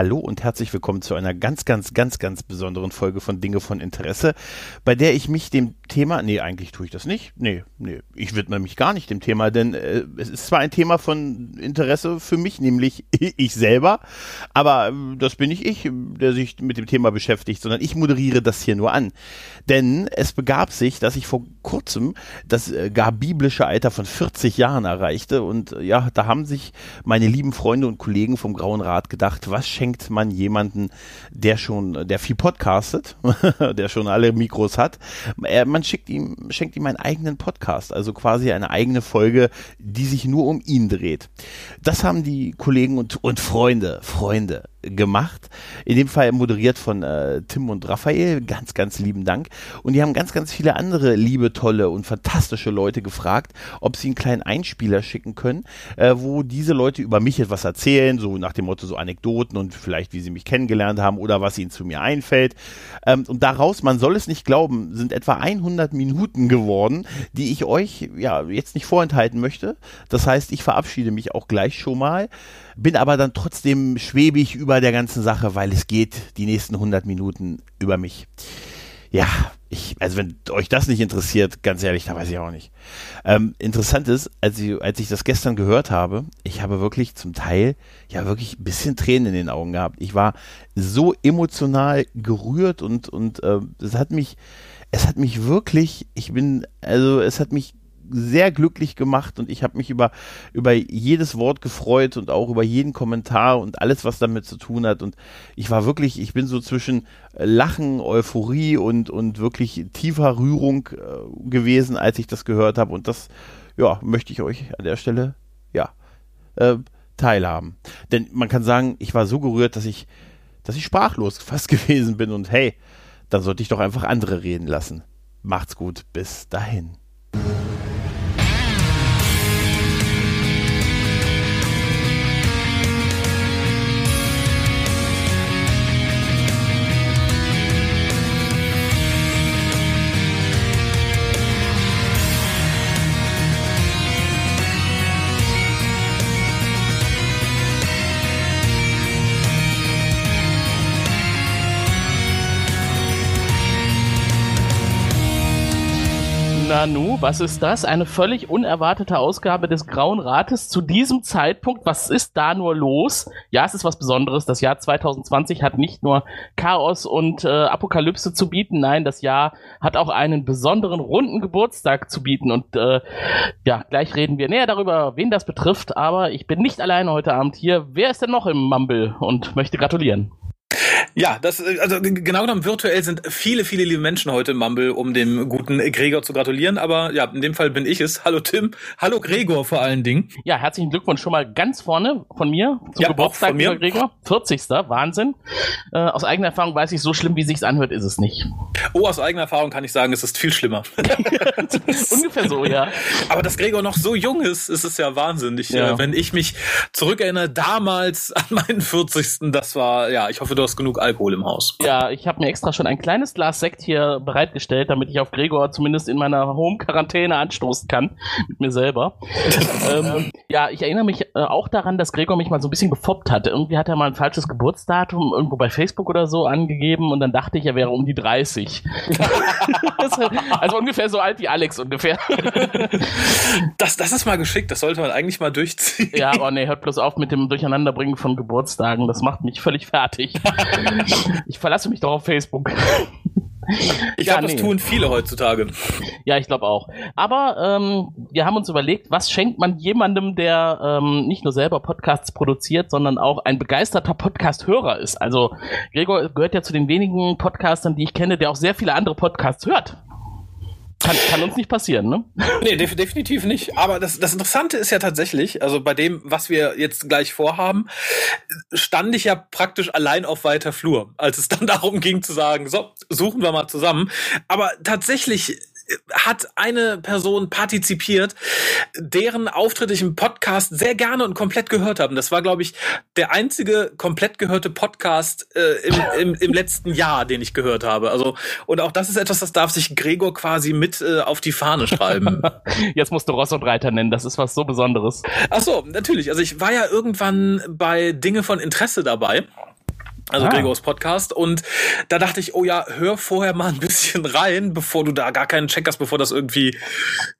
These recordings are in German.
Hallo und herzlich willkommen zu einer ganz, ganz, ganz, ganz besonderen Folge von Dinge von Interesse, bei der ich mich dem Thema, nee, eigentlich tue ich das nicht, nee, nee, ich widme mich gar nicht dem Thema, denn äh, es ist zwar ein Thema von Interesse für mich, nämlich ich selber, aber äh, das bin nicht ich, der sich mit dem Thema beschäftigt, sondern ich moderiere das hier nur an. Denn es begab sich, dass ich vor kurzem das äh, gar biblische Alter von 40 Jahren erreichte und äh, ja, da haben sich meine lieben Freunde und Kollegen vom Grauen Rat gedacht, was schenkt man jemanden, der schon, der viel podcastet, der schon alle Mikros hat. Man schickt ihm, schenkt ihm einen eigenen Podcast, also quasi eine eigene Folge, die sich nur um ihn dreht. Das haben die Kollegen und, und Freunde, Freunde gemacht. In dem Fall moderiert von äh, Tim und Raphael. Ganz, ganz lieben Dank. Und die haben ganz, ganz viele andere liebe, tolle und fantastische Leute gefragt, ob sie einen kleinen Einspieler schicken können, äh, wo diese Leute über mich etwas erzählen, so nach dem Motto so Anekdoten und vielleicht wie sie mich kennengelernt haben oder was ihnen zu mir einfällt. Ähm, und daraus, man soll es nicht glauben, sind etwa 100 Minuten geworden, die ich euch ja jetzt nicht vorenthalten möchte. Das heißt, ich verabschiede mich auch gleich schon mal bin aber dann trotzdem schwebig über der ganzen Sache, weil es geht die nächsten 100 Minuten über mich. Ja, ich, also wenn euch das nicht interessiert, ganz ehrlich, da weiß ich auch nicht. Ähm, interessant ist, als ich, als ich das gestern gehört habe, ich habe wirklich zum Teil ja wirklich ein bisschen Tränen in den Augen gehabt. Ich war so emotional gerührt und und äh, es hat mich, es hat mich wirklich, ich bin, also es hat mich sehr glücklich gemacht und ich habe mich über, über jedes Wort gefreut und auch über jeden Kommentar und alles, was damit zu tun hat. Und ich war wirklich, ich bin so zwischen Lachen, Euphorie und, und wirklich tiefer Rührung äh, gewesen, als ich das gehört habe. Und das, ja, möchte ich euch an der Stelle, ja, äh, teilhaben. Denn man kann sagen, ich war so gerührt, dass ich, dass ich sprachlos fast gewesen bin und hey, dann sollte ich doch einfach andere reden lassen. Macht's gut, bis dahin. Nanu, was ist das? Eine völlig unerwartete Ausgabe des Grauen Rates zu diesem Zeitpunkt. Was ist da nur los? Ja, es ist was Besonderes. Das Jahr 2020 hat nicht nur Chaos und äh, Apokalypse zu bieten. Nein, das Jahr hat auch einen besonderen runden Geburtstag zu bieten. Und äh, ja, gleich reden wir näher darüber, wen das betrifft. Aber ich bin nicht alleine heute Abend hier. Wer ist denn noch im Mumble und möchte gratulieren? Ja, das, also genau genommen virtuell sind viele, viele liebe Menschen heute im Mumble, um dem guten Gregor zu gratulieren. Aber ja, in dem Fall bin ich es. Hallo Tim. Hallo Gregor vor allen Dingen. Ja, herzlichen Glückwunsch schon mal ganz vorne von mir zum ja, Geburtstag, von mir. Gregor. 40. Wahnsinn. Äh, aus eigener Erfahrung weiß ich, so schlimm wie sich's anhört, ist es nicht. Oh, aus eigener Erfahrung kann ich sagen, es ist viel schlimmer. Ungefähr so, ja. Aber dass Gregor noch so jung ist, ist es ja wahnsinnig. Ja. Äh, wenn ich mich zurückerinnere, damals an meinen 40. Das war, ja, ich hoffe, du hast genug Alkohol im Haus. Ja, ich habe mir extra schon ein kleines Glas Sekt hier bereitgestellt, damit ich auf Gregor zumindest in meiner Home-Quarantäne anstoßen kann. Mit mir selber. ähm, ja, ich erinnere mich äh, auch daran, dass Gregor mich mal so ein bisschen gefoppt hatte. Irgendwie hat er mal ein falsches Geburtsdatum irgendwo bei Facebook oder so angegeben und dann dachte ich, er wäre um die 30. also ungefähr so alt wie Alex ungefähr. das, das ist mal geschickt, das sollte man eigentlich mal durchziehen. Ja, aber nee, hört bloß auf mit dem Durcheinanderbringen von Geburtstagen. Das macht mich völlig fertig ich verlasse mich doch auf Facebook. Ich ja, glaube, nee. das tun viele heutzutage. Ja, ich glaube auch. Aber ähm, wir haben uns überlegt, was schenkt man jemandem, der ähm, nicht nur selber Podcasts produziert, sondern auch ein begeisterter Podcast-Hörer ist. Also Gregor gehört ja zu den wenigen Podcastern, die ich kenne, der auch sehr viele andere Podcasts hört. Kann, kann uns nicht passieren, ne? Nee, def definitiv nicht. Aber das, das Interessante ist ja tatsächlich, also bei dem, was wir jetzt gleich vorhaben, stand ich ja praktisch allein auf weiter Flur, als es dann darum ging zu sagen, so, suchen wir mal zusammen. Aber tatsächlich hat eine Person partizipiert, deren Auftritte ich im Podcast sehr gerne und komplett gehört habe. Das war, glaube ich, der einzige komplett gehörte Podcast äh, im, im, im letzten Jahr, den ich gehört habe. Also, und auch das ist etwas, das darf sich Gregor quasi mit äh, auf die Fahne schreiben. Jetzt musst du Ross und Reiter nennen, das ist was so Besonderes. Ach so, natürlich. Also ich war ja irgendwann bei Dinge von Interesse dabei. Also ah. Gregors Podcast. Und da dachte ich, oh ja, hör vorher mal ein bisschen rein, bevor du da gar keinen Check hast, bevor das irgendwie,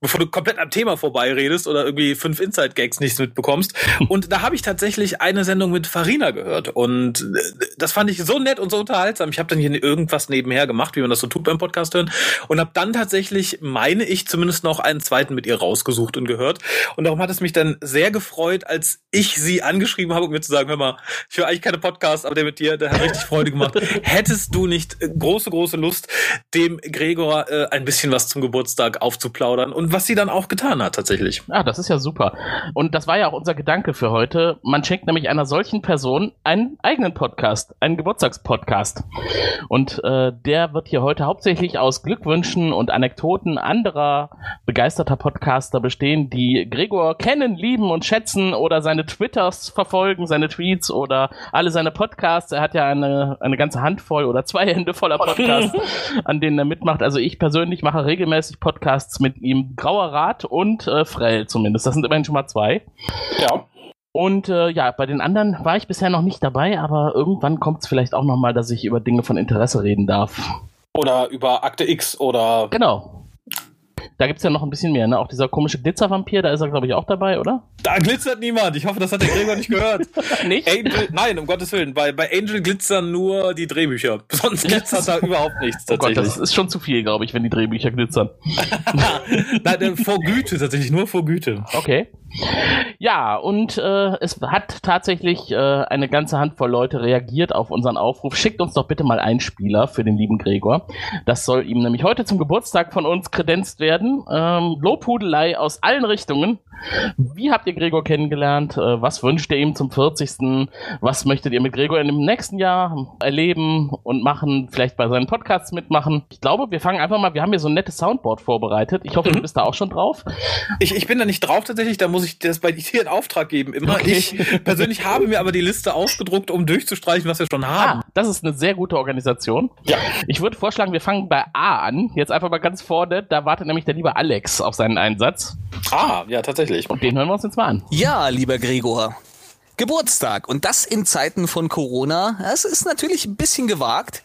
bevor du komplett am Thema vorbeiredest oder irgendwie fünf Inside-Gags nichts mitbekommst. Und da habe ich tatsächlich eine Sendung mit Farina gehört. Und äh, das fand ich so nett und so unterhaltsam. Ich habe dann hier irgendwas nebenher gemacht, wie man das so tut beim Podcast hören. Und habe dann tatsächlich, meine ich, zumindest noch einen zweiten mit ihr rausgesucht und gehört. Und darum hat es mich dann sehr gefreut, als ich sie angeschrieben habe, um mir zu sagen, hör mal, ich höre eigentlich keine Podcasts, aber der mit dir, der hat richtig Freude gemacht. Hättest du nicht äh, große, große Lust, dem Gregor äh, ein bisschen was zum Geburtstag aufzuplaudern und was sie dann auch getan hat tatsächlich. Ah, das ist ja super. Und das war ja auch unser Gedanke für heute. Man schenkt nämlich einer solchen Person einen eigenen Podcast, einen Geburtstagspodcast. Und äh, der wird hier heute hauptsächlich aus Glückwünschen und Anekdoten anderer begeisterter Podcaster bestehen, die Gregor kennen, lieben und schätzen oder seine Twitters verfolgen, seine Tweets oder alle seine Podcasts. Er hat ja eine, eine ganze Handvoll oder zwei Hände voller Podcasts, an denen er mitmacht. Also ich persönlich mache regelmäßig Podcasts mit ihm. Grauer Rat und äh, Frell zumindest. Das sind immerhin schon mal zwei. Ja. Und äh, ja, bei den anderen war ich bisher noch nicht dabei, aber irgendwann kommt es vielleicht auch noch mal, dass ich über Dinge von Interesse reden darf. Oder über Akte X oder. Genau. Da gibt es ja noch ein bisschen mehr, ne? Auch dieser komische Glitzervampir, da ist er, glaube ich, auch dabei, oder? Da glitzert niemand. Ich hoffe, das hat der Gregor nicht gehört. nicht? Angel, nein, um Gottes Willen. Bei, bei Angel glitzern nur die Drehbücher. Sonst glitzert da überhaupt nichts. Tatsächlich. Oh Gott, das ist schon zu viel, glaube ich, wenn die Drehbücher glitzern. nein, äh, vor Güte tatsächlich, nur vor Güte. Okay. Ja, und äh, es hat tatsächlich äh, eine ganze Handvoll Leute reagiert auf unseren Aufruf. Schickt uns doch bitte mal einen Spieler für den lieben Gregor. Das soll ihm nämlich heute zum Geburtstag von uns kredenzt werden. Ähm, Lobhudelei aus allen Richtungen. Wie habt ihr Gregor kennengelernt? Äh, was wünscht ihr ihm zum 40.? Was möchtet ihr mit Gregor in dem nächsten Jahr erleben und machen? Vielleicht bei seinen Podcasts mitmachen? Ich glaube, wir fangen einfach mal, wir haben hier so ein nettes Soundboard vorbereitet. Ich hoffe, du mhm. bist da auch schon drauf. Ich, ich bin da nicht drauf tatsächlich, da muss ich das bei dir in Auftrag geben. Immer. Okay. Ich persönlich habe mir aber die Liste ausgedruckt, um durchzustreichen, was wir schon haben. Ah, das ist eine sehr gute Organisation. Ja. Ich würde vorschlagen, wir fangen bei A an. Jetzt einfach mal ganz vorne. Da wartet nämlich der liebe Alex auf seinen Einsatz. Ah, ja, tatsächlich. Und den hören wir uns jetzt mal an. Ja, lieber Gregor. Geburtstag. Und das in Zeiten von Corona. Das ist natürlich ein bisschen gewagt.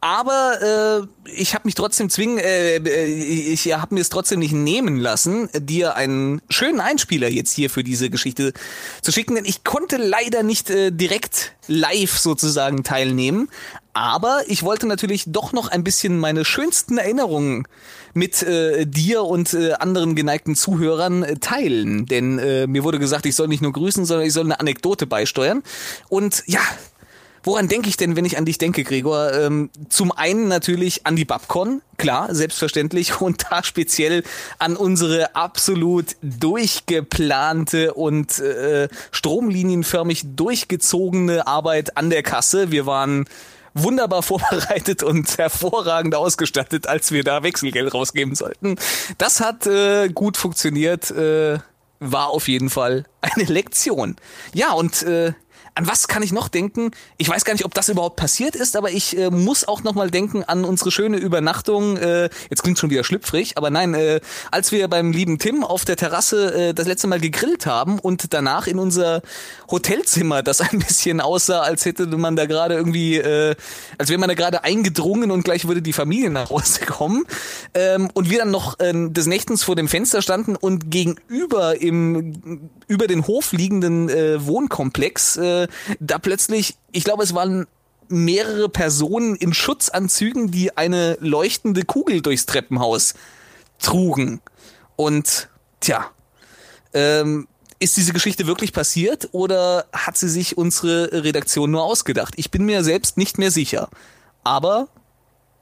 Aber äh, ich habe mich trotzdem zwingen, äh, äh ich habe mir es trotzdem nicht nehmen lassen, dir einen schönen Einspieler jetzt hier für diese Geschichte zu schicken, denn ich konnte leider nicht äh, direkt live sozusagen teilnehmen. Aber ich wollte natürlich doch noch ein bisschen meine schönsten Erinnerungen mit äh, dir und äh, anderen geneigten Zuhörern äh, teilen. Denn äh, mir wurde gesagt, ich soll nicht nur grüßen, sondern ich soll eine Anekdote beisteuern. Und ja, Woran denke ich denn, wenn ich an dich denke, Gregor? Ähm, zum einen natürlich an die Babcon, klar, selbstverständlich, und da speziell an unsere absolut durchgeplante und äh, stromlinienförmig durchgezogene Arbeit an der Kasse. Wir waren wunderbar vorbereitet und hervorragend ausgestattet, als wir da Wechselgeld rausgeben sollten. Das hat äh, gut funktioniert. Äh, war auf jeden Fall eine Lektion. Ja, und äh, an was kann ich noch denken? Ich weiß gar nicht, ob das überhaupt passiert ist, aber ich äh, muss auch noch mal denken an unsere schöne Übernachtung. Äh, jetzt klingt schon wieder schlüpfrig, aber nein, äh, als wir beim lieben Tim auf der Terrasse äh, das letzte Mal gegrillt haben und danach in unser Hotelzimmer, das ein bisschen aussah, als hätte man da gerade irgendwie, äh, als wäre man da gerade eingedrungen und gleich würde die Familie nach Hause kommen. Ähm, und wir dann noch äh, des Nächtens vor dem Fenster standen und gegenüber im über den Hof liegenden äh, Wohnkomplex äh, da plötzlich, ich glaube, es waren mehrere Personen in Schutzanzügen, die eine leuchtende Kugel durchs Treppenhaus trugen. Und tja, ähm, ist diese Geschichte wirklich passiert oder hat sie sich unsere Redaktion nur ausgedacht? Ich bin mir selbst nicht mehr sicher. Aber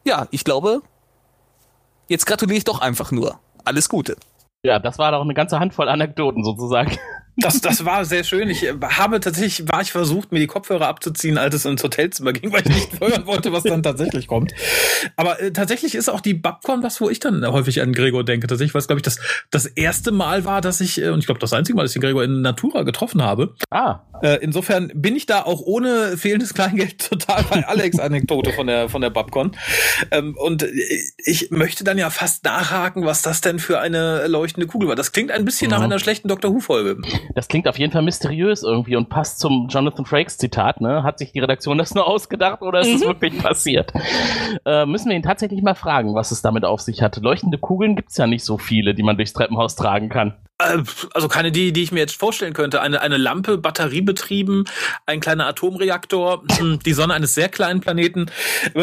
ja, ich glaube, jetzt gratuliere ich doch einfach nur. Alles Gute. Ja, das war doch eine ganze Handvoll Anekdoten sozusagen. Das, das war sehr schön. Ich habe tatsächlich, war ich versucht, mir die Kopfhörer abzuziehen, als es ins Hotelzimmer ging, weil ich nicht hören wollte, was dann tatsächlich kommt. Aber äh, tatsächlich ist auch die Babcon was, wo ich dann häufig an Gregor denke. Tatsächlich, was glaube ich das, das erste Mal war, dass ich, äh, und ich glaube das einzige Mal, dass ich den Gregor in Natura getroffen habe. Ah. Äh, insofern bin ich da auch ohne fehlendes Kleingeld total bei Alex Anekdote von der, von der Babcon. Ähm, und äh, ich möchte dann ja fast nachhaken, was das denn für eine leuchtende Kugel war. Das klingt ein bisschen mhm. nach einer schlechten Doctor Who-Folge. Das klingt auf jeden Fall mysteriös irgendwie und passt zum Jonathan Frakes Zitat, ne? Hat sich die Redaktion das nur ausgedacht oder ist es Mhm. wirklich passiert? Äh, müssen wir ihn tatsächlich mal fragen, was es damit auf sich hat. Leuchtende Kugeln gibt's ja nicht so viele, die man durchs Treppenhaus tragen kann. Äh, Also keine die, die ich mir jetzt vorstellen könnte. Eine, eine Lampe, batteriebetrieben, ein kleiner Atomreaktor, hm, die Sonne eines sehr kleinen Planeten.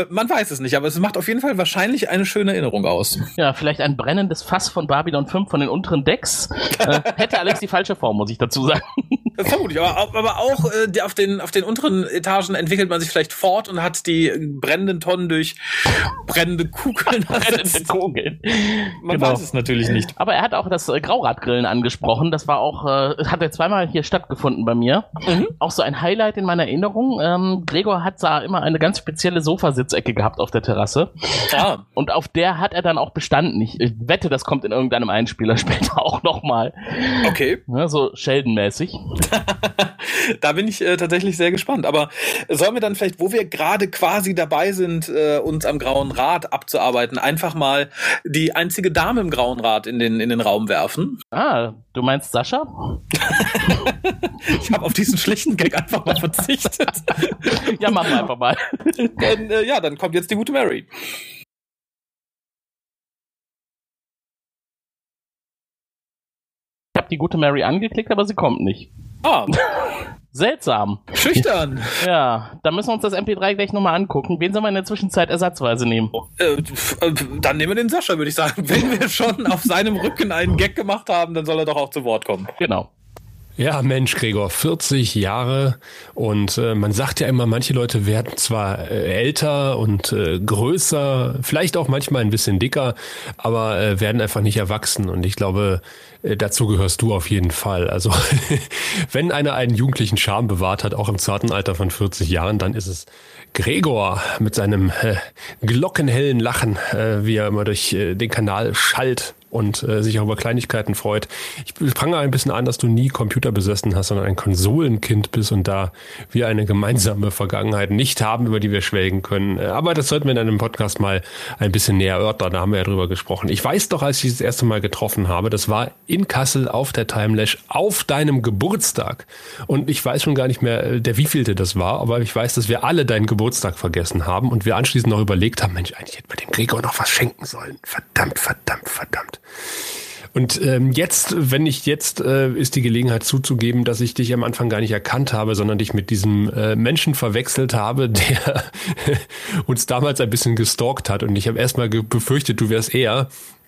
Man weiß es nicht, aber es macht auf jeden Fall wahrscheinlich eine schöne Erinnerung aus. Ja, vielleicht ein brennendes Fass von Babylon 5 von den unteren Decks. Äh, hätte Alex die falsche Form, muss ich dazu sagen. Vermutlich, aber, aber auch äh, auf, den, auf den unteren Etagen entwickelt man sich vielleicht fort und hat die brennenden Tonnen durch brennende Kugeln Brennende. Kugeln. Man Genau. weiß es natürlich nicht. Aber er hat auch das äh, Grauradgrillen angesprochen. Das war auch, äh, hat er zweimal hier stattgefunden bei mir. Mhm. Auch so ein Highlight in meiner Erinnerung. Ähm, Gregor hat da immer eine ganz spezielle Sofasitzecke gehabt auf der Terrasse. Ah, Und auf der hat er dann auch bestanden. Ich, ich wette, das kommt in irgendeinem Einspieler später auch nochmal. okay. Ne, so Sheldon-mäßig. Da bin ich äh, tatsächlich sehr gespannt. Aber sollen wir dann vielleicht, wo wir gerade quasi dabei sind, äh, uns am Grauen Rat abzuarbeiten, einfach mal die einzige Dame im Grauen Rat in den, in den Raum werfen? Ah, du meinst Sascha? Ich habe auf diesen schlechten Gag einfach mal verzichtet. Ja, machen wir einfach mal. dann, äh, ja, dann kommt jetzt die gute Mary. Ich habe die gute Mary angeklickt, aber sie kommt nicht. Ah, Seltsam. schüchtern. Ja, da müssen wir uns das MP3 gleich nochmal angucken. Wen sollen wir in der Zwischenzeit ersatzweise nehmen? Äh, äh, dann nehmen wir den Sascha, würde ich sagen. Wenn wir schon auf seinem Rücken einen Gag gemacht haben, dann soll er doch auch zu Wort kommen. Genau. Ja, Mensch, Gregor, 40 Jahre. Und äh, man sagt ja immer, manche Leute werden zwar äh, älter und äh, größer, vielleicht auch manchmal ein bisschen dicker, aber äh, werden einfach nicht erwachsen. Und ich glaube, äh, dazu gehörst du auf jeden Fall. Also wenn einer einen jugendlichen Charme bewahrt hat, auch im zarten Alter von 40 Jahren, dann ist es Gregor mit seinem äh, glockenhellen Lachen, äh, wie er immer durch äh, den Kanal schallt und äh, sich auch über Kleinigkeiten freut. Ich prangere ein bisschen an, dass du nie Computer besessen hast, sondern ein Konsolenkind bist und da wir eine gemeinsame Vergangenheit nicht haben, über die wir schwelgen können. Äh, Aber das sollten wir in einem Podcast mal ein bisschen näher erörtern. Da haben wir ja drüber gesprochen. Ich weiß doch, als ich das erste Mal getroffen habe, das war in Kassel auf der Timelash auf deinem Geburtstag. Und ich weiß schon gar nicht mehr, äh, der wievielte das war, aber ich weiß, dass wir alle deinen Geburtstag vergessen haben und wir anschließend noch überlegt haben, Mensch, eigentlich hätten wir dem Gregor noch was schenken sollen. Verdammt, verdammt, verdammt. Und ähm, jetzt, wenn ich jetzt, äh, ist die Gelegenheit zuzugeben, dass ich dich am Anfang gar nicht erkannt habe, sondern dich mit diesem äh, Menschen verwechselt habe, der uns damals ein bisschen gestalkt hat. Und ich habe erstmal befürchtet, du wärst er.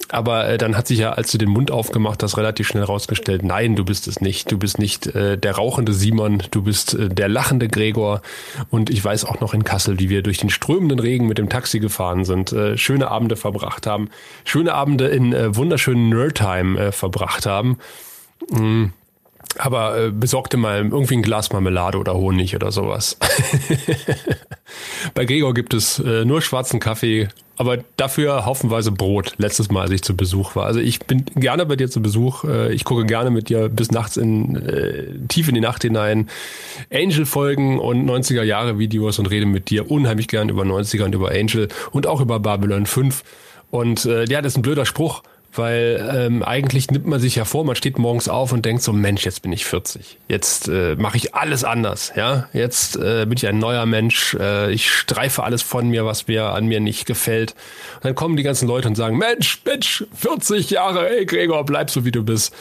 Aber äh, dann hat sich ja, als du den Mund aufgemacht hast, relativ schnell rausgestellt, nein, du bist es nicht. Du bist nicht äh, der rauchende Simon, du bist äh, der lachende Gregor. Und ich weiß auch noch in Kassel, wie wir durch den strömenden Regen mit dem Taxi gefahren sind, äh, schöne Abende verbracht haben, schöne Abende in äh, wunderschönen Nerdtime äh, verbracht haben. Mm. Aber äh, besorgte mal irgendwie ein Glas Marmelade oder Honig oder sowas. Bei Gregor gibt es äh, nur schwarzen Kaffee, aber dafür haufenweise Brot. Letztes Mal, als ich zu Besuch war. Also ich bin gerne bei dir zu Besuch. Äh, ich gucke gerne mit dir bis nachts in äh, tief in die Nacht hinein Angel-Folgen und 90er-Jahre-Videos und rede mit dir unheimlich gern über 90er und über Angel und auch über Babylon 5. Und äh, ja, das ist ein blöder Spruch, weil ähm, eigentlich nimmt man sich ja vor, man steht morgens auf und denkt so, Mensch, jetzt bin ich 40. Jetzt äh, mache ich alles anders, ja. Jetzt äh, bin ich ein neuer Mensch. Äh, ich streife alles von mir, was mir an mir nicht gefällt. Und dann kommen die ganzen Leute und sagen, Mensch, Mensch, 40 Jahre, ey Gregor, bleib so wie du bist.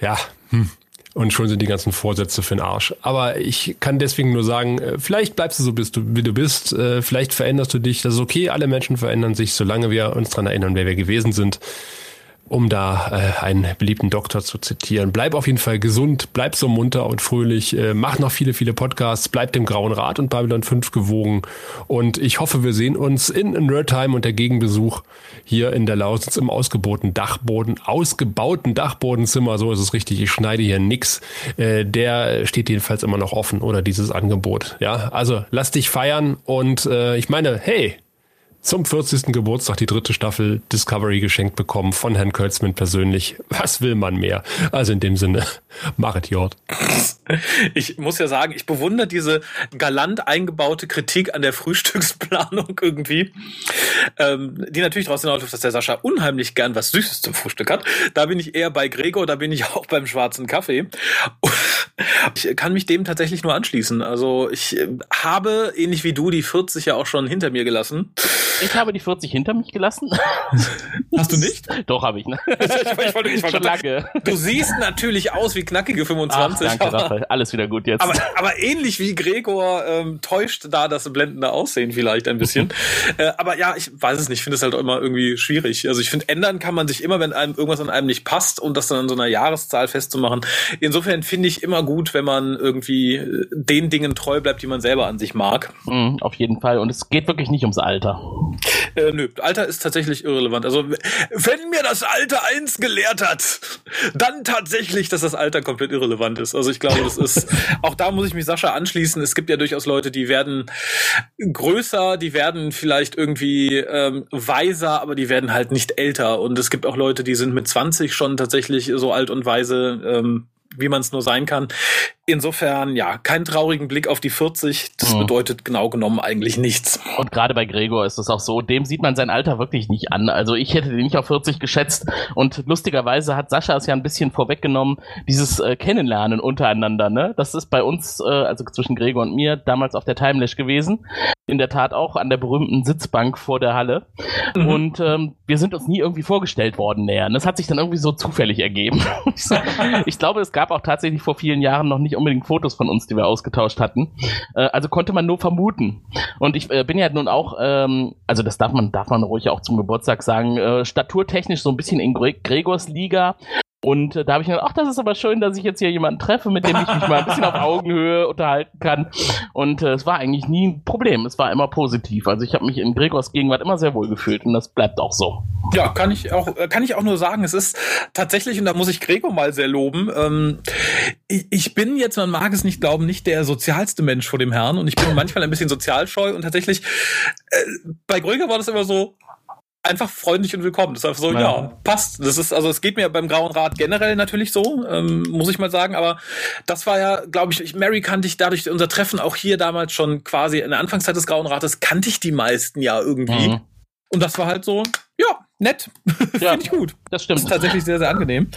Ja, hm. Und schon sind die ganzen Vorsätze für den Arsch. Aber ich kann deswegen nur sagen, äh, vielleicht bleibst du so, bist du, wie du bist. Äh, Vielleicht veränderst du dich. Das ist okay. Alle Menschen verändern sich, solange wir uns dran erinnern, wer wir gewesen sind um da äh, einen beliebten Doktor zu zitieren. Bleib auf jeden Fall gesund, bleib so munter und fröhlich, äh, mach noch viele, viele Podcasts, bleib dem Grauen Rat und Babylon 5 gewogen und ich hoffe, wir sehen uns in Nerdtime und der Gegenbesuch hier in der Lausitz im ausgebauten Dachboden, ausgebauten Dachbodenzimmer, so ist es richtig, ich schneide hier nix, äh, der steht jedenfalls immer noch offen oder dieses Angebot. Ja, also lass dich feiern und äh, ich meine, hey, zum 40. Geburtstag die dritte Staffel Discovery geschenkt bekommen von Herrn Kurtzman persönlich. Was will man mehr? Also in dem Sinne, machet Jord. Ich muss ja sagen, ich bewundere diese galant eingebaute Kritik an der Frühstücksplanung irgendwie, ähm, die natürlich daraus hinausläuft, dass der Sascha unheimlich gern was Süßes zum Frühstück hat. Da bin ich eher bei Gregor, da bin ich auch beim schwarzen Kaffee. Ich kann mich dem tatsächlich nur anschließen. Also ich äh, habe, ähnlich wie du, die 40 ja auch schon hinter mir gelassen. Ich habe die 40 hinter mich gelassen. Hast du nicht? Doch, habe ich, ne? Ich, ich wollte, ich wollte Schon lange. Du siehst natürlich aus wie knackige Ach, 25. danke, Alles wieder gut jetzt. aber, aber ähnlich wie Gregor ähm, täuscht da das blendende Aussehen vielleicht ein bisschen. äh, aber ja, ich weiß es nicht. Ich finde es halt auch immer irgendwie schwierig. Also ich finde, ändern kann man sich immer, wenn einem irgendwas an einem nicht passt und das dann an so einer Jahreszahl festzumachen. Insofern finde ich immer gut, wenn man irgendwie äh, den Dingen treu bleibt, die man selber an sich mag. Mhm, auf jeden Fall. Und es geht wirklich nicht ums Alter. Äh, nö, Alter ist tatsächlich irrelevant. Also wenn mir das Alter eins gelehrt hat, dann tatsächlich, dass das Alter komplett irrelevant ist. Also ich glaube, das ist auch da muss ich mich Sascha anschließen. Es gibt ja durchaus Leute, die werden größer, die werden vielleicht irgendwie ähm, weiser, aber die werden halt nicht älter. Und es gibt auch Leute, die sind mit 20 schon tatsächlich so alt und weise. Ähm, wie man es nur sein kann. Insofern, ja, keinen traurigen Blick auf die 40. Das Mhm. bedeutet genau genommen eigentlich nichts. Und gerade bei Gregor ist es auch so, dem sieht man sein Alter wirklich nicht an. Also ich hätte den nicht auf 40 geschätzt. Und lustigerweise hat Sascha es ja ein bisschen vorweggenommen, dieses äh, Kennenlernen untereinander. Ne? Das ist bei uns, äh, also zwischen Gregor und mir, damals auf der Timelash gewesen. In der Tat auch an der berühmten Sitzbank vor der Halle. Mhm. Und ähm, wir sind uns nie irgendwie vorgestellt worden näher. Und das hat sich dann irgendwie so zufällig ergeben. ich glaube, es gab auch tatsächlich vor vielen Jahren noch nicht unbedingt Fotos von uns, die wir ausgetauscht hatten. Äh, also konnte man nur vermuten. Und ich äh, bin ja nun auch, ähm, also das darf man, darf man ruhig auch zum Geburtstag sagen, äh, staturtechnisch so ein bisschen in Gre Gregors Liga. Und äh, da habe ich gedacht, ach, das ist aber schön, dass ich jetzt hier jemanden treffe, mit dem ich mich mal ein bisschen auf Augenhöhe unterhalten kann. Und äh, es war eigentlich nie ein Problem. Es war immer positiv. Also ich habe mich in Gregors Gegenwart immer sehr wohl gefühlt und das bleibt auch so. Ja, kann ich auch, äh, kann ich auch nur sagen, es ist tatsächlich, und da muss ich Gregor mal sehr loben, ähm, ich, ich bin jetzt, man mag es nicht glauben, nicht der sozialste Mensch vor dem Herrn und ich bin manchmal ein bisschen sozialscheu und tatsächlich, äh, bei Gregor war das immer so, einfach freundlich und willkommen. Das ist einfach so, ja. Ja. passt. Das ist, also es geht mir beim Grauen Rat generell natürlich so, ähm, muss ich mal sagen, aber das war ja, glaube ich, ich, Mary kannte ich dadurch unser Treffen auch hier damals schon quasi in der Anfangszeit des Grauen Rates, kannte ich die meisten ja irgendwie. Mhm. Und das war halt so, ja, nett. Ja. Finde ich gut. Das Das stimmt. ist tatsächlich sehr, sehr angenehm.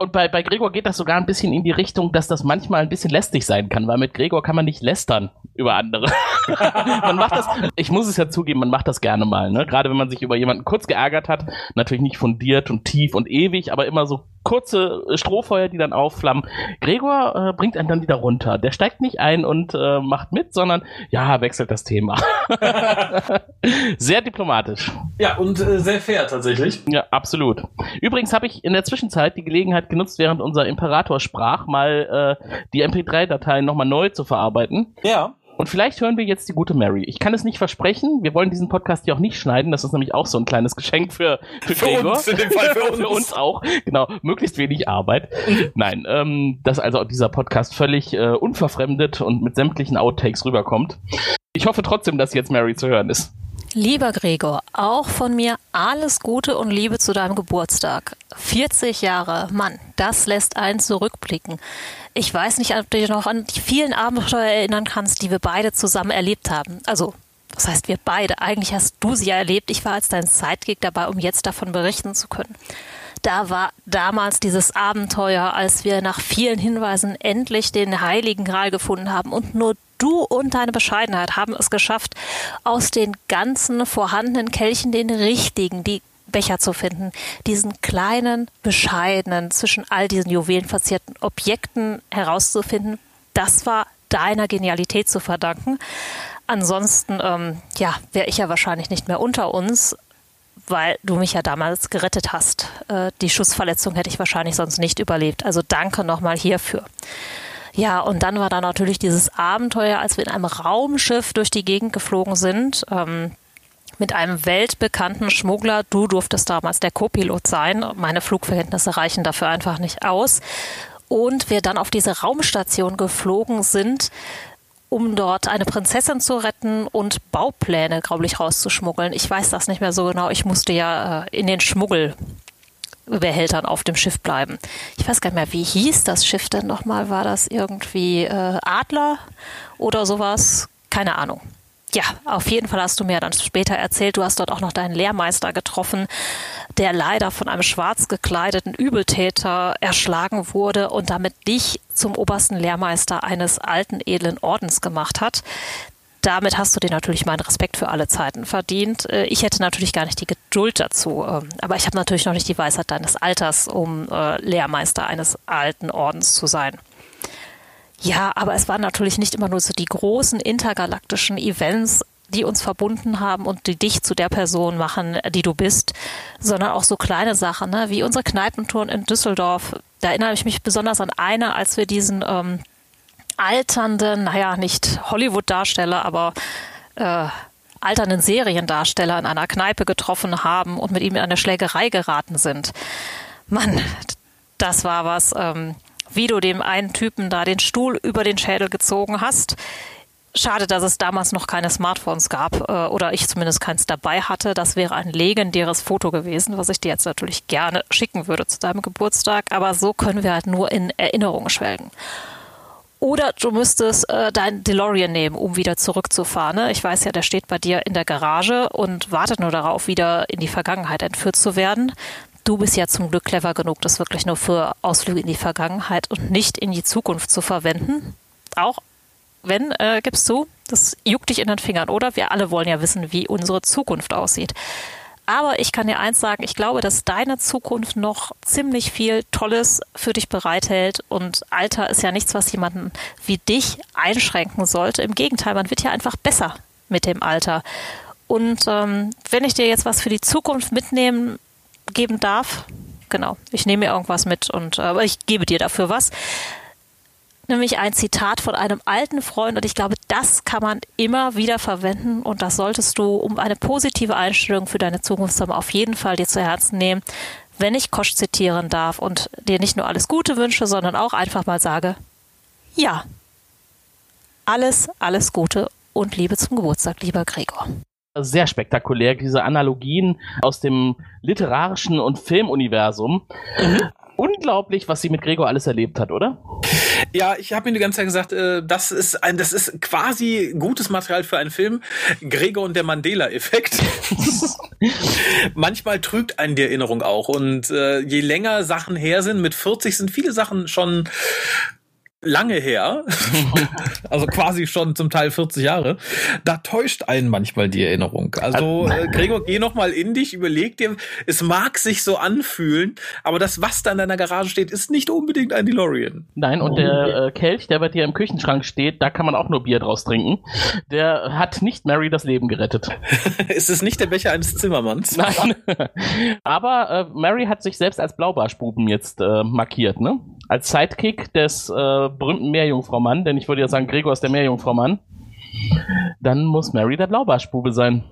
Und bei, bei Gregor geht das sogar ein bisschen in die Richtung, dass das manchmal ein bisschen lästig sein kann, weil mit Gregor kann man nicht lästern über andere. man macht das, ich muss es ja zugeben, man macht das gerne mal, ne? Gerade wenn man sich über jemanden kurz geärgert hat, natürlich nicht fundiert und tief und ewig, aber immer so kurze Strohfeuer, die dann aufflammen. Gregor äh, bringt einen dann wieder runter. Der steigt nicht ein und äh, macht mit, sondern ja, wechselt das Thema. Sehr diplomatisch. Ja, und äh, sehr fair tatsächlich. Ja, absolut. Übrigens habe ich in der Zwischenzeit die Gelegenheit genutzt, während unser Imperator sprach, mal äh, die MP3-Dateien nochmal neu zu verarbeiten. Ja. Und vielleicht hören wir jetzt die gute Mary. Ich kann es nicht versprechen. Wir wollen diesen Podcast hier auch nicht schneiden. Das ist nämlich auch so ein kleines Geschenk für, für, Für Gregor. uns, in dem Fall für uns. für uns auch. Genau. Möglichst wenig Arbeit. Nein, ähm, dass also dieser Podcast völlig äh, unverfremdet und mit sämtlichen Outtakes rüberkommt. Ich hoffe trotzdem, dass jetzt Mary zu hören ist. Lieber Gregor, auch von mir alles Gute und Liebe zu deinem Geburtstag. 40 Jahre, Mann, das lässt einen zurückblicken. Ich weiß nicht, ob du dich noch an die vielen Abenteuer erinnern kannst, die wir beide zusammen erlebt haben. Also, was heißt wir beide? Eigentlich hast du sie ja erlebt. Ich war als dein Sidekick dabei, um jetzt davon berichten zu können. Da war damals dieses Abenteuer, als wir nach vielen Hinweisen endlich den Heiligen Gral gefunden haben und nur du und deine Bescheidenheit haben es geschafft, aus den ganzen vorhandenen Kelchen den richtigen, die Becher zu finden, diesen kleinen, bescheidenen, zwischen all diesen juwelenverzierten Objekten herauszufinden. Das war deiner Genialität zu verdanken. Ansonsten, ähm, ja, wäre ich ja wahrscheinlich nicht mehr unter uns, weil du mich ja damals gerettet hast. Äh, die Schussverletzung hätte ich wahrscheinlich sonst nicht überlebt. Also danke nochmal hierfür. Ja, und dann war da natürlich dieses Abenteuer, als wir in einem Raumschiff durch die Gegend geflogen sind. Ähm, mit einem weltbekannten Schmuggler. Du durftest damals der Co-Pilot sein. Meine Flugverhältnisse reichen dafür einfach nicht aus. Und wir dann auf diese Raumstation geflogen sind, um dort eine Prinzessin zu retten und Baupläne, glaube ich, rauszuschmuggeln. Ich weiß das nicht mehr so genau. Ich musste ja äh, in den Schmuggel Behältern auf dem Schiff bleiben. Ich weiß gar nicht mehr, wie hieß das Schiff denn nochmal? War das irgendwie äh, Adler oder sowas? Keine Ahnung. Ja, auf jeden Fall hast du mir dann später erzählt, du hast dort auch noch deinen Lehrmeister getroffen, der leider von einem schwarz gekleideten Übeltäter erschlagen wurde und damit dich zum obersten Lehrmeister eines alten edlen Ordens gemacht hat damit hast du dir natürlich meinen Respekt für alle Zeiten verdient. Äh, ich hätte natürlich gar nicht die Geduld dazu, ähm, aber ich habe natürlich noch nicht die Weisheit deines Alters, um äh, Lehrmeister eines alten Ordens zu sein. Ja, aber es waren natürlich nicht immer nur so die großen intergalaktischen Events, die uns verbunden haben und die dich zu der Person machen, die du bist, sondern auch so kleine Sachen, ne? wie unsere Kneipentouren in Düsseldorf. Da erinnere ich mich besonders an eine, als wir diesen ähm, alternden, naja, nicht Hollywood-Darsteller, aber äh, alternden Seriendarsteller in einer Kneipe getroffen haben und mit ihm in eine Schlägerei geraten sind. Mann, das war was, ähm, wie du dem einen Typen da den Stuhl über den Schädel gezogen hast. Schade, dass es damals noch keine Smartphones gab äh, oder ich zumindest keins dabei hatte. Das wäre ein legendäres Foto gewesen, was ich dir jetzt natürlich gerne schicken würde zu deinem Geburtstag. Aber so können wir halt nur in Erinnerung schwelgen. Oder du müsstest äh, dein DeLorean nehmen, um wieder zurückzufahren. Ne? Ich weiß ja, der steht bei dir in der Garage und wartet nur darauf, wieder in die Vergangenheit entführt zu werden. Du bist ja zum Glück clever genug, das wirklich nur für Ausflüge in die Vergangenheit und nicht in die Zukunft zu verwenden. Auch wenn, äh, gibst du, das juckt dich in den Fingern, oder? Wir alle wollen ja wissen, wie unsere Zukunft aussieht. Aber ich kann dir eins sagen, ich glaube, dass deine Zukunft noch ziemlich viel Tolles für dich bereithält. Und Alter ist ja nichts, was jemanden wie dich einschränken sollte. Im Gegenteil, man wird ja einfach besser mit dem Alter. Und ähm, wenn ich dir jetzt was für die Zukunft mitnehmen geben darf, genau, ich nehme mir irgendwas mit und äh, ich gebe dir dafür was. Nämlich ein Zitat von einem alten Freund und ich glaube, das kann man immer wieder verwenden und das solltest du, um eine positive Einstellung für deine Zukunft zu haben, auf jeden Fall dir zu Herzen nehmen, wenn ich Kosch zitieren darf und dir nicht nur alles Gute wünsche, sondern auch einfach mal sage, ja, alles, alles Gute und Liebe zum Geburtstag, lieber Gregor sehr spektakulär, diese Analogien aus dem literarischen und Filmuniversum. Mhm unglaublich, was sie mit Gregor alles erlebt hat, oder? Ja, ich habe mir die ganze Zeit gesagt, äh, das ist ein, das ist quasi gutes Material für einen Film. Gregor und der Mandela-Effekt. Manchmal trügt einen die Erinnerung auch. Und äh, je länger Sachen her sind, mit 40 sind viele Sachen schon lange her, also quasi schon zum Teil 40 Jahre, da täuscht einen manchmal die Erinnerung. Also äh, Gregor, geh noch mal in dich, überleg dir, es mag sich so anfühlen, aber das, was da in deiner Garage steht, ist nicht unbedingt ein DeLorean. Nein, und der äh, Kelch, der bei dir im Küchenschrank steht, da kann man auch nur Bier draus trinken. Der hat nicht Mary das Leben gerettet. ist es nicht der Becher eines Zimmermanns? Nein. aber äh, Mary hat sich selbst als Blaubarschbuben jetzt äh, markiert, ne? Als Sidekick des äh, berühmten Meerjungfrau-Mann, denn ich würde ja sagen, Gregor ist der Meerjungfrau-Mann, dann muss Mary der Blaubarschbube sein.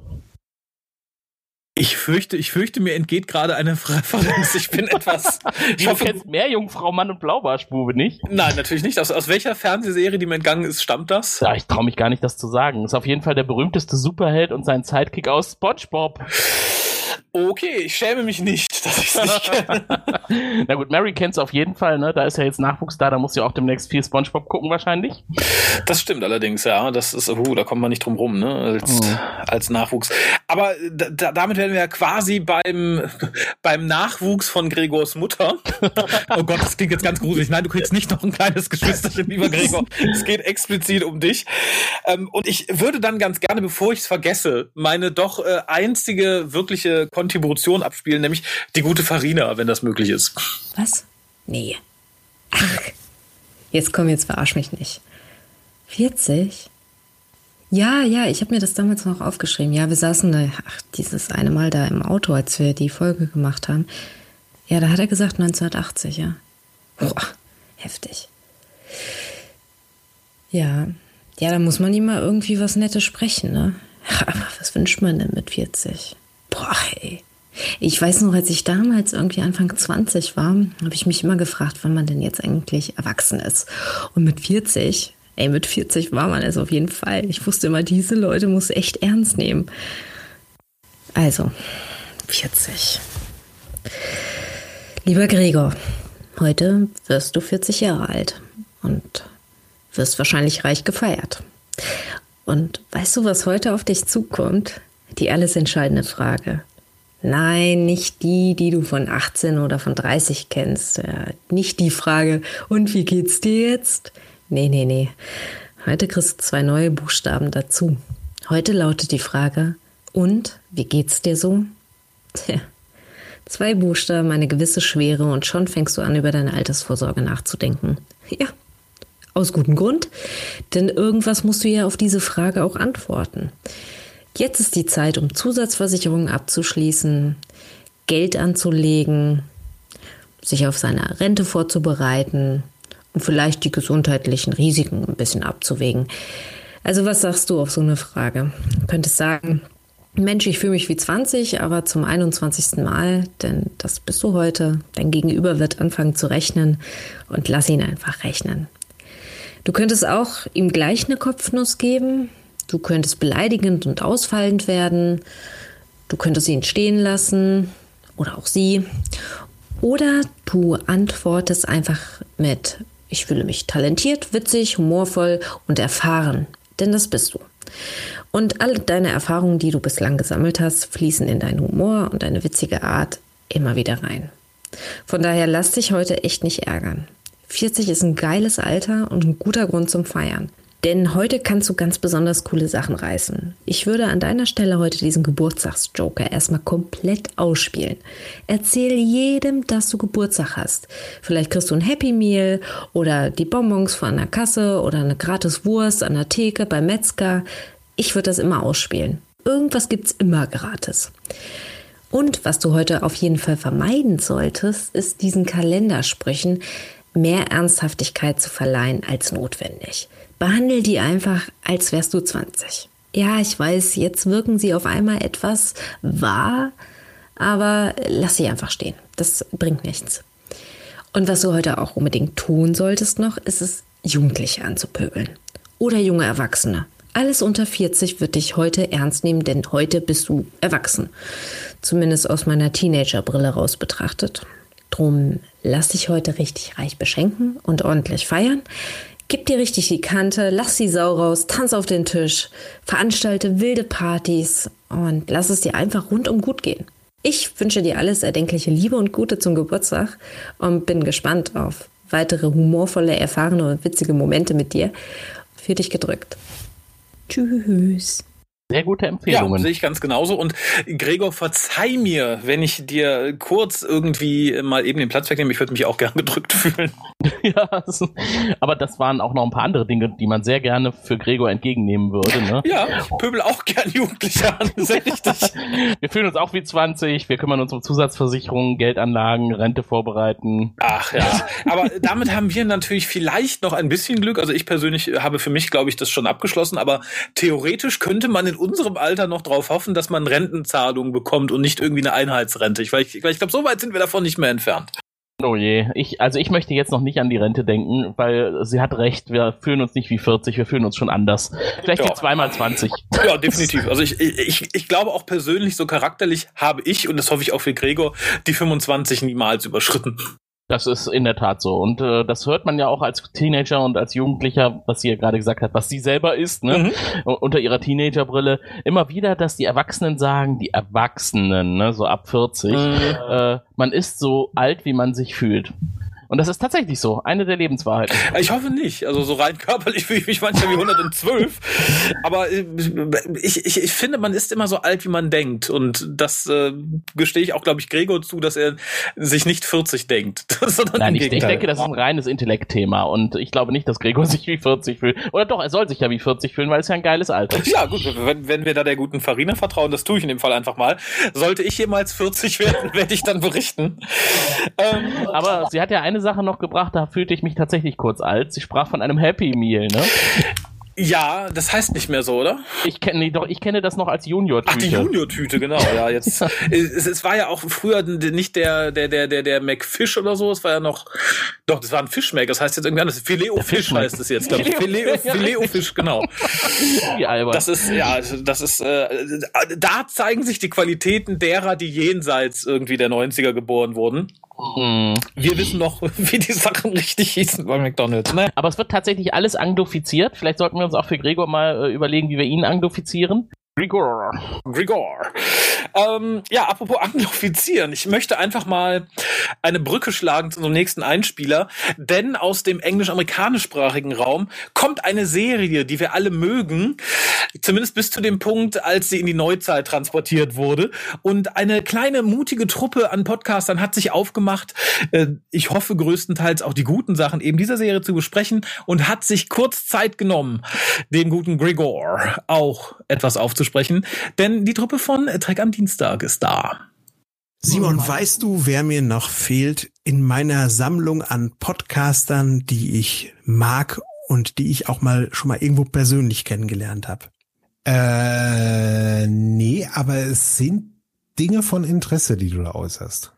Ich fürchte, ich fürchte, mir entgeht gerade eine Referenz. Ich bin etwas. ich du hoffe, kennst Meerjungfrau Mann und Blaubarschbube nicht? Nein, natürlich nicht. Aus, aus welcher Fernsehserie, die mir entgangen ist, stammt das? Ja, ich traue mich gar nicht, das zu sagen. Ist auf jeden Fall der berühmteste Superheld und sein Sidekick aus SpongeBob. Okay, ich schäme mich nicht, dass ich es nicht kenne. Na gut, Mary kennt es auf jeden Fall, ne? Da ist ja jetzt Nachwuchs da, da muss sie auch demnächst viel Spongebob gucken wahrscheinlich. Das stimmt allerdings, ja. Das ist, uh, da kommt man nicht drum rum, ne? Als, oh. als Nachwuchs. Aber da, damit werden wir ja quasi beim, beim Nachwuchs von Gregors Mutter. oh Gott, das klingt jetzt ganz gruselig. Nein, du kriegst nicht noch ein kleines Geschwisterchen, lieber Gregor. Es geht explizit um dich. Ähm, und ich würde dann ganz gerne, bevor ich es vergesse, meine doch äh, einzige wirkliche Kontribution abspielen, nämlich die gute Farina, wenn das möglich ist. Was? Nee. Ach, jetzt komm, jetzt verarsch mich nicht. 40? Ja, ja, ich habe mir das damals noch aufgeschrieben. Ja, wir saßen da, ach, dieses eine Mal da im Auto, als wir die Folge gemacht haben. Ja, da hat er gesagt 1980, ja. Boah, heftig. Ja, ja, da muss man ihm mal irgendwie was Nettes sprechen, ne? Aber was wünscht man denn mit 40? Boah, ey. Ich weiß noch, als ich damals irgendwie Anfang 20 war, habe ich mich immer gefragt, wann man denn jetzt eigentlich erwachsen ist. Und mit 40, ey, mit 40 war man es auf jeden Fall. Ich wusste immer, diese Leute muss echt ernst nehmen. Also, 40. Lieber Gregor, heute wirst du 40 Jahre alt und wirst wahrscheinlich reich gefeiert. Und weißt du, was heute auf dich zukommt? Die alles entscheidende Frage. Nein, nicht die, die du von 18 oder von 30 kennst. Ja, nicht die Frage, und wie geht's dir jetzt? Nee, nee, nee. Heute kriegst du zwei neue Buchstaben dazu. Heute lautet die Frage, und wie geht's dir so? Tja, zwei Buchstaben, eine gewisse Schwere und schon fängst du an, über deine Altersvorsorge nachzudenken. Ja, aus gutem Grund, denn irgendwas musst du ja auf diese Frage auch antworten. Jetzt ist die Zeit, um Zusatzversicherungen abzuschließen, Geld anzulegen, sich auf seine Rente vorzubereiten und vielleicht die gesundheitlichen Risiken ein bisschen abzuwägen. Also was sagst du auf so eine Frage? Du könntest sagen, Mensch, ich fühle mich wie 20, aber zum 21. Mal, denn das bist du heute. Dein Gegenüber wird anfangen zu rechnen und lass ihn einfach rechnen. Du könntest auch ihm gleich eine Kopfnuss geben, Du könntest beleidigend und ausfallend werden. Du könntest ihn stehen lassen oder auch sie. Oder du antwortest einfach mit, ich fühle mich talentiert, witzig, humorvoll und erfahren. Denn das bist du. Und alle deine Erfahrungen, die du bislang gesammelt hast, fließen in deinen Humor und deine witzige Art immer wieder rein. Von daher lass dich heute echt nicht ärgern. 40 ist ein geiles Alter und ein guter Grund zum Feiern. Denn heute kannst du ganz besonders coole Sachen reißen. Ich würde an deiner Stelle heute diesen Geburtstagsjoker erstmal komplett ausspielen. Erzähl jedem, dass du Geburtstag hast. Vielleicht kriegst du ein Happy Meal oder die Bonbons von der Kasse oder eine gratis Wurst an der Theke beim Metzger. Ich würde das immer ausspielen. Irgendwas gibt's immer gratis. Und was du heute auf jeden Fall vermeiden solltest, ist diesen Kalendersprüchen mehr Ernsthaftigkeit zu verleihen als notwendig. Behandle die einfach, als wärst du 20. Ja, ich weiß, jetzt wirken sie auf einmal etwas wahr, aber lass sie einfach stehen. Das bringt nichts. Und was du heute auch unbedingt tun solltest noch, ist es, Jugendliche anzupöbeln. Oder junge Erwachsene. Alles unter 40 wird dich heute ernst nehmen, denn heute bist du erwachsen. Zumindest aus meiner Teenagerbrille raus betrachtet. Drum lass dich heute richtig reich beschenken und ordentlich feiern. Gib dir richtig die Kante, lass die Sau raus, tanz auf den Tisch, veranstalte wilde Partys und lass es dir einfach rundum gut gehen. Ich wünsche dir alles erdenkliche Liebe und Gute zum Geburtstag und bin gespannt auf weitere humorvolle, erfahrene und witzige Momente mit dir. Für dich gedrückt. Tschüss. Sehr gute Empfehlungen. Ja, sehe ich ganz genauso. Und Gregor, verzeih mir, wenn ich dir kurz irgendwie mal eben den Platz wegnehme. Ich würde mich auch gern gedrückt fühlen. ja, aber das waren auch noch ein paar andere Dinge, die man sehr gerne für Gregor entgegennehmen würde. Ne? Ja, Pöbel auch gern Jugendliche an. Sehr richtig. wir fühlen uns auch wie 20. Wir kümmern uns um Zusatzversicherungen, Geldanlagen, Rente vorbereiten. Ach ja. Aber damit haben wir natürlich vielleicht noch ein bisschen Glück. Also ich persönlich habe für mich, glaube ich, das schon abgeschlossen. Aber theoretisch könnte man in in unserem Alter noch drauf hoffen, dass man Rentenzahlungen bekommt und nicht irgendwie eine Einheitsrente. Ich, ich, ich glaube, so weit sind wir davon nicht mehr entfernt. Oh je, ich, also ich möchte jetzt noch nicht an die Rente denken, weil sie hat recht, wir fühlen uns nicht wie 40, wir fühlen uns schon anders. Vielleicht ja. zweimal 20. Ja, definitiv. Also ich, ich, ich glaube auch persönlich, so charakterlich habe ich, und das hoffe ich auch für Gregor, die 25 niemals überschritten. Das ist in der Tat so. Und äh, das hört man ja auch als Teenager und als Jugendlicher, was sie ja gerade gesagt hat, was sie selber ist, ne? Mhm. Unter ihrer Teenagerbrille. Immer wieder, dass die Erwachsenen sagen, die Erwachsenen, ne, so ab 40, mhm. äh, man ist so alt, wie man sich fühlt. Und das ist tatsächlich so, eine der Lebenswahrheiten. Ich hoffe nicht. Also so rein körperlich fühle ich mich manchmal wie 112. Aber äh, ich, ich, ich finde, man ist immer so alt, wie man denkt. Und das äh, gestehe ich auch, glaube ich, Gregor zu, dass er sich nicht 40 denkt. Nein, ich, ich, denke, das ist ein reines Intellektthema. Und ich glaube nicht, dass Gregor sich wie 40 fühlt. Oder doch, er soll sich ja wie 40 fühlen, weil es ja ein geiles Alter ist. Ja, gut, wenn, wenn wir da der guten Farina vertrauen, das tue ich in dem Fall einfach mal. Sollte ich jemals 40 werden, werde ich dann berichten. Ähm, Aber sie hat ja eine eine Sache noch gebracht, da fühlte ich mich tatsächlich kurz alt. Sie sprach von einem Happy Meal, ne? Ja, das heißt nicht mehr so, oder? Ich kenne nee, doch, ich kenne das noch als Junior-Tüte. Ach, die Junior-Tüte, genau. Ja, jetzt es, es, war ja auch früher nicht der der der der der McFish oder so, es war ja noch doch, das war ein Fischmack, das heißt jetzt irgendwie anders. Fileo Fisch heißt es jetzt, glaube ich. Fileo, Fileo Fisch, genau. Wie albern. Das ist ja, das ist äh, da zeigen sich die Qualitäten derer, die jenseits irgendwie der 90er geboren wurden. Hm. Wir wissen noch, wie die Sachen richtig hießen bei McDonalds. Ne? Aber es wird tatsächlich alles anglifiziert. Vielleicht sollten wir uns auch für Gregor mal äh, überlegen, wie wir ihn anglifizieren. Grigor. Grigor. Ähm, ja, apropos Anglophizieren. Ich möchte einfach mal eine Brücke schlagen zu unserem nächsten Einspieler, denn aus dem englisch-amerikanischsprachigen Raum kommt eine Serie, die wir alle mögen, zumindest bis zu dem Punkt, als sie in die Neuzeit transportiert wurde. Und eine kleine mutige Truppe an Podcastern hat sich aufgemacht, äh, ich hoffe größtenteils auch die guten Sachen eben dieser Serie zu besprechen und hat sich kurz Zeit genommen, dem guten Grigor auch etwas aufzuschreiben sprechen, denn die Truppe von Trek am Dienstag ist da. Simon, weißt du, wer mir noch fehlt in meiner Sammlung an Podcastern, die ich mag und die ich auch mal schon mal irgendwo persönlich kennengelernt habe? Äh, nee, aber es sind Dinge von Interesse, die du da äußerst.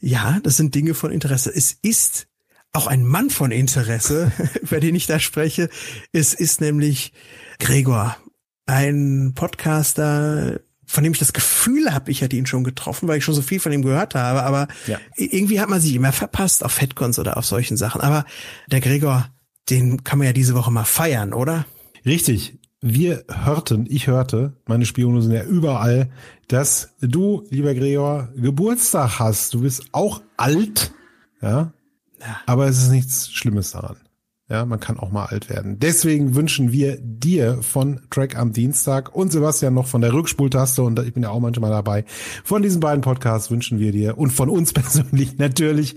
Ja, das sind Dinge von Interesse. Es ist auch ein Mann von Interesse, über den ich da spreche. Es ist nämlich Gregor ein Podcaster, von dem ich das Gefühl habe, ich hätte ihn schon getroffen, weil ich schon so viel von ihm gehört habe, aber ja. irgendwie hat man sich immer verpasst auf Fatcons oder auf solchen Sachen. Aber der Gregor, den kann man ja diese Woche mal feiern, oder? Richtig. Wir hörten, ich hörte, meine Spione sind ja überall, dass du, lieber Gregor, Geburtstag hast. Du bist auch alt, ja. ja. Aber es ist nichts Schlimmes daran. Ja, man kann auch mal alt werden. Deswegen wünschen wir dir von Track am Dienstag und Sebastian noch von der Rückspultaste und ich bin ja auch manchmal dabei. Von diesen beiden Podcasts wünschen wir dir und von uns persönlich natürlich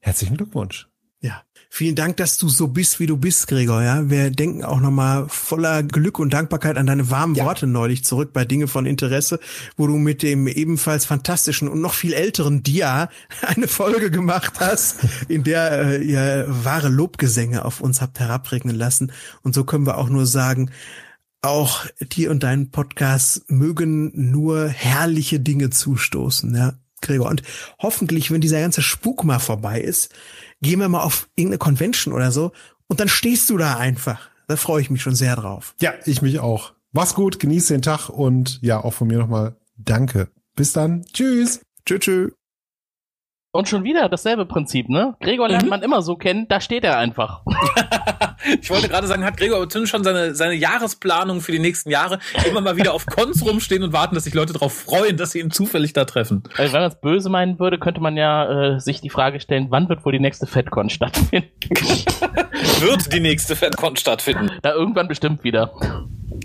herzlichen Glückwunsch. Ja, Vielen Dank, dass du so bist, wie du bist, Gregor. Ja, wir denken auch nochmal voller Glück und Dankbarkeit an deine warmen ja. Worte neulich zurück bei Dinge von Interesse, wo du mit dem ebenfalls fantastischen und noch viel älteren Dia eine Folge gemacht hast, in der äh, ihr wahre Lobgesänge auf uns habt herabregnen lassen. Und so können wir auch nur sagen, auch dir und deinen Podcast mögen nur herrliche Dinge zustoßen, ja, Gregor. Und hoffentlich, wenn dieser ganze Spuk mal vorbei ist, gehen wir mal auf irgendeine Convention oder so und dann stehst du da einfach. Da freue ich mich schon sehr drauf. Ja, ich mich auch. Mach's gut, genieß den Tag und ja, auch von mir nochmal danke. Bis dann. Tschüss. Tschüss. tschüss. Und schon wieder dasselbe Prinzip, ne? Gregor lernt mhm. man immer so kennen, da steht er einfach. ich wollte gerade sagen, hat Gregor zumindest schon seine, seine Jahresplanung für die nächsten Jahre immer mal wieder auf Cons rumstehen und warten, dass sich Leute darauf freuen, dass sie ihn zufällig da treffen. Also wenn man es böse meinen würde, könnte man ja äh, sich die Frage stellen, wann wird wohl die nächste FedCon stattfinden? wird die nächste FedCon stattfinden? Da irgendwann bestimmt wieder.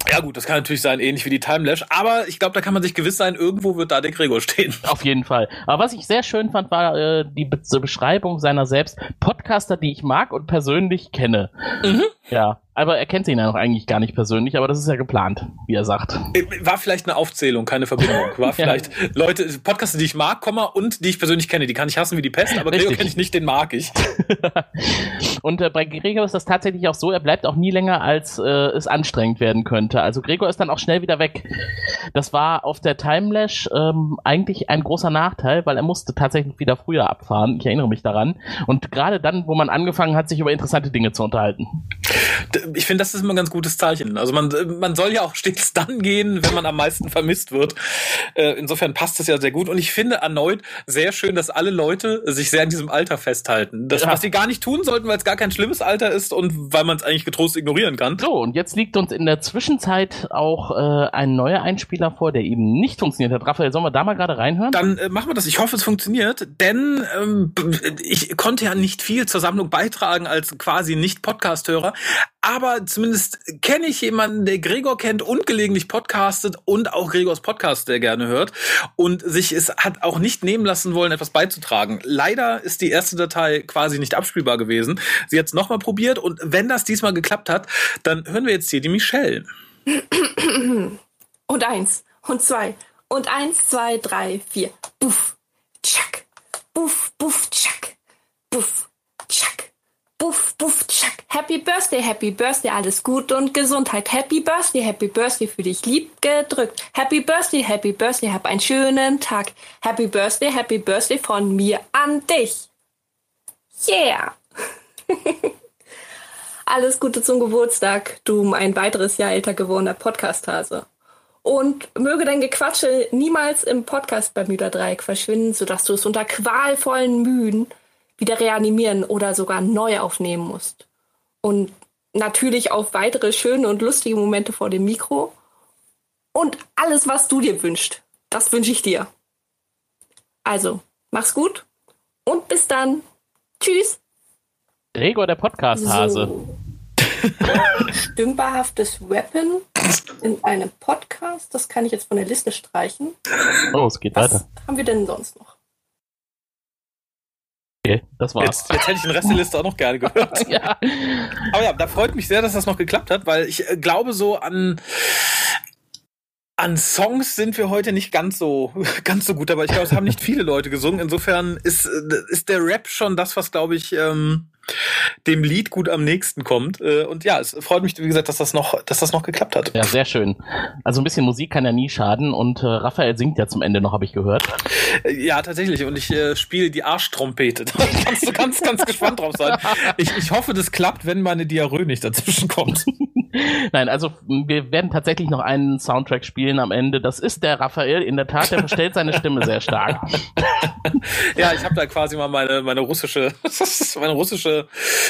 Ja gut, das kann natürlich sein, ähnlich wie die Timelash, aber ich glaube, da kann man sich gewiss sein, irgendwo wird da der Gregor stehen. Auf jeden Fall. Aber was ich sehr schön fand, war äh, die Be Beschreibung seiner selbst. Podcaster, die ich mag und persönlich kenne. Mhm. Ja, aber er kennt ihn ja noch eigentlich gar nicht persönlich, aber das ist ja geplant, wie er sagt. Äh, war vielleicht eine Aufzählung, keine Verbindung. War vielleicht ja. Leute, Podcaster, die ich mag, Komma, und die ich persönlich kenne. Die kann ich hassen wie die Pest, aber Gregor kenne ich nicht, den mag ich. und äh, bei Gregor ist das tatsächlich auch so, er bleibt auch nie länger, als äh, es anstrengend werden könnte. Also Gregor ist dann auch schnell wieder weg. Das war auf der Timelash ähm, eigentlich ein großer Nachteil, weil er musste tatsächlich wieder früher abfahren. Ich erinnere mich daran. Und gerade dann, wo man angefangen hat, sich über interessante Dinge zu unterhalten ich finde, das ist immer ein ganz gutes Zeichen. Also man, man soll ja auch stets dann gehen, wenn man am meisten vermisst wird. Äh, insofern passt das ja sehr gut. Und ich finde erneut sehr schön, dass alle Leute sich sehr an diesem Alter festhalten. Das, ja. Was sie gar nicht tun sollten, weil es gar kein schlimmes Alter ist und weil man es eigentlich getrost ignorieren kann. So, und jetzt liegt uns in der Zwischenzeit auch äh, ein neuer Einspieler vor, der eben nicht funktioniert hat. Raphael, sollen wir da mal gerade reinhören? Dann äh, machen wir das. Ich hoffe, es funktioniert, denn ähm, ich konnte ja nicht viel zur Sammlung beitragen als quasi Nicht-Podcast-Hörer aber zumindest kenne ich jemanden, der Gregor kennt und gelegentlich podcastet und auch Gregors Podcast der gerne hört und sich es hat auch nicht nehmen lassen wollen, etwas beizutragen. Leider ist die erste Datei quasi nicht abspielbar gewesen. Sie hat es nochmal probiert und wenn das diesmal geklappt hat, dann hören wir jetzt hier die Michelle. Und eins und zwei und eins, zwei, drei, vier. Buff, tschack, buff, buff, tschack, buff, tschack. Buff, buff, tschack. Happy Birthday, Happy Birthday, alles Gute und Gesundheit. Happy Birthday, Happy Birthday, für dich lieb gedrückt. Happy Birthday, Happy Birthday, hab einen schönen Tag. Happy Birthday, Happy Birthday von mir an dich. Yeah! alles Gute zum Geburtstag, du ein weiteres Jahr älter gewordener Podcast-Hase. Und möge dein Gequatsche niemals im Podcast Bermuda-Dreieck verschwinden, sodass du es unter qualvollen Mühen wieder reanimieren oder sogar neu aufnehmen musst. Und natürlich auf weitere schöne und lustige Momente vor dem Mikro. Und alles, was du dir wünschst, das wünsche ich dir. Also, mach's gut und bis dann. Tschüss. Gregor, der Podcast-Hase. So. Stümperhaftes Weapon in einem Podcast, das kann ich jetzt von der Liste streichen. Oh, es geht Was weiter. haben wir denn sonst noch? Okay, das war's. Jetzt, jetzt hätte ich den Rest der Liste auch noch gerne gehört. ja. Aber ja, da freut mich sehr, dass das noch geklappt hat, weil ich äh, glaube, so an, an Songs sind wir heute nicht ganz so, ganz so gut, aber ich glaube, es haben nicht viele Leute gesungen. Insofern ist, äh, ist der Rap schon das, was, glaube ich, ähm, dem Lied gut am nächsten kommt. Äh, Und ja, es freut mich, wie gesagt, dass das noch, dass das noch geklappt hat. Ja, sehr schön. Also ein bisschen Musik kann ja nie schaden und äh, Raphael singt ja zum Ende noch, habe ich gehört. Äh, Ja, tatsächlich. Und ich äh, spiele die Arschtrompete. Da kannst du ganz, ganz gespannt drauf sein. Ich, ich hoffe, das klappt, wenn meine Diarrhoe nicht dazwischen kommt. Nein, also wir werden tatsächlich noch einen Soundtrack spielen am Ende. Das ist der Raphael. In der Tat, der verstellt seine Stimme sehr stark. Ja, ich habe da quasi mal meine, meine russische, meine russische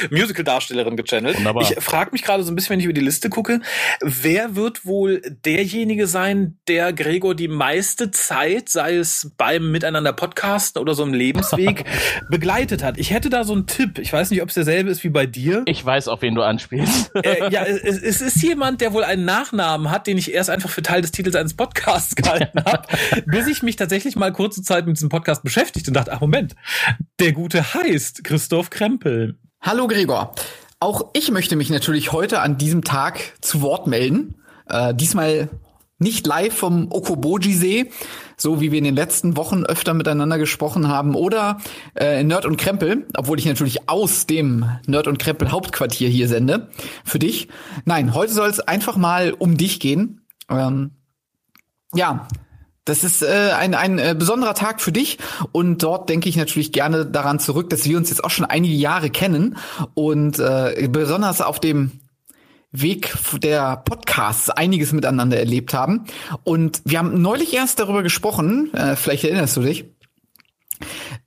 Musical-Darstellerin gechannelt. Wunderbar. Ich frage mich gerade so ein bisschen, wenn ich über die Liste gucke, wer wird wohl derjenige sein, der Gregor die meiste Zeit, sei es beim Miteinander Podcasten oder so im Lebensweg, begleitet hat? Ich hätte da so einen Tipp. Ich weiß nicht, ob es derselbe ist wie bei dir. Ich weiß, auf wen du anspielst. Äh, ja, es, es ist jemand, der wohl einen Nachnamen hat, den ich erst einfach für Teil des Titels eines Podcasts gehalten habe, bis ich mich tatsächlich mal kurze Zeit mit diesem Podcast beschäftigt und dachte, ach Moment, der Gute heißt Christoph Krempel. Hallo Gregor. Auch ich möchte mich natürlich heute an diesem Tag zu Wort melden. Äh, diesmal nicht live vom Okoboji-See, so wie wir in den letzten Wochen öfter miteinander gesprochen haben, oder äh, in Nerd und Krempel, obwohl ich natürlich aus dem Nerd und Krempel Hauptquartier hier sende, für dich. Nein, heute soll es einfach mal um dich gehen. Ähm, ja, das ist äh, ein, ein äh, besonderer Tag für dich und dort denke ich natürlich gerne daran zurück, dass wir uns jetzt auch schon einige Jahre kennen und äh, besonders auf dem Weg der Podcasts einiges miteinander erlebt haben. Und wir haben neulich erst darüber gesprochen, äh, vielleicht erinnerst du dich,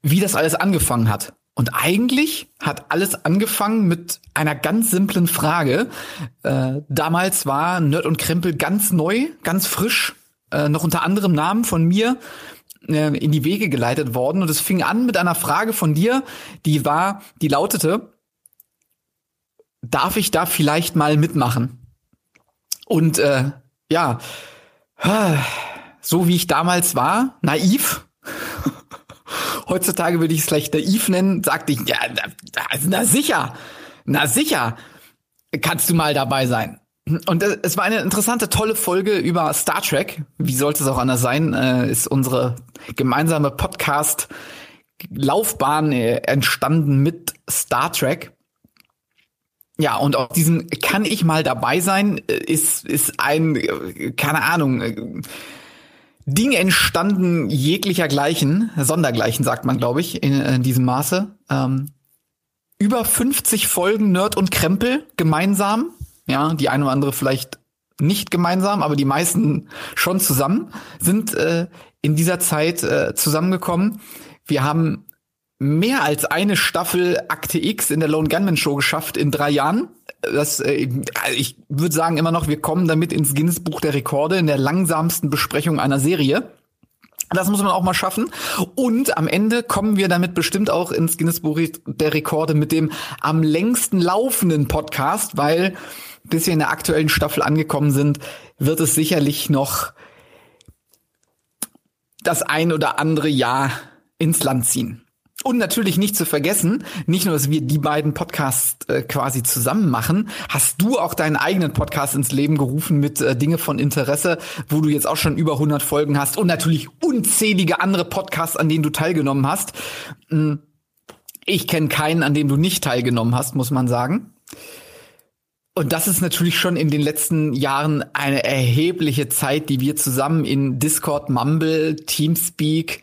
wie das alles angefangen hat. Und eigentlich hat alles angefangen mit einer ganz simplen Frage. Äh, damals war Nerd und Krempel ganz neu, ganz frisch, äh, noch unter anderem Namen von mir äh, in die Wege geleitet worden. Und es fing an mit einer Frage von dir, die war, die lautete, darf ich da vielleicht mal mitmachen? Und äh, ja, so wie ich damals war, naiv, heutzutage würde ich es vielleicht naiv nennen, sagte ich, ja, na, na sicher, na sicher, kannst du mal dabei sein. Und äh, es war eine interessante, tolle Folge über Star Trek. Wie sollte es auch anders sein? Äh, ist unsere gemeinsame Podcast-Laufbahn äh, entstanden mit Star Trek. Ja, und auf diesem kann ich mal dabei sein, äh, ist, ist ein, keine Ahnung, Ding entstanden jeglicher Gleichen, Sondergleichen sagt man, glaube ich, in, in diesem Maße. Ähm, über 50 Folgen Nerd und Krempel gemeinsam. Ja, die eine oder andere vielleicht nicht gemeinsam, aber die meisten schon zusammen sind äh, in dieser Zeit äh, zusammengekommen. Wir haben mehr als eine Staffel Akte X in der Lone Gunman Show geschafft in drei Jahren. Das, äh, ich würde sagen immer noch, wir kommen damit ins Guinness Buch der Rekorde in der langsamsten Besprechung einer Serie. Das muss man auch mal schaffen. Und am Ende kommen wir damit bestimmt auch ins Guinness Buch der Rekorde mit dem am längsten laufenden Podcast, weil bis wir in der aktuellen Staffel angekommen sind, wird es sicherlich noch das ein oder andere Jahr ins Land ziehen. Und natürlich nicht zu vergessen, nicht nur, dass wir die beiden Podcasts äh, quasi zusammen machen, hast du auch deinen eigenen Podcast ins Leben gerufen mit äh, Dinge von Interesse, wo du jetzt auch schon über 100 Folgen hast und natürlich unzählige andere Podcasts, an denen du teilgenommen hast. Hm, Ich kenne keinen, an dem du nicht teilgenommen hast, muss man sagen. Und das ist natürlich schon in den letzten Jahren eine erhebliche Zeit, die wir zusammen in Discord, Mumble, Teamspeak,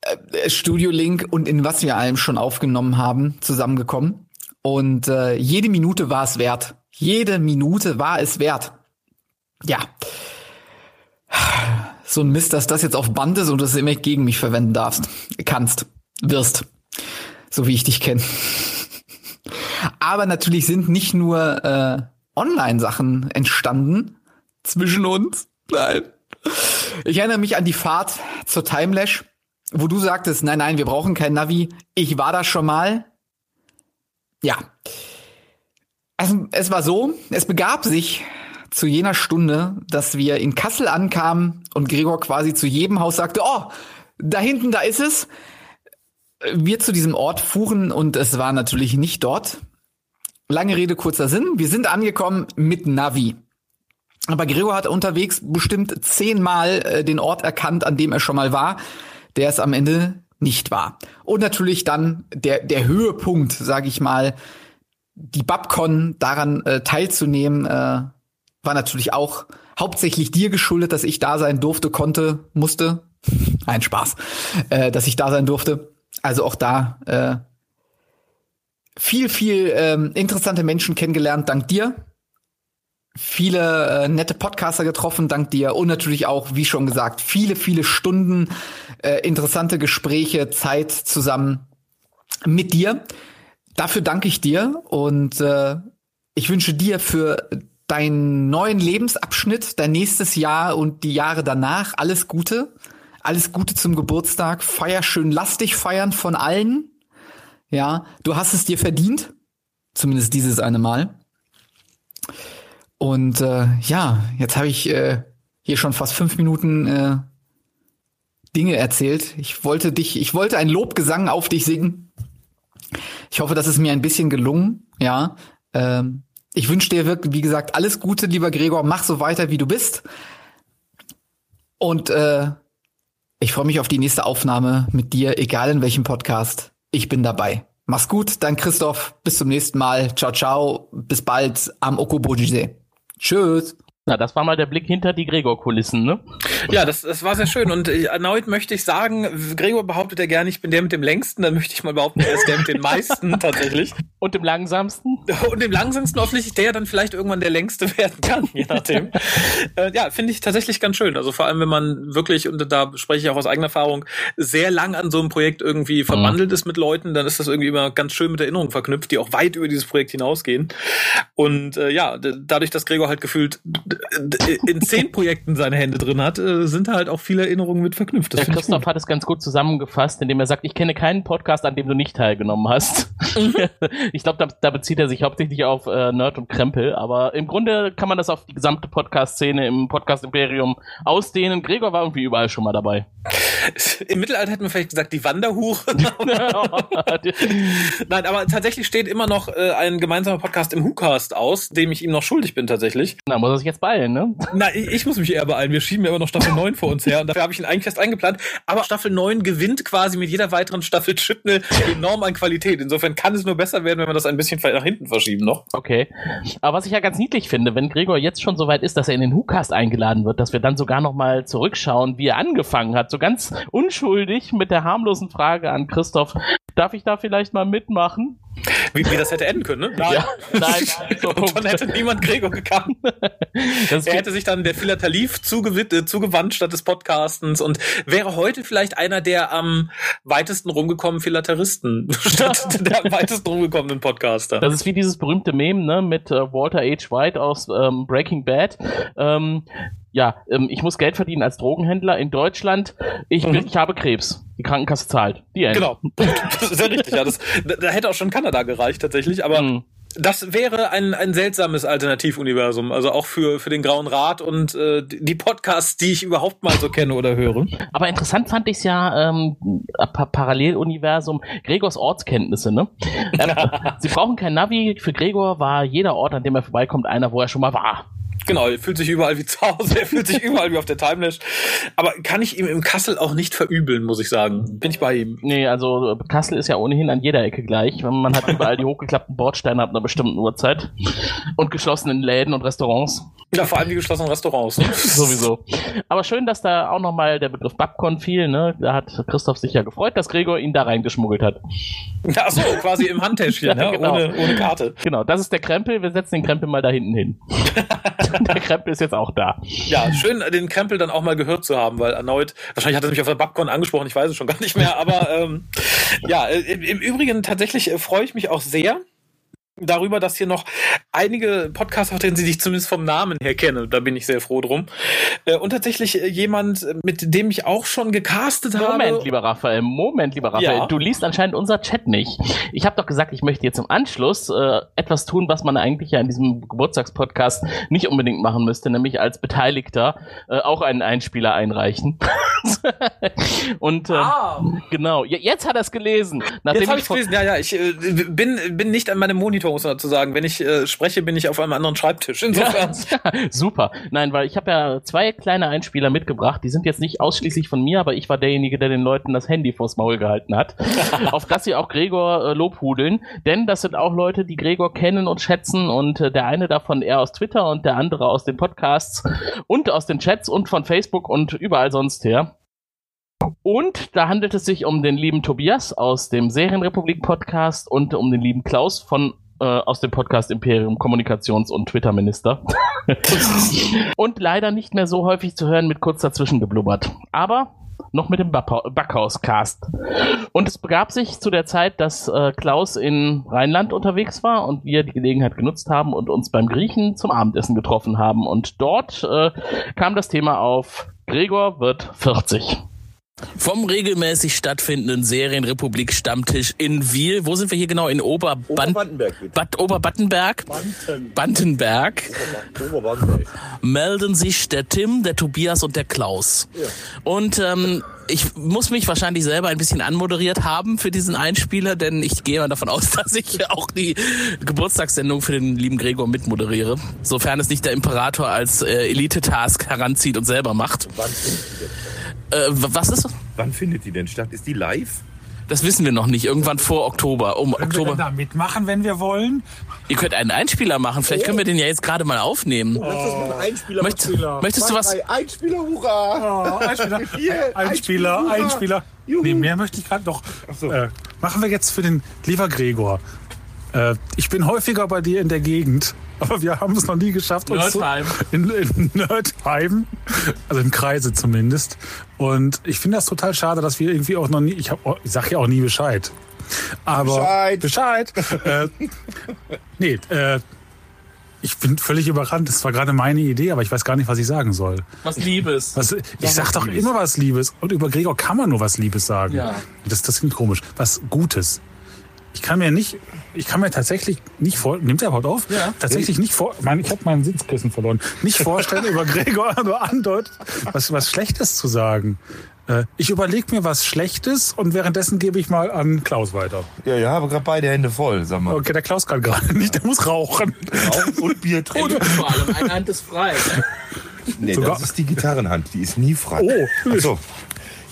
äh, Studio Link und in was wir allem schon aufgenommen haben, zusammengekommen. Und äh, jede Minute war es wert. Jede Minute war es wert. Ja. so ein Mist, dass das jetzt auf Band ist und du es immer gegen mich verwenden darfst, kannst, wirst, so wie ich dich kenne. Aber natürlich sind nicht nur äh, Online-Sachen entstanden zwischen uns. Nein. Ich erinnere mich an die Fahrt zur Timelash, wo du sagtest, nein, nein, wir brauchen kein Navi. Ich war da schon mal. Ja. Also, es war so, es begab sich zu jener Stunde, dass wir in Kassel ankamen und Gregor quasi zu jedem Haus sagte, oh, da hinten, da ist es. Wir zu diesem Ort fuhren und es war natürlich nicht dort. Lange Rede, kurzer Sinn. Wir sind angekommen mit Navi. Aber Gregor hat unterwegs bestimmt zehnmal äh, den Ort erkannt, an dem er schon mal war, der es am Ende nicht war. Und natürlich dann der, der Höhepunkt, sage ich mal, die Babcon daran äh, teilzunehmen, äh, war natürlich auch hauptsächlich dir geschuldet, dass ich da sein durfte, konnte, musste. Ein Spaß, äh, dass ich da sein durfte. Also auch da äh, viel, viel ähm, interessante Menschen kennengelernt, dank dir. Viele äh, nette Podcaster getroffen, dank dir. Und natürlich auch, wie schon gesagt, viele, viele Stunden äh, interessante Gespräche, Zeit zusammen mit dir. Dafür danke ich dir und äh, ich wünsche dir für deinen neuen Lebensabschnitt, dein nächstes Jahr und die Jahre danach alles Gute. Alles Gute zum Geburtstag. Feier schön, lass dich feiern von allen. Ja, du hast es dir verdient. Zumindest dieses eine Mal. Und äh, ja, jetzt habe ich äh, hier schon fast fünf Minuten äh, Dinge erzählt. Ich wollte dich, ich wollte ein Lobgesang auf dich singen. Ich hoffe, das ist mir ein bisschen gelungen. Ja, ähm, ich wünsche dir wirklich, wie gesagt, alles Gute, lieber Gregor. Mach so weiter, wie du bist. Und äh, ich freue mich auf die nächste Aufnahme mit dir, egal in welchem Podcast. Ich bin dabei. Mach's gut, dein Christoph. Bis zum nächsten Mal. Ciao, ciao. Bis bald am Okoboji-See. Tschüss. Na, das war mal der Blick hinter die Gregor-Kulissen, ne? Ja, das, das war sehr schön. Und erneut möchte ich sagen, Gregor behauptet ja gerne, ich bin der mit dem längsten. Dann möchte ich mal behaupten, er ist der mit den meisten tatsächlich. Und dem langsamsten? Und dem langsamsten offensichtlich, der dann vielleicht irgendwann der längste werden kann, je nachdem. äh, ja, finde ich tatsächlich ganz schön. Also vor allem, wenn man wirklich, und da spreche ich auch aus eigener Erfahrung, sehr lang an so einem Projekt irgendwie verbandelt mhm. ist mit Leuten, dann ist das irgendwie immer ganz schön mit Erinnerungen verknüpft, die auch weit über dieses Projekt hinausgehen. Und äh, ja, dadurch, dass Gregor halt gefühlt in zehn Projekten seine Hände drin hat, äh, sind halt auch viele Erinnerungen mit verknüpft. Das Der Christoph hat es ganz gut zusammengefasst, indem er sagt, ich kenne keinen Podcast, an dem du nicht teilgenommen hast. Mhm. ich glaube, da, da, bezieht er sich hauptsächlich auf äh, Nerd und Krempel, aber im Grunde kann man das auf die gesamte Podcast-Szene im Podcast-Imperium ausdehnen. Gregor war irgendwie überall schon mal dabei. Im Mittelalter hätten wir vielleicht gesagt, die Wanderhure. Nein, aber tatsächlich steht immer noch äh, ein gemeinsamer Podcast im WhoCast aus, dem ich ihm noch schuldig bin tatsächlich. Na, muss er sich jetzt beeilen, ne? Na, ich, ich muss mich eher beeilen. Wir schieben ja immer noch Staffel 9 vor uns her und dafür habe ich ihn eigentlich fest eingeplant. Aber Staffel 9 gewinnt quasi mit jeder weiteren Staffel Chipnell enorm an Qualität. Insofern kann es nur besser werden, wenn wir das ein bisschen nach hinten verschieben noch. Okay. Aber was ich ja ganz niedlich finde, wenn Gregor jetzt schon so weit ist, dass er in den WhoCast eingeladen wird, dass wir dann sogar noch mal zurückschauen, wie er angefangen hat. So ganz unschuldig mit der harmlosen Frage an Christoph, darf ich da vielleicht mal mitmachen? Wie, wie das hätte enden können, ne? Nein, ja. nein, so Und dann hätte niemand Gregor gekannt. er hätte sich dann der Philatelif äh, zugewandt statt des Podcastens und wäre heute vielleicht einer der am weitesten rumgekommenen Philatelisten statt der am weitesten rumgekommenen Podcaster. Das ist wie dieses berühmte Meme, ne, mit äh, Walter H. White aus ähm, Breaking Bad. Ähm, ja, ähm, ich muss Geld verdienen als Drogenhändler in Deutschland. Ich, mhm. ich habe Krebs. Die Krankenkasse zahlt. Die End. Genau. Das ist ja richtig. Ja, das, da hätte auch schon Kanada gereicht tatsächlich, aber mhm. das wäre ein, ein seltsames Alternativuniversum. Also auch für, für den Grauen Rat und äh, die Podcasts, die ich überhaupt mal so kenne oder höre. Aber interessant fand ich es ja, ähm, Paralleluniversum, Gregors Ortskenntnisse, ne? Sie brauchen kein Navi. Für Gregor war jeder Ort, an dem er vorbeikommt, einer, wo er schon mal war. Genau, er fühlt sich überall wie zu Hause, er fühlt sich überall wie auf der Timelash. Aber kann ich ihm im Kassel auch nicht verübeln, muss ich sagen. Bin ich bei ihm. Nee, also Kassel ist ja ohnehin an jeder Ecke gleich. Man hat überall die hochgeklappten Bordsteine ab einer bestimmten Uhrzeit. Und geschlossenen Läden und Restaurants. Ja, vor allem die geschlossenen Restaurants. Ne? Sowieso. Aber schön, dass da auch nochmal der Begriff Babcon fiel. Ne? Da hat Christoph sich ja gefreut, dass Gregor ihn da reingeschmuggelt hat. Ja, so, quasi im Handtäschchen, ja, ne? genau. ohne, ohne Karte. Genau, das ist der Krempel. Wir setzen den Krempel mal da hinten hin. der Krempel ist jetzt auch da. Ja, schön, den Krempel dann auch mal gehört zu haben, weil erneut, wahrscheinlich hat er mich auf der Babcon angesprochen, ich weiß es schon gar nicht mehr, aber ähm, ja, äh, im, im Übrigen tatsächlich äh, freue ich mich auch sehr, darüber, dass hier noch einige Podcaster vertreten sind, die ich zumindest vom Namen her kenne. Da bin ich sehr froh drum. Äh, und tatsächlich äh, jemand, mit dem ich auch schon gecastet Moment, habe. Moment, lieber Raphael, Moment, lieber Raphael. Ja. Du liest anscheinend unser Chat nicht. Ich habe doch gesagt, ich möchte jetzt im Anschluss äh, etwas tun, was man eigentlich ja in diesem Geburtstagspodcast nicht unbedingt machen müsste, nämlich als Beteiligter äh, auch einen Einspieler einreichen. Und äh, genau, J- jetzt hat er es gelesen. Nachdem Jetzt habe ich vor- gelesen, ja, ja, ich äh, bin, bin nicht an meinem Monitor, muss man dazu sagen. Wenn ich äh, spreche, bin ich auf einem anderen Schreibtisch. Insofern. Ja, super. Nein, weil ich habe ja zwei kleine Einspieler mitgebracht. Die sind jetzt nicht ausschließlich von mir, aber ich war derjenige, der den Leuten das Handy vors Maul gehalten hat. auf das sie auch Gregor äh, lobhudeln. Denn das sind auch Leute, die Gregor kennen und schätzen. Und äh, der eine davon eher aus Twitter und der andere aus den Podcasts und aus den Chats und von Facebook und überall sonst her. Und da handelt es sich um den lieben Tobias aus dem Serienrepublik Podcast und um den lieben Klaus von äh, aus dem Podcast Imperium Kommunikations- und Twitter-Minister. und leider nicht mehr so häufig zu hören mit kurz dazwischen geblubbert. Aber noch mit dem Backhaus-Cast. Und es begab sich zu der Zeit, dass äh, Klaus in Rheinland unterwegs war und wir die Gelegenheit genutzt haben und uns beim Griechen zum Abendessen getroffen haben. Und dort äh, kam das Thema auf, Gregor wird 40. Vom regelmäßig stattfindenden Serienrepublik Stammtisch in Wiel. Wo sind wir hier genau? In Oberban Bad Oberbattenberg. Bantenberg. Melden sich der Tim, der Tobias und der Klaus. Und ähm, ich muss mich wahrscheinlich selber ein bisschen anmoderiert haben für diesen Einspieler, denn ich gehe mal davon aus, dass ich auch die Geburtstagssendung für den lieben Gregor mitmoderiere. Sofern es nicht der Imperator als äh, Elite-Task heranzieht und selber macht. Äh, was ist das? Wann findet die denn statt? Ist die live? Das wissen wir noch nicht. Irgendwann vor Oktober. Um Können wir denn Oktober. da mitmachen, wenn wir wollen? Ihr könnt einen Einspieler machen. Vielleicht können wir den ja jetzt gerade mal aufnehmen. Lass uns mal einen Einspieler Möcht- möchtest du was-. Einspieler, hurra! Oh, Einspieler, Hier, Einspieler, hurra! Einspieler. Nee, mehr möchte ich gerade noch. Äh, machen wir jetzt für den lieber Gregor. Äh, ich bin häufiger bei dir in der Gegend, aber wir haben es noch nie geschafft. So in, in Nerdheim, also im Kreise zumindest. Und ich finde das total schade, dass wir irgendwie auch noch nie, ich, hab, ich sag ja auch nie Bescheid. Aber Bescheid. Bescheid. äh, nee, äh, ich bin völlig überrannt. Das war gerade meine Idee, aber ich weiß gar nicht, was ich sagen soll. Was Liebes. Was, ich sag doch immer was Liebes. Und über Gregor kann man nur was Liebes sagen. Ja. Das, das klingt komisch. Was Gutes. Ich kann mir nicht, ich kann mir tatsächlich nicht vor, nimmt er überhaupt auf? Ja. Tatsächlich nicht vor, mein, ich habe meinen Sitzkissen verloren. Nicht vorstellen, über Gregor nur andeutet, was, was Schlechtes zu sagen. Äh, Ich überlege mir was Schlechtes und währenddessen gebe ich mal an Klaus weiter. Ja, ja, aber gerade beide Hände voll, sag mal. Okay, der Klaus kann gerade nicht, der muss rauchen. Rauchen und Bier trinken. Vor allem, eine Hand ist frei. Nee, Sogar- das ist die Gitarrenhand, die ist nie frei. Oh. Ach so.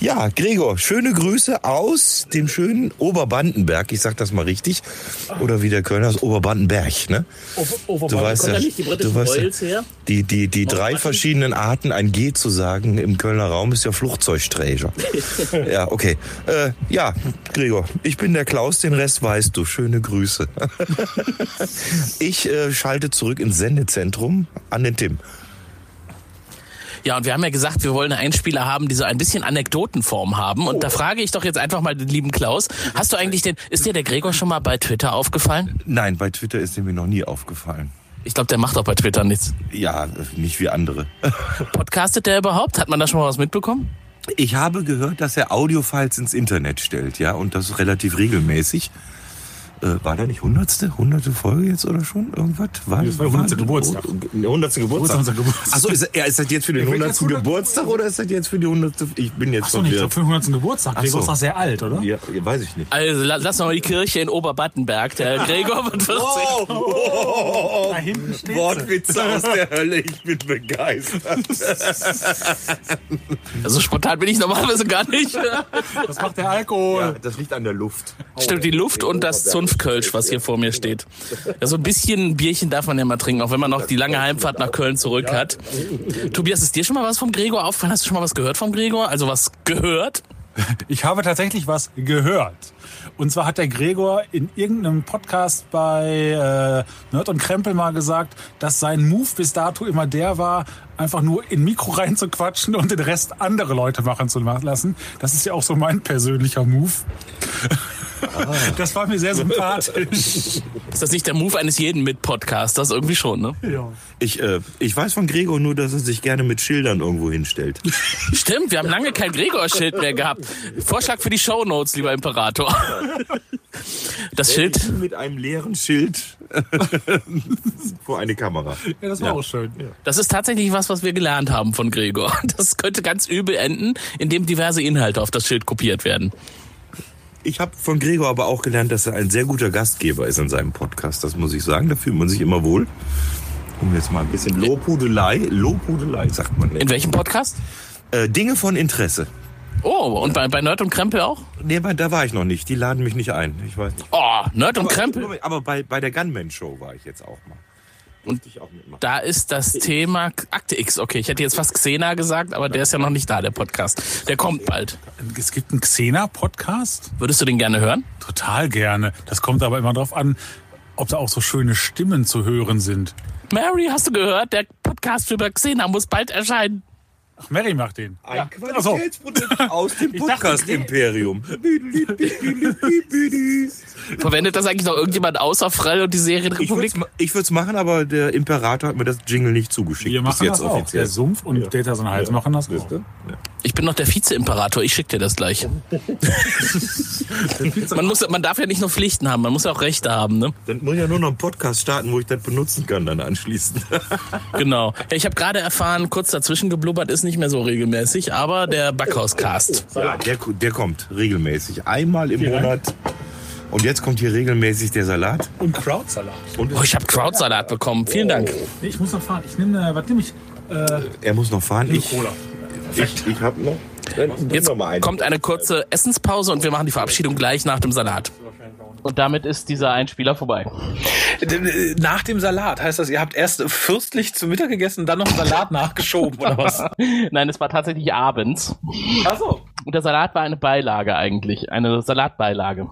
Ja, Gregor, schöne Grüße aus dem schönen Oberbandenberg. Ich sag das mal richtig. Oder wie der Kölner ist, Oberbandenberg, ne? Du weißt ja, du weißt ja, her? die, die, die drei verschiedenen Arten, ein G zu sagen im Kölner Raum ist ja Flugzeugträger. ja, okay. Äh, ja, Gregor, ich bin der Klaus, den Rest weißt du. Schöne Grüße. ich äh, schalte zurück ins Sendezentrum an den Tim. Ja, und wir haben ja gesagt, wir wollen einen Einspieler haben, die so ein bisschen Anekdotenform haben. Und da frage ich doch jetzt einfach mal den lieben Klaus. Hast du eigentlich den, ist dir der Gregor schon mal bei Twitter aufgefallen? Nein, bei Twitter ist er mir noch nie aufgefallen. Ich glaube, der macht doch bei Twitter nichts. Ja, nicht wie andere. Podcastet der überhaupt? Hat man da schon mal was mitbekommen? Ich habe gehört, dass er Audiofiles ins Internet stellt, ja, und das relativ regelmäßig. Äh, war da nicht hundertste, hunderte Folge jetzt oder schon? Irgendwas? War, Das war der 100. Geburtstag. Der hundertste Geburtstag. Unser Geburtstag. Achso, ist, er- ist das jetzt für den Der hundertsten jetzt 100. Geburtstag oder ist das jetzt für die hundertste? Ich bin jetzt Achso, nicht verwirrt. zum 500. Geburtstag. Ach Gregor so. ist doch sehr alt, oder? Ja, ja, weiß ich nicht. Also la- lass mal die Kirche in Oberbattenberg. Der Gregor wird 40. Oh, Da hinten steht Wortwitze aus der Hölle, ich bin begeistert. So spontan bin ich normalerweise gar nicht. Das macht der Alkohol. Ja, das liegt an der Luft. Stimmt, die Luft und das Zunftkölsch, was hier vor mir steht. Ja, so ein bisschen Bierchen darf man ja mal trinken, auch wenn man noch die lange Heimfahrt nach Köln zurück hat. Tobias, ist dir schon mal was vom Gregor aufgefallen? Hast du schon mal was gehört vom Gregor? Also was gehört? Ich habe tatsächlich was gehört. Und zwar hat der Gregor in irgendeinem Podcast bei äh, Nerd und Krempel mal gesagt, dass sein Move bis dato immer der war, einfach nur in Mikro reinzuquatschen und den Rest andere Leute machen zu lassen. Das ist ja auch so mein persönlicher Move. Ah. Das war mir sehr sympathisch. Ist das nicht der Move eines jeden Mit-Podcasters? Irgendwie schon, ne? Ja. Ich, äh, ich weiß von Gregor nur, dass er sich gerne mit Schildern irgendwo hinstellt. Stimmt, wir haben lange kein Gregor-Schild mehr gehabt. Vorschlag für die Shownotes, lieber Imperator. Das Schild. Mit einem leeren Schild vor eine Kamera. Ja, das war auch schön. Ja. Das ist tatsächlich was, was wir gelernt haben von Gregor. Das könnte ganz übel enden, indem diverse Inhalte auf das Schild kopiert werden. Ich habe von Gregor aber auch gelernt, dass er ein sehr guter Gastgeber ist in seinem Podcast. Das muss ich sagen. Da fühlt man sich immer wohl. Um jetzt mal ein bisschen Lobhudelei, Lobhudelei sagt man. In welchem Podcast? Äh, Dinge von Interesse. Oh, und bei, bei Nerd und Krempel auch? Nee, bei- da war ich noch nicht. Die laden mich nicht ein. Ich weiß nicht. Oh, Nerd und aber, Krempel. Aber bei, bei der Gunman Show war ich jetzt auch mal. Und ich auch mitmachen. Da ist das Thema Akte X. Okay, ich hätte jetzt fast Xena gesagt, aber der ist ja noch nicht da, der Podcast. Der kommt bald. Es gibt einen Xena-Podcast? Würdest du den gerne hören? Total gerne. Das kommt aber immer drauf an, ob da auch so schöne Stimmen zu hören sind. Mary, hast du gehört? Der Podcast über Xena muss bald erscheinen. Ach, Mary macht den. Ein Qualitätsprodukt aus dem Podcast-Imperium. Verwendet das eigentlich noch irgendjemand außer Frell und die Ich Serienrepublik? würde ich würd's machen, aber der Imperator hat mir das Jingle nicht zugeschickt. Wir bis machen jetzt das auch. offiziell. Der Sumpf und Data sein Hals machen das auch. Du? Ich bin noch der Vize-Imperator, ich schick dir das gleich. man, muss, man darf ja nicht nur Pflichten haben, man muss ja auch Rechte haben, ne? Dann muss ich ja nur noch einen Podcast starten, wo ich das benutzen kann, dann anschließend. Genau. Ja, ich habe gerade erfahren, kurz dazwischen geblubbert ist nicht mehr so regelmäßig, aber der Backhauscast. ja, der, der kommt regelmäßig. Einmal im Monat. Und jetzt kommt hier regelmäßig der Salat. Und Krautsalat. Und Oh, ich habe Krautsalat bekommen. Vielen Dank. Nee, ich muss noch fahren. Ich nehme, äh, was nehme ich? Äh, er muss noch fahren. Ich, Cola. Ich, ich habe noch. Jetzt noch kommt eine kurze Essenspause und wir machen die Verabschiedung gleich nach dem Salat. Und damit ist dieser Einspieler vorbei. Nach dem Salat heißt das, ihr habt erst fürstlich zu Mittag gegessen, dann noch Salat nachgeschoben oder was? Nein, es war tatsächlich abends. Achso. Und der Salat war eine Beilage eigentlich, eine Salatbeilage.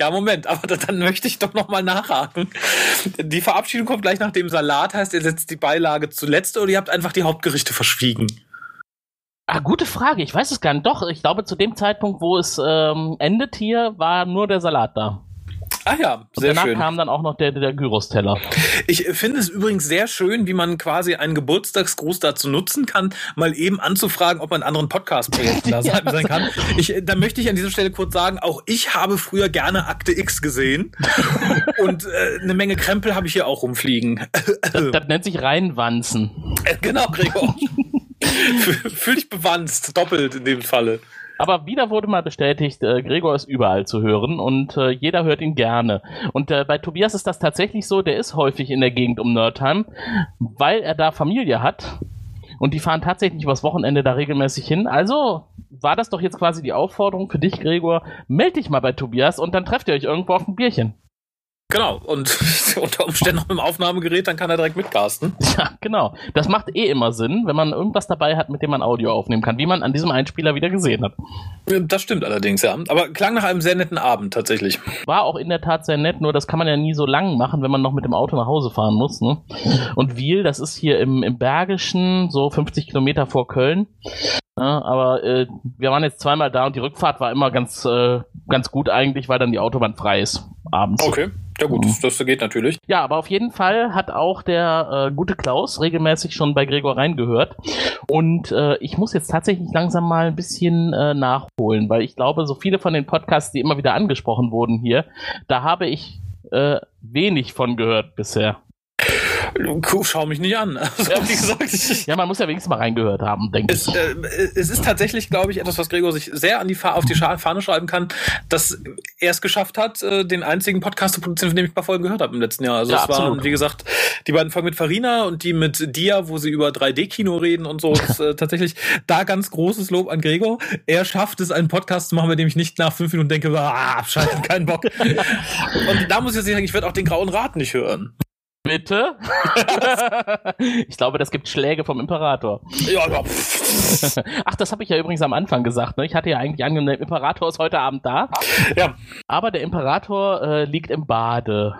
Ja, Moment, aber da- dann möchte ich doch noch mal nachhaken. Die Verabschiedung kommt gleich nach dem Salat, heißt, ihr setzt die Beilage zuletzt oder ihr habt einfach die Hauptgerichte verschwiegen? Ah, gute Frage. Ich weiß es gar nicht. Doch, ich glaube, zu dem Zeitpunkt, wo es ähm, endet hier, war nur der Salat da. Ah ja, Und sehr danach schön. kam dann auch noch der, der Gyros-Teller. Ich finde es übrigens sehr schön, wie man quasi einen Geburtstagsgruß dazu nutzen kann, mal eben anzufragen, ob man in anderen Podcast-Projekten da sein, sein kann. Ich, da möchte ich an dieser Stelle kurz sagen, auch ich habe früher gerne Akte X gesehen und äh, eine Menge Krempel habe ich hier auch rumfliegen. Das, das nennt sich Reinwanzen. Äh, genau, Gregor. Fühl dich bewanzt, doppelt in dem Falle. Aber wieder wurde mal bestätigt, äh, Gregor ist überall zu hören und äh, jeder hört ihn gerne. Und äh, bei Tobias ist das tatsächlich so, der ist häufig in der Gegend um Nerdheim, weil er da Familie hat. Und die fahren tatsächlich übers Wochenende da regelmäßig hin. Also war das doch jetzt quasi die Aufforderung für dich, Gregor. Meld dich mal bei Tobias und dann trefft ihr euch irgendwo auf ein Bierchen. Genau, und unter Umständen noch mit dem Aufnahmegerät, dann kann er direkt mitcasten. Ja, genau. Das macht eh immer Sinn, wenn man irgendwas dabei hat, mit dem man Audio aufnehmen kann, wie man an diesem Einspieler wieder gesehen hat. Das stimmt allerdings, ja. Aber klang nach einem sehr netten Abend tatsächlich. War auch in der Tat sehr nett, nur das kann man ja nie so lang machen, wenn man noch mit dem Auto nach Hause fahren muss. Ne? Und Wiel, das ist hier im, im Bergischen, so 50 Kilometer vor Köln. Ja, aber äh, wir waren jetzt zweimal da und die Rückfahrt war immer ganz, äh, ganz gut eigentlich, weil dann die Autobahn frei ist abends. Okay, ja gut, das, das geht natürlich. Ja, aber auf jeden Fall hat auch der äh, gute Klaus regelmäßig schon bei Gregor reingehört. Und äh, ich muss jetzt tatsächlich langsam mal ein bisschen äh, nachholen, weil ich glaube, so viele von den Podcasts, die immer wieder angesprochen wurden hier, da habe ich äh, wenig von gehört bisher. Kuh, schau mich nicht an. Also, wie gesagt, Ja, man muss ja wenigstens mal reingehört haben, denke ich. es, äh, es ist tatsächlich, glaube ich, etwas, was Gregor sich sehr an die Fa auf die Fahne schreiben kann, dass er es geschafft hat, äh, den einzigen Podcast zu produzieren, von dem ich ein paar Folgen gehört habe im letzten Jahr. Also Ja, es waren, absolut. wie gesagt, die beiden Folgen mit Farina und die mit Dia, wo sie über 3D-Kino reden und so. Ist äh, tatsächlich da ganz großes Lob an Gregor. Er schafft es, einen Podcast zu machen, bei dem ich nicht nach fünf Minuten denke, ah, abschalten, keinen Bock. und da muss ich jetzt sagen, ich werde auch den Grauen Rat nicht hören. Bitte? ich glaube, das gibt Schläge vom Imperator. Ja, ja. Ach, das habe ich ja übrigens am Anfang gesagt. Ne? Ich hatte ja eigentlich angenommen, der Imperator ist heute Abend da. Ja. Aber der Imperator äh, liegt im Bade.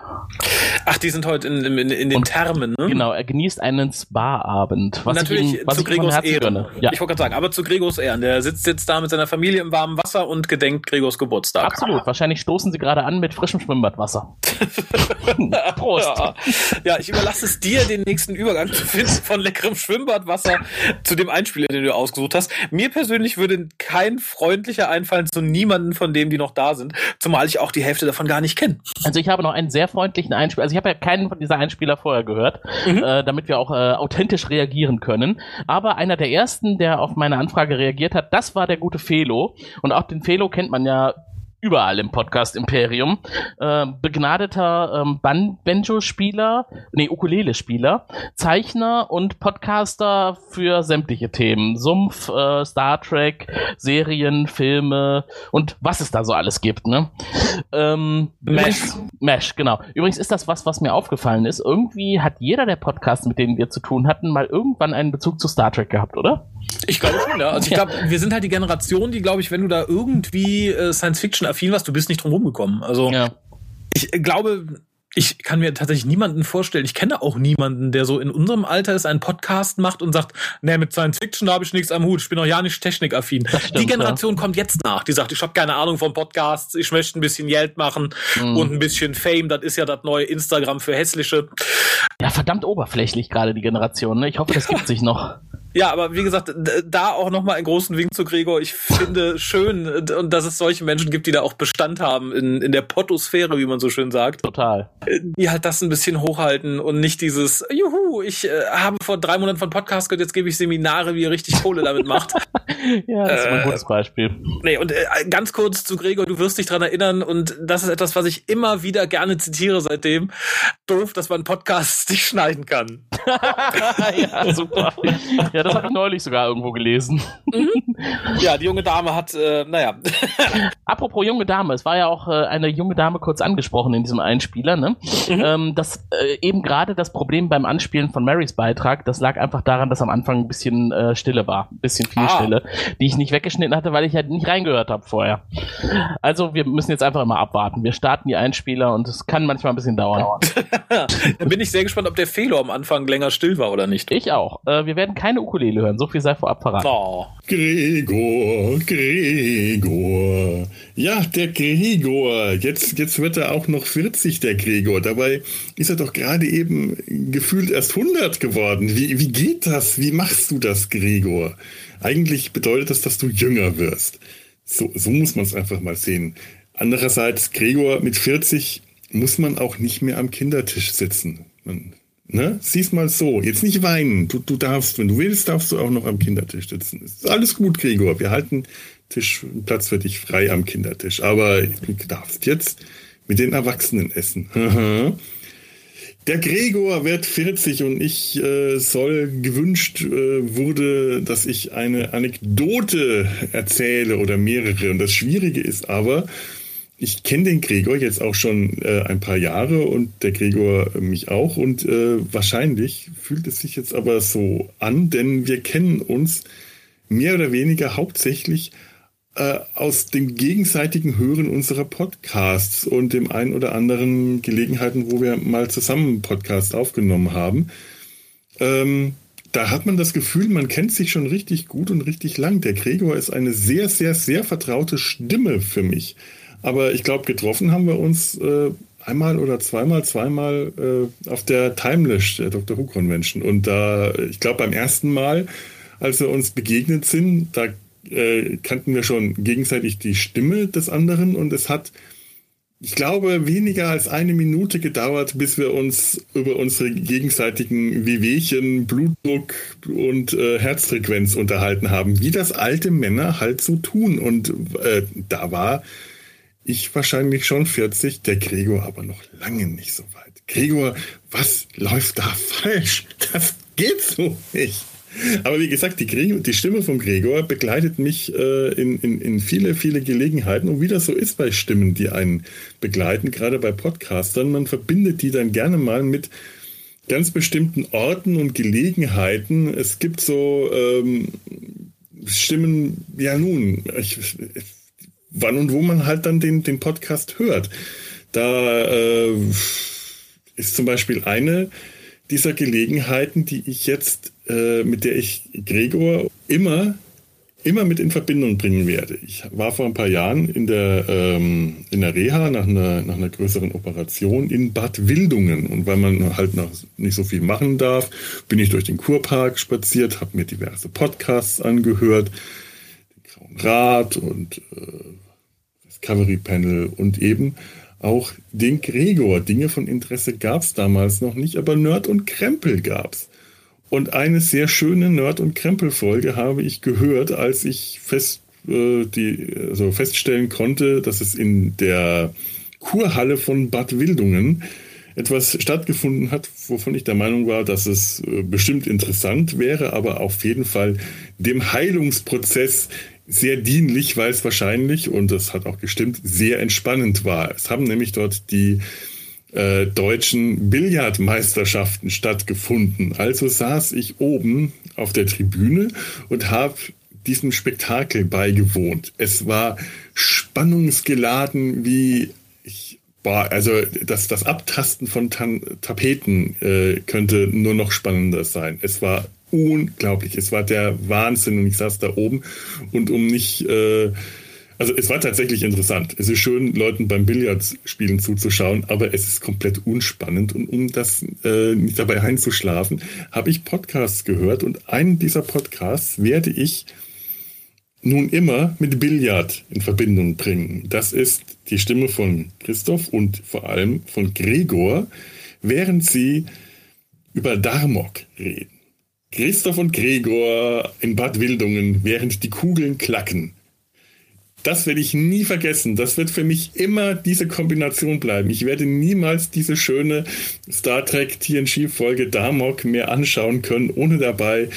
Ach, die sind heute in, in, in den Thermen, ne? Genau, er genießt einen Spa-Abend. Was Natürlich ich ihm, was zu Gregors Ehren. Ja. Ich wollte gerade sagen, aber zu Gregors Ehren. Der sitzt jetzt da mit seiner Familie im warmen Wasser und gedenkt Gregors Geburtstag. Absolut. Wahrscheinlich stoßen sie gerade an mit frischem Schwimmbadwasser. Prost. Ja. Ja, ich überlasse es dir, den nächsten Übergang zu finden von leckerem Schwimmbadwasser zu dem Einspieler, den du ausgesucht hast. Mir persönlich würde kein freundlicher einfallen zu niemanden von dem, die noch da sind, zumal ich auch die Hälfte davon gar nicht kenne. Also ich habe noch einen sehr freundlichen Einspieler. Also ich habe ja keinen von dieser Einspieler vorher gehört, äh, damit wir auch äh, authentisch reagieren können. Aber einer der ersten, der auf meine Anfrage reagiert hat, das war der gute Felo. Und auch den Felo kennt man ja überall im Podcast Imperium. Äh, begnadeter ähm, Ban- nee, Ukulele-Spieler, Zeichner und Podcaster für sämtliche Themen. Sumpf, äh, Star Trek, Serien, Filme und was es da so alles gibt, ne? Ähm, Mesh. Mesh, genau. Übrigens ist das was, was mir aufgefallen ist. Irgendwie hat jeder der Podcasts, mit denen wir zu tun hatten, mal irgendwann einen Bezug zu Star Trek gehabt, oder? Ich glaube schon, ja. Also ich glaube, wir sind halt die Generation, die, glaube ich, wenn du da irgendwie äh, Science-Fiction-affin warst, du bist nicht drum rumgekommen. Also ich äh, glaube, ich kann mir tatsächlich niemanden vorstellen. Ich kenne auch niemanden, der so in unserem Alter ist, einen Podcast macht und sagt, nee, mit Science Fiction habe ich nichts am Hut. Ich bin auch ja nicht technikaffin. die Generation kommt jetzt nach. Die sagt, ich habe keine Ahnung von Podcasts, ich möchte ein bisschen Geld machen Mhm. und ein bisschen Fame. Das ist ja das neue Instagram für hässliche. Ja, verdammt oberflächlich gerade die Generation, ne? Ich hoffe, das gibt sich noch. Ja, aber wie gesagt, da auch nochmal einen großen Wink zu Gregor. Ich finde schön, dass es solche Menschen gibt, die da auch Bestand haben in, in der Potosphäre, wie man so schön sagt. Total. Die halt das ein bisschen hochhalten und nicht dieses, juhu, ich äh, habe vor drei Monaten von Podcast gehört, jetzt gebe ich Seminare, wie ihr richtig Kohle damit macht. Ja, das ist mal ein Äh, gutes Beispiel. Nee, und äh, ganz kurz zu Gregor, du wirst dich dran erinnern und das ist etwas, was ich immer wieder gerne zitiere seitdem. Doof, dass man Podcasts nicht schneiden kann. ja, super. Ja, das habe ich neulich sogar irgendwo gelesen. Ja, die junge Dame hat, äh, naja. Apropos junge Dame, es war ja auch äh, eine junge Dame kurz angesprochen in diesem Einspieler, ne? Ähm, das äh, eben gerade das Problem beim Anspielen von Marys Beitrag, das lag einfach daran, dass am Anfang ein bisschen äh, Stille war, ein bisschen viel Ah. Stille, die ich nicht weggeschnitten hatte, weil ich halt nicht reingehört habe vorher. Also wir müssen jetzt einfach immer abwarten. Wir starten die Einspieler und es kann manchmal ein bisschen dauern. Dann bin ich sehr gespannt, ob der Fehler am Anfang länger still war oder nicht. Ich auch. Äh, wir werden keine Ukulele hören, so viel sei vorab verraten. Oh. Gregor, Gregor. Ja, der Gregor. Jetzt, jetzt wird er auch noch 40, der Gregor. Dabei ist er doch gerade eben gefühlt erst 100 geworden. Wie, wie geht das? Wie machst du das, Gregor? Eigentlich bedeutet das, dass du jünger wirst. So, so muss man es einfach mal sehen. Andererseits, Gregor mit 40 muss man auch nicht mehr am Kindertisch sitzen. Man, ne? Sieh's mal so. Jetzt nicht weinen. Du, du darfst, wenn du willst, darfst du auch noch am Kindertisch sitzen. Ist alles gut, Gregor. Wir halten Tisch, Platz für dich frei am Kindertisch. Aber du darfst jetzt mit den Erwachsenen essen. Der Gregor wird 40 und ich äh, soll gewünscht äh, wurde, dass ich eine Anekdote erzähle oder mehrere. Und das Schwierige ist aber, ich kenne den Gregor jetzt auch schon äh, ein paar Jahre und der Gregor mich auch. Und äh, wahrscheinlich fühlt es sich jetzt aber so an, denn wir kennen uns mehr oder weniger hauptsächlich äh, aus dem gegenseitigen Hören unserer Podcasts und dem ein oder anderen Gelegenheiten, wo wir mal zusammen einen Podcast aufgenommen haben. Ähm, da hat man das Gefühl, man kennt sich schon richtig gut und richtig lang. Der Gregor ist eine sehr, sehr, sehr vertraute Stimme für mich. Aber ich glaube, getroffen haben wir uns äh, einmal oder zweimal, zweimal äh, auf der Timelash, der Dr. Who Convention. Und da, ich glaube, beim ersten Mal, als wir uns begegnet sind, da äh, kannten wir schon gegenseitig die Stimme des anderen und es hat, ich glaube, weniger als eine Minute gedauert, bis wir uns über unsere gegenseitigen Wehwehchen, Blutdruck und äh, Herzfrequenz unterhalten haben, wie das alte Männer halt so tun. Und äh, da war ich wahrscheinlich schon 40, der Gregor aber noch lange nicht so weit. Gregor, was läuft da falsch? Das geht so nicht. Aber wie gesagt, die, Gregor, die Stimme von Gregor begleitet mich äh, in, in, in viele, viele Gelegenheiten. Und wie das so ist bei Stimmen, die einen begleiten, gerade bei Podcastern, man verbindet die dann gerne mal mit ganz bestimmten Orten und Gelegenheiten. Es gibt so ähm, Stimmen, ja nun, ich, wann und wo man halt dann den, den Podcast hört. Da äh, ist zum Beispiel eine dieser Gelegenheiten, die ich jetzt, äh, mit der ich Gregor immer immer mit in Verbindung bringen werde. Ich war vor ein paar Jahren in der, ähm, in der Reha nach einer, nach einer größeren Operation in Bad Wildungen. Und weil man halt noch nicht so viel machen darf, bin ich durch den Kurpark spaziert, habe mir diverse Podcasts angehört, den Grauen Rat und äh, Discovery Panel und eben auch den Gregor. Dinge von Interesse gab es damals noch nicht, aber Nerd und Krempel gab's. Und eine sehr schöne Nerd- und Krempel-Folge habe ich gehört, als ich fest, äh, die, also feststellen konnte, dass es in der Kurhalle von Bad Wildungen etwas stattgefunden hat, wovon ich der Meinung war, dass es äh, bestimmt interessant wäre, aber auf jeden Fall dem Heilungsprozess sehr dienlich, weil es wahrscheinlich, und das hat auch gestimmt, sehr entspannend war. Es haben nämlich dort die äh, deutschen Billardmeisterschaften stattgefunden. Also saß ich oben auf der Tribüne und habe diesem Spektakel beigewohnt. Es war spannungsgeladen wie ich Boah, also das, das Abtasten von Tan Tapeten äh, könnte nur noch spannender sein. Es war unglaublich. Es war der Wahnsinn und ich saß da oben und um nicht äh, also es war tatsächlich interessant. Es ist schön, Leuten beim Billardspielen zuzuschauen, aber es ist komplett unspannend. Und um das äh, nicht dabei einzuschlafen, habe ich Podcasts gehört und einen dieser Podcasts werde ich nun immer mit Billard in Verbindung bringen. Das ist die Stimme von Christoph und vor allem von Gregor, während sie über Darmok reden. Christoph und Gregor in Bad Wildungen, während die Kugeln klacken. Das werde ich nie vergessen. Das wird für mich immer diese Kombination bleiben. Ich werde niemals diese schöne Star Trek TNG-Folge Damok mehr anschauen können, ohne dabei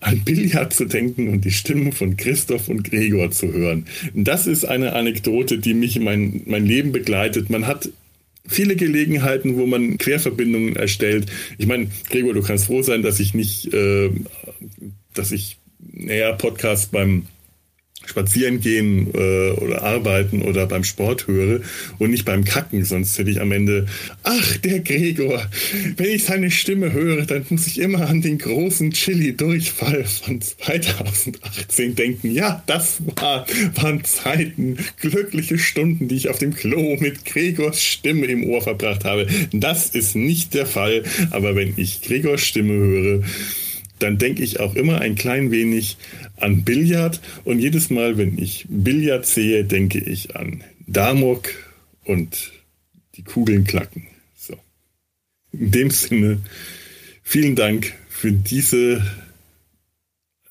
an Billard zu denken und die Stimmen von Christoph und Gregor zu hören. Das ist eine Anekdote, die mich mein, mein Leben begleitet. Man hat viele Gelegenheiten, wo man Querverbindungen erstellt. Ich meine, Gregor, du kannst froh sein, dass ich nicht, äh, dass ich näher Podcast beim spazieren gehen äh, oder arbeiten oder beim Sport höre und nicht beim Kacken, sonst hätte ich am Ende, ach, der Gregor, wenn ich seine Stimme höre, dann muss ich immer an den großen Chili-Durchfall von 2018 denken. Ja, das war, waren Zeiten, glückliche Stunden, die ich auf dem Klo mit Gregors Stimme im Ohr verbracht habe. Das ist nicht der Fall, aber wenn ich Gregors Stimme höre, dann denke ich auch immer ein klein wenig an Billard und jedes Mal, wenn ich Billard sehe, denke ich an Damok und die Kugeln klacken. So. In dem Sinne, vielen Dank für diese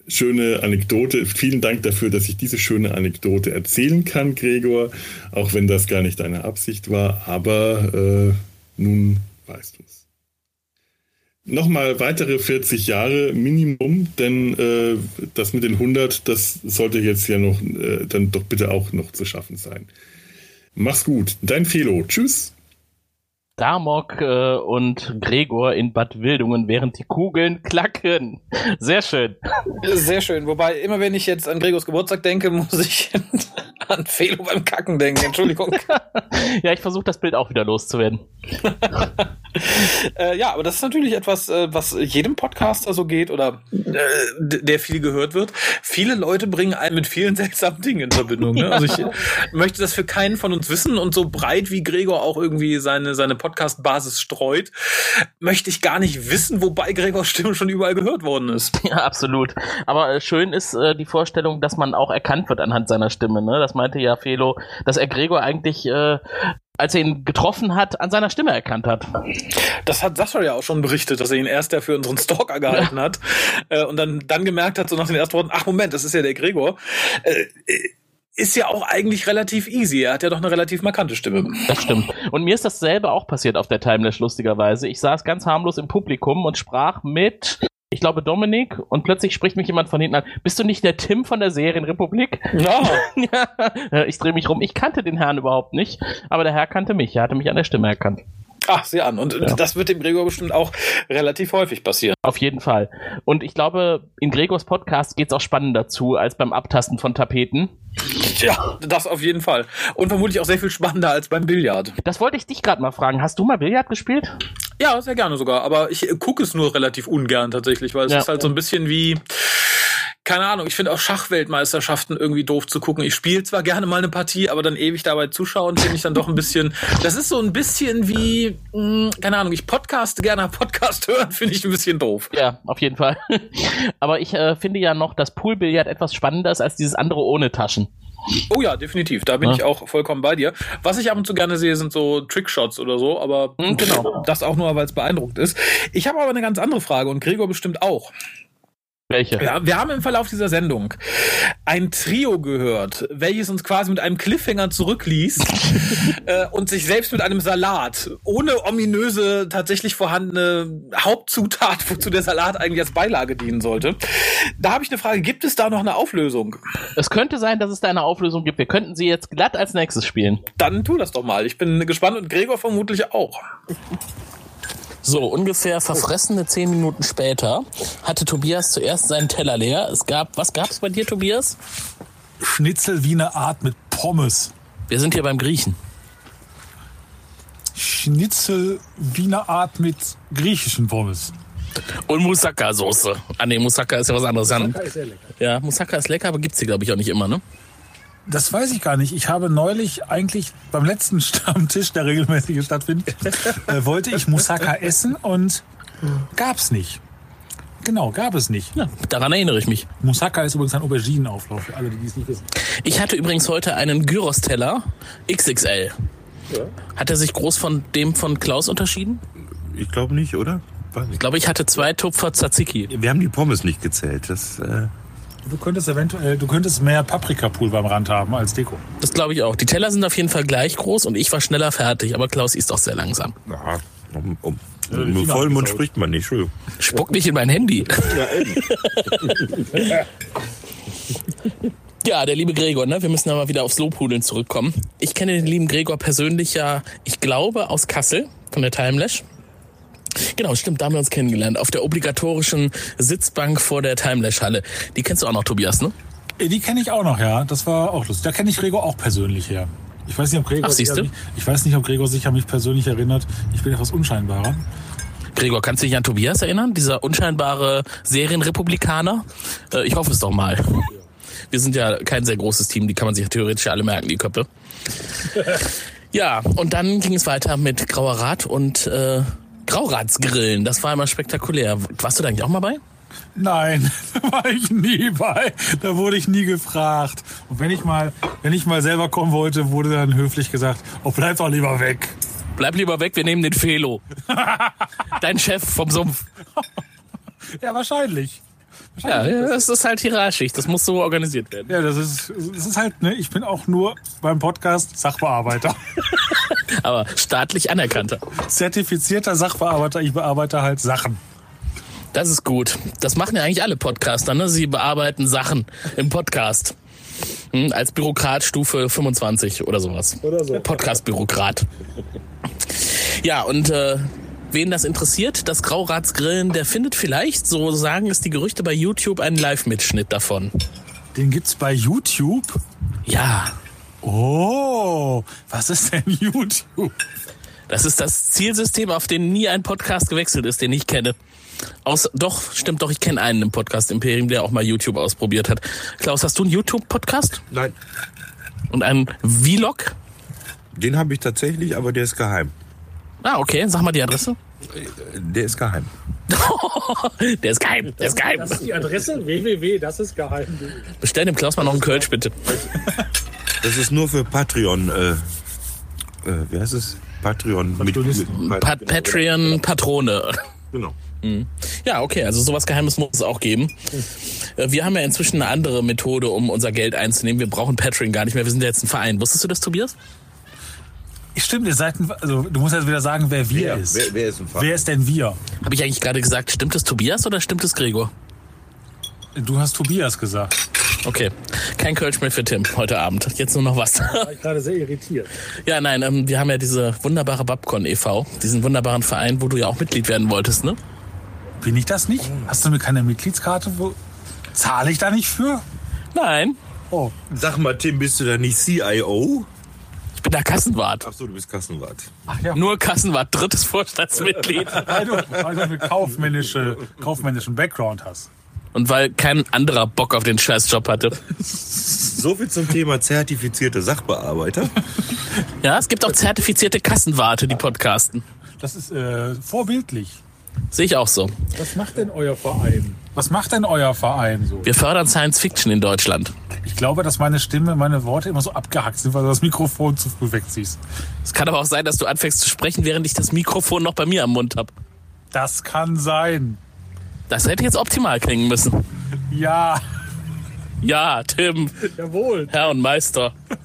schöne Anekdote. Vielen Dank dafür, dass ich diese schöne Anekdote erzählen kann, Gregor, auch wenn das gar nicht deine Absicht war, aber äh, nun weißt du es nochmal weitere 40 Jahre Minimum, denn äh, das mit den 100, das sollte jetzt ja noch äh, dann doch bitte auch noch zu schaffen sein. Mach's gut. Dein Felo. Tschüss. Damok äh, und Gregor in Bad Wildungen, während die Kugeln klacken. Sehr schön. Sehr schön. Wobei, immer wenn ich jetzt an Gregors Geburtstag denke, muss ich an Felo beim Kacken denken. Entschuldigung. ja, ich versuche das Bild auch wieder loszuwerden. äh, ja, aber das ist natürlich etwas, äh, was jedem Podcaster so geht oder äh, der viel gehört wird. Viele Leute bringen einen mit vielen seltsamen Dingen in Verbindung. Ne? Also ich möchte das für keinen von uns wissen und so breit wie Gregor auch irgendwie seine, seine Podcast-Basis streut, möchte ich gar nicht wissen, wobei Gregors Stimme schon überall gehört worden ist. Ja, absolut. Aber äh, schön ist äh, die Vorstellung, dass man auch erkannt wird anhand seiner Stimme. Ne? Das meinte ja Felo, dass er Gregor eigentlich äh, als er ihn getroffen hat, an seiner Stimme erkannt hat. Das hat Sascha ja auch schon berichtet, dass er ihn erst ja für unseren Stalker gehalten ja. hat äh, und dann, dann gemerkt hat, so nach den ersten Worten, ach Moment, das ist ja der Gregor. Äh, ist ja auch eigentlich relativ easy. Er hat ja doch eine relativ markante Stimme. Das stimmt. Und mir ist dasselbe auch passiert auf der Timelash, lustigerweise. Ich saß ganz harmlos im Publikum und sprach mit ich glaube Dominik, und plötzlich spricht mich jemand von hinten an. Bist du nicht der Tim von der Serienrepublik? Ja. ja. Ich drehe mich rum. Ich kannte den Herrn überhaupt nicht, aber der Herr kannte mich. Er hatte mich an der Stimme erkannt. Ach, sieh an. Und das wird dem Gregor bestimmt auch relativ häufig passieren. Auf jeden Fall. Und ich glaube, in Gregors Podcast geht es auch spannender zu als beim Abtasten von Tapeten. Ja, das auf jeden Fall. Und vermutlich auch sehr viel spannender als beim Billard. Das wollte ich dich gerade mal fragen. Hast du mal Billard gespielt? Ja, sehr gerne sogar. Aber ich gucke es nur relativ ungern tatsächlich, weil es Ja. ist halt so ein bisschen wie, keine Ahnung, ich finde auch Schachweltmeisterschaften irgendwie doof zu gucken. Ich spiele zwar gerne mal eine Partie, aber dann ewig dabei zuschauen, finde ich dann doch ein bisschen, das ist so ein bisschen wie, mh, keine Ahnung, ich podcaste gerne, Podcast hören, finde ich ein bisschen doof. Ja, auf jeden Fall. Aber ich äh, finde ja noch, dass Poolbillard etwas spannender ist als dieses andere ohne Taschen. Oh ja, definitiv. Da bin Ja. ich auch vollkommen bei dir. Was ich ab und zu gerne sehe, sind so Trickshots oder so, aber genau. das auch nur, weil es beeindruckt ist. Ich habe aber eine ganz andere Frage und Gregor bestimmt auch. Welche? Ja, wir haben im Verlauf dieser Sendung ein Trio gehört, welches uns quasi mit einem Cliffhanger zurückließ äh, und sich selbst mit einem Salat ohne ominöse, tatsächlich vorhandene Hauptzutat, wozu der Salat eigentlich als Beilage dienen sollte. Da habe ich eine Frage, gibt es da noch eine Auflösung? Es könnte sein, dass es da eine Auflösung gibt. Wir könnten sie jetzt glatt als nächstes spielen. Dann tu das doch mal. Ich bin gespannt und Gregor vermutlich auch. So, ungefähr verfressene zehn Minuten später hatte Tobias zuerst seinen Teller leer. Es gab, was gab's bei dir, Tobias? Schnitzel wie eine Art mit Pommes. Wir sind hier beim Griechen. Schnitzel wie eine Art mit griechischen Pommes. Und Moussaka-Soße. Ah nee, Moussaka ist ja was anderes. Moussaka ist sehr lecker. Ja, Moussaka ist lecker, aber gibt's hier, glaube ich, auch nicht immer, ne? Das weiß ich gar nicht. Ich habe neulich eigentlich beim letzten Stammtisch, der regelmäßig stattfindet, äh, wollte ich Moussaka essen und gab's nicht. Genau, gab es nicht. Ja, daran erinnere ich mich. Moussaka ist übrigens ein Auberginenauflauf, für alle, die es nicht wissen. Ich hatte übrigens heute einen Gyros-Teller XXL. Hat er sich groß von dem von Klaus unterschieden? Ich glaube nicht, oder? Ich glaube, ich hatte zwei Tupfer Tzatziki. Wir haben die Pommes nicht gezählt. Das, äh, Du könntest eventuell, du könntest mehr Paprikapulver am Rand haben als Deko. Das glaube ich auch. Die Teller sind auf jeden Fall gleich groß und ich war schneller fertig, aber Klaus isst auch sehr langsam. ja, um, um, die mit Vollmund abgesaut. spricht man nicht, Entschuldigung. Spuck nicht in mein Handy. Ja, der liebe Gregor, ne? Wir müssen aber wieder aufs Lobhudeln zurückkommen. Ich kenne den lieben Gregor persönlich ja, ich glaube, aus Kassel von der Timelash. Genau, stimmt, da haben wir uns kennengelernt. Auf der obligatorischen Sitzbank vor der Timelash-Halle. Die kennst du auch noch, Tobias, ne? Äh, Die kenne ich auch noch, ja. Das war auch lustig. Da kenne ich Gregor auch persönlich her. Ich weiß nicht, ob Gregor, Ach, sich, siehste. an mich, ich weiß nicht, ob Gregor sich an mich persönlich erinnert. Ich bin etwas unscheinbarer. Gregor, kannst du dich an Tobias erinnern? Dieser unscheinbare Serienrepublikaner? Äh, ich hoffe es doch mal. Wir sind ja kein sehr großes Team, die kann man sich theoretisch alle merken, die Köpfe. Ja, und dann ging es weiter mit Grauer Rat und äh, Grauratsgrillen. Das war immer spektakulär. Warst du da eigentlich auch mal bei? Nein, da war ich nie bei. Da wurde ich nie gefragt. Und wenn ich mal, wenn ich mal selber kommen wollte, wurde dann höflich gesagt, oh, bleib doch lieber weg. Bleib lieber weg, wir nehmen den Felo. Dein Chef vom Sumpf. Ja, wahrscheinlich. Ja, das ist halt hierarchisch. Das muss so organisiert werden. Ja, das ist, das ist halt, ne, ich bin auch nur beim Podcast Sachbearbeiter. Aber staatlich anerkannter. Zertifizierter Sachbearbeiter, ich bearbeite halt Sachen. Das ist gut. Das machen ja eigentlich alle Podcaster, ne? Sie bearbeiten Sachen im Podcast. Hm, als Bürokrat Stufe 25 oder sowas. Oder so. Podcast-Bürokrat. Ja, und äh, wen das interessiert, das Grauratsgrillen, der findet vielleicht, so sagen es die Gerüchte, bei YouTube einen Live-Mitschnitt davon. Den gibt's bei YouTube? Ja. Oh, was ist denn YouTube? Das ist das Zielsystem, auf den nie ein Podcast gewechselt ist, den ich kenne. Aus, doch, stimmt doch, ich kenne einen im Podcast Imperium, der auch mal YouTube ausprobiert hat. Klaus, hast du einen YouTube-Podcast? Nein. Und einen Vlog? Den habe ich tatsächlich, aber der ist geheim. Ah, okay, sag mal die Adresse. Der ist geheim. der ist geheim, der ist geheim. Das ist die Adresse www, das ist geheim. Bestell dem Klaus mal noch einen Kölsch, bitte. Das ist nur für Patreon. Äh, äh, wie heißt es? Patreon. Mit, mit, Pat Patreon Patrone. Genau. Mhm. Ja, okay, also sowas Geheimes muss es auch geben. Äh, Wir haben ja inzwischen eine andere Methode, um unser Geld einzunehmen. Wir brauchen Patreon gar nicht mehr. Wir sind ja jetzt ein Verein. Wusstest du das, Tobias? Stimmt, ihr seid ein, also du musst jetzt wieder sagen, wer wir Wer? ist. Wer- wer ist? Wer ist denn wir? Habe ich eigentlich gerade gesagt, stimmt es Tobias oder stimmt es Gregor? Du hast Tobias gesagt. Okay, kein Kölsch mehr für Tim heute Abend. Jetzt nur noch was. War ich gerade sehr irritiert. Ja, nein, ähm, wir haben ja diese wunderbare Babcon e.V., diesen wunderbaren Verein, wo du ja auch Mitglied werden wolltest, ne? Bin ich das nicht? Hast du mir keine Mitgliedskarte? Wo zahle ich da nicht für? Nein. Oh. Sag mal, Tim, bist du da nicht CIO? Ich bin der Kassenwart. Ach so, du bist Kassenwart. Ach ja. Nur Kassenwart, drittes Vorstandsmitglied. Weil du, weil du einen kaufmännische, kaufmännischen Background hast. Und weil kein anderer Bock auf den Scheißjob hatte. So viel zum Thema zertifizierte Sachbearbeiter. Ja, es gibt auch zertifizierte Kassenwarte, die podcasten. Das ist äh, vorbildlich. Sehe ich auch so. Was macht denn euer Verein? Was macht denn euer Verein so? Wir fördern Science Fiction in Deutschland. Ich glaube, dass meine Stimme, meine Worte immer so abgehackt sind, weil du das Mikrofon zu früh wegziehst. Es kann aber auch sein, dass du anfängst zu sprechen, während ich das Mikrofon noch bei mir am Mund habe. Das kann sein. Das hätte jetzt optimal klingen müssen. Ja, Ja, Tim, jawohl. Herr und Meister.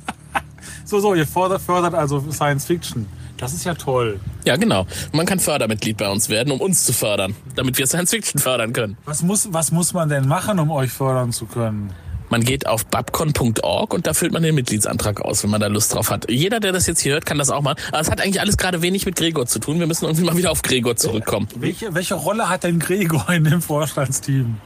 So, so, ihr fördert, fördert also Science Fiction. Das ist ja toll. Ja, genau. Man kann Fördermitglied bei uns werden, um uns zu fördern, damit wir Science Fiction fördern können. Was muss, was muss man denn machen, um euch fördern zu können? Man geht auf babcon.org und da füllt man den Mitgliedsantrag aus, wenn man da Lust drauf hat. Jeder, der das jetzt hier hört, kann das auch machen. Aber es hat eigentlich alles gerade wenig mit Gregor zu tun. Wir müssen irgendwie mal wieder auf Gregor zurückkommen. Welche, welche Rolle hat denn Gregor in dem Vorstandsteam?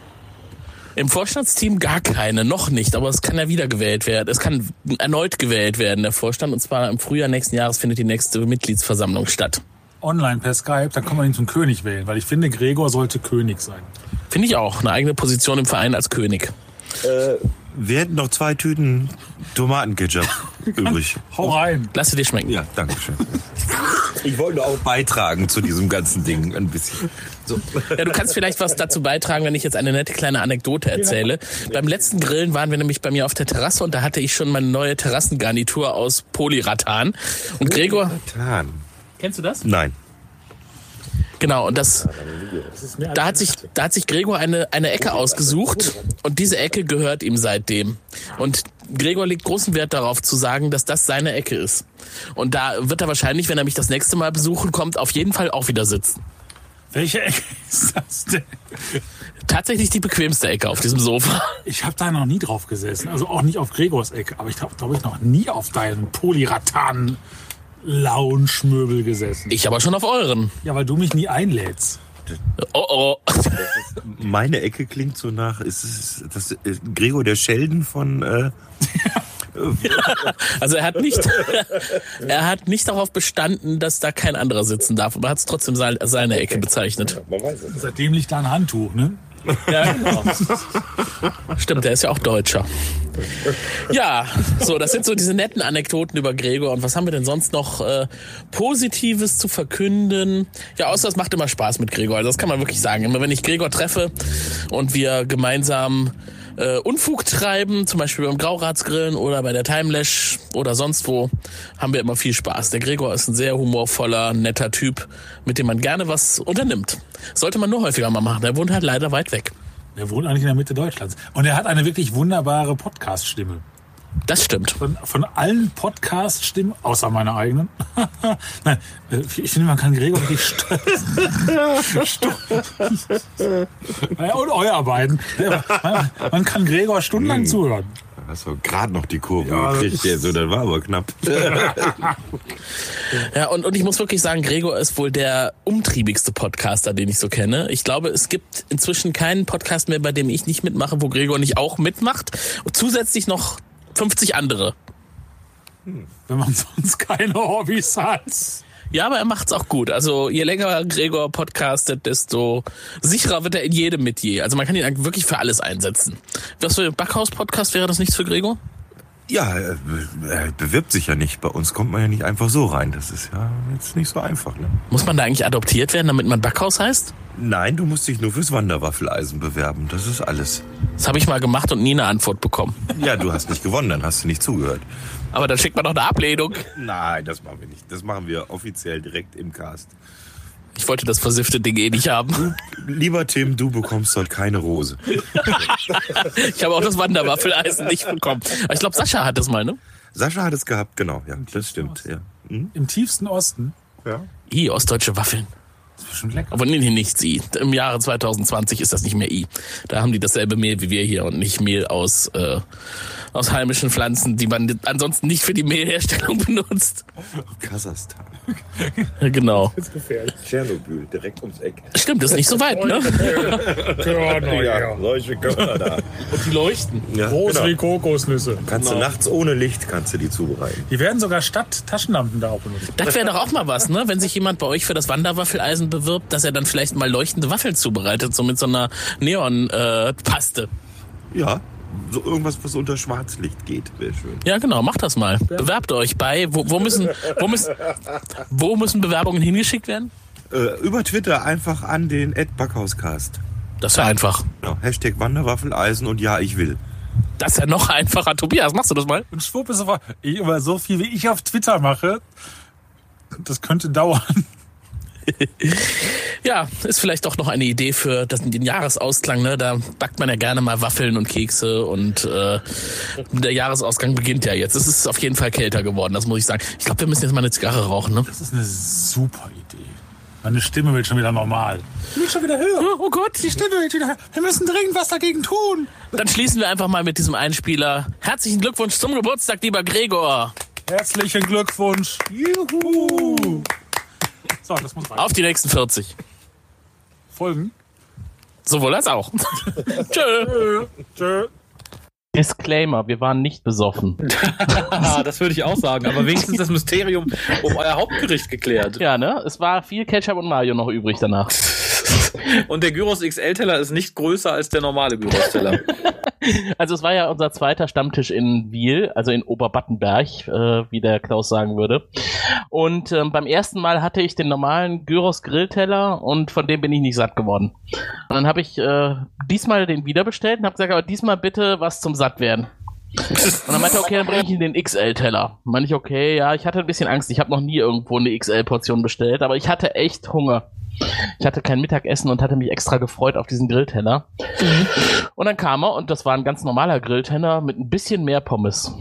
Im Vorstandsteam gar keine, noch nicht, aber es kann ja wieder gewählt werden. Es kann erneut gewählt werden, der Vorstand. Und zwar im Frühjahr nächsten Jahres findet die nächste Mitgliedsversammlung statt. Online per Skype, da kann man ihn zum König wählen, weil ich finde, Gregor sollte König sein. Finde ich auch. Eine eigene Position im Verein als König. Äh, wir hätten noch zwei Tüten Tomatenketchup übrig. Hau rein. Lass sie dir schmecken. Ja, danke schön. Ich wollte auch beitragen zu diesem ganzen Ding ein bisschen. So. Ja, du kannst vielleicht was dazu beitragen, wenn ich jetzt eine nette kleine Anekdote erzähle. Beim letzten Grillen waren wir nämlich bei mir auf der Terrasse und da hatte ich schon meine neue Terrassengarnitur aus Polyrathan. Und Gregor, Tan. kennst du das? Nein. Genau, und das, da hat sich, da hat sich Gregor eine, eine Ecke ausgesucht und diese Ecke gehört ihm seitdem. Und Gregor legt großen Wert darauf zu sagen, dass das seine Ecke ist. Und da wird er wahrscheinlich, wenn er mich das nächste Mal besuchen kommt, auf jeden Fall auch wieder sitzen. Welche Ecke ist das denn? Tatsächlich die bequemste Ecke auf diesem Sofa. Ich habe da noch nie drauf gesessen. Also auch nicht auf Gregors Ecke. Aber ich habe, glaube ich, noch nie auf deinen Polyrathan Lounge-Möbel gesessen. Ich aber schon auf euren. Ja, weil du mich nie einlädst. Oh oh. Meine Ecke klingt so nach, ist es das ist Gregor der Sheldon von äh, Also er hat nicht, er hat nicht darauf bestanden, dass da kein anderer sitzen darf, aber hat es trotzdem sein- seine Ecke bezeichnet. Seitdem liegt da ein Handtuch, ne? Ja, genau. Stimmt, der ist ja auch Deutscher. Ja, so, das sind so diese netten Anekdoten über Gregor. Und was haben wir denn sonst noch äh, Positives zu verkünden? Ja, außer es macht immer Spaß mit Gregor. Also das kann man wirklich sagen. Immer wenn ich Gregor treffe und wir gemeinsam äh, Unfug treiben, zum Beispiel beim Grauratsgrillen oder bei der Timelash oder sonst wo, haben wir immer viel Spaß. Der Gregor ist ein sehr humorvoller, netter Typ, mit dem man gerne was unternimmt. Sollte man nur häufiger mal machen. Er wohnt halt leider weit weg. Der wohnt eigentlich in der Mitte Deutschlands. Und er hat eine wirklich wunderbare Podcast-Stimme. Das stimmt. Von, von allen Podcast-Stimmen, außer meiner eigenen. Nein, äh, ich finde, man kann Gregor wirklich ja, und euer beiden. Man, kann Gregor stundenlang zuhören. Hast du gerade noch die Kurve Ja, gekriegt, ja, so, das war aber knapp. Ja, und, und ich muss wirklich sagen, Gregor ist wohl der umtriebigste Podcaster, den ich so kenne. Ich glaube, es gibt inzwischen keinen Podcast mehr, bei dem ich nicht mitmache, wo Gregor nicht auch mitmacht. Und zusätzlich noch 50 andere. Wenn man sonst keine Hobbys hat. Ja, aber er macht's auch gut. Also je länger Gregor podcastet, desto sicherer wird er in jedem Metier. Also man kann ihn wirklich für alles einsetzen. Was für ein Backhaus-Podcast wäre das nichts für Gregor? Ja, er bewirbt sich ja nicht. Bei uns kommt man ja nicht einfach so rein. Das ist ja jetzt nicht so einfach. Ne? Muss man da eigentlich adoptiert werden, damit man Backhaus heißt? Nein, du musst dich nur fürs Wanderwaffeleisen bewerben. Das ist alles. Das habe ich mal gemacht und nie eine Antwort bekommen. Ja, du hast nicht gewonnen, dann hast du nicht zugehört. Aber dann schickt man doch eine Ablehnung. Nein, das machen wir nicht. Das machen wir offiziell direkt im Cast. Ich wollte das versiffte Ding eh nicht haben. Lieber Tim, du bekommst dort keine Rose. Ich habe auch das Wanderwaffeleisen nicht bekommen. Aber ich glaube, Sascha hat das mal, ne? Sascha hat es gehabt, genau. Ja, das stimmt. Ja. Hm? Im tiefsten Osten. Ja. I, ostdeutsche Waffeln. Aber nee, nee, nicht sie. Im Jahre 2020 ist das nicht mehr I. Da haben die dasselbe Mehl wie wir hier und nicht Mehl aus, äh, aus heimischen Pflanzen, die man ansonsten nicht für die Mehlherstellung benutzt. Kasachstan. Genau. Das ist gefährlich. Tschernobyl, direkt ums Eck. Stimmt, das ist nicht so weit, ne? ja, solche Körner da. Und die leuchten. Ja, Groß genau. wie Kokosnüsse. Kannst du Genau. nachts ohne Licht kannst du die zubereiten. Die werden sogar statt Taschenlampen da auch benutzt. Das wäre doch auch mal was, ne? Wenn sich jemand bei euch für das Wanderwaffeleisen bewirbt, dass er dann vielleicht mal leuchtende Waffeln zubereitet, so mit so einer Neon-Paste. Ja, so irgendwas, was unter Schwarzlicht geht, wäre schön. Ja, genau, macht das mal. Bewerbt euch bei. Wo, wo, müssen, wo, müssen, wo müssen Bewerbungen hingeschickt werden? Äh, über Twitter einfach an den Ed Backhauscast. Das wäre einfach. Genau, Hashtag Wanderwaffeleisen und ja, ich will. Das ist ja noch einfacher. Tobias, machst du das mal? Und schwupp ist sofort. Ich, aber so viel wie ich auf Twitter mache, das könnte dauern. Ja, ist vielleicht doch noch eine Idee für das, den Jahresausklang. Ne? Da backt man ja gerne mal Waffeln und Kekse und äh, der Jahresausgang beginnt ja jetzt. Es ist auf jeden Fall kälter geworden, das muss ich sagen. Ich glaube, wir müssen jetzt mal eine Zigarre rauchen. Ne? Das ist eine super Idee. Meine Stimme wird schon wieder normal. Die wird schon wieder höher. Oh Gott, die Stimme wird wieder höher. Wir müssen dringend was dagegen tun. Dann schließen wir einfach mal mit diesem Einspieler. Herzlichen Glückwunsch zum Geburtstag, lieber Gregor. Herzlichen Glückwunsch. Juhu. So, das muss rein. Auf die nächsten 40. Folgen. Sowohl als auch. Tschö. Tschö. Disclaimer, wir waren nicht besoffen. das würde ich auch sagen, aber wenigstens das Mysterium um euer Hauptgericht geklärt. Ja, ne? Es war viel Ketchup und Mayo noch übrig danach. Und der Gyros XL-Teller ist nicht größer als der normale Gyros-Teller. Also es war ja unser zweiter Stammtisch in Wiel, also in Oberbattenberg, äh, wie der Klaus sagen würde. Und ähm, beim ersten Mal hatte ich den normalen Gyros Grillteller und von dem bin ich nicht satt geworden. Und dann habe ich äh, diesmal den wieder bestellt und habe gesagt, aber diesmal bitte was zum Sattwerden. Und dann meinte er, okay, dann bringe ich Ihnen den XL-Teller. Meine ich, okay, ja, ich hatte ein bisschen Angst. Ich habe noch nie irgendwo eine XL-Portion bestellt, aber ich hatte echt Hunger. Ich hatte kein Mittagessen und hatte mich extra gefreut auf diesen Grillteller. Und dann kam er und das war ein ganz normaler Grillteller mit ein bisschen mehr Pommes.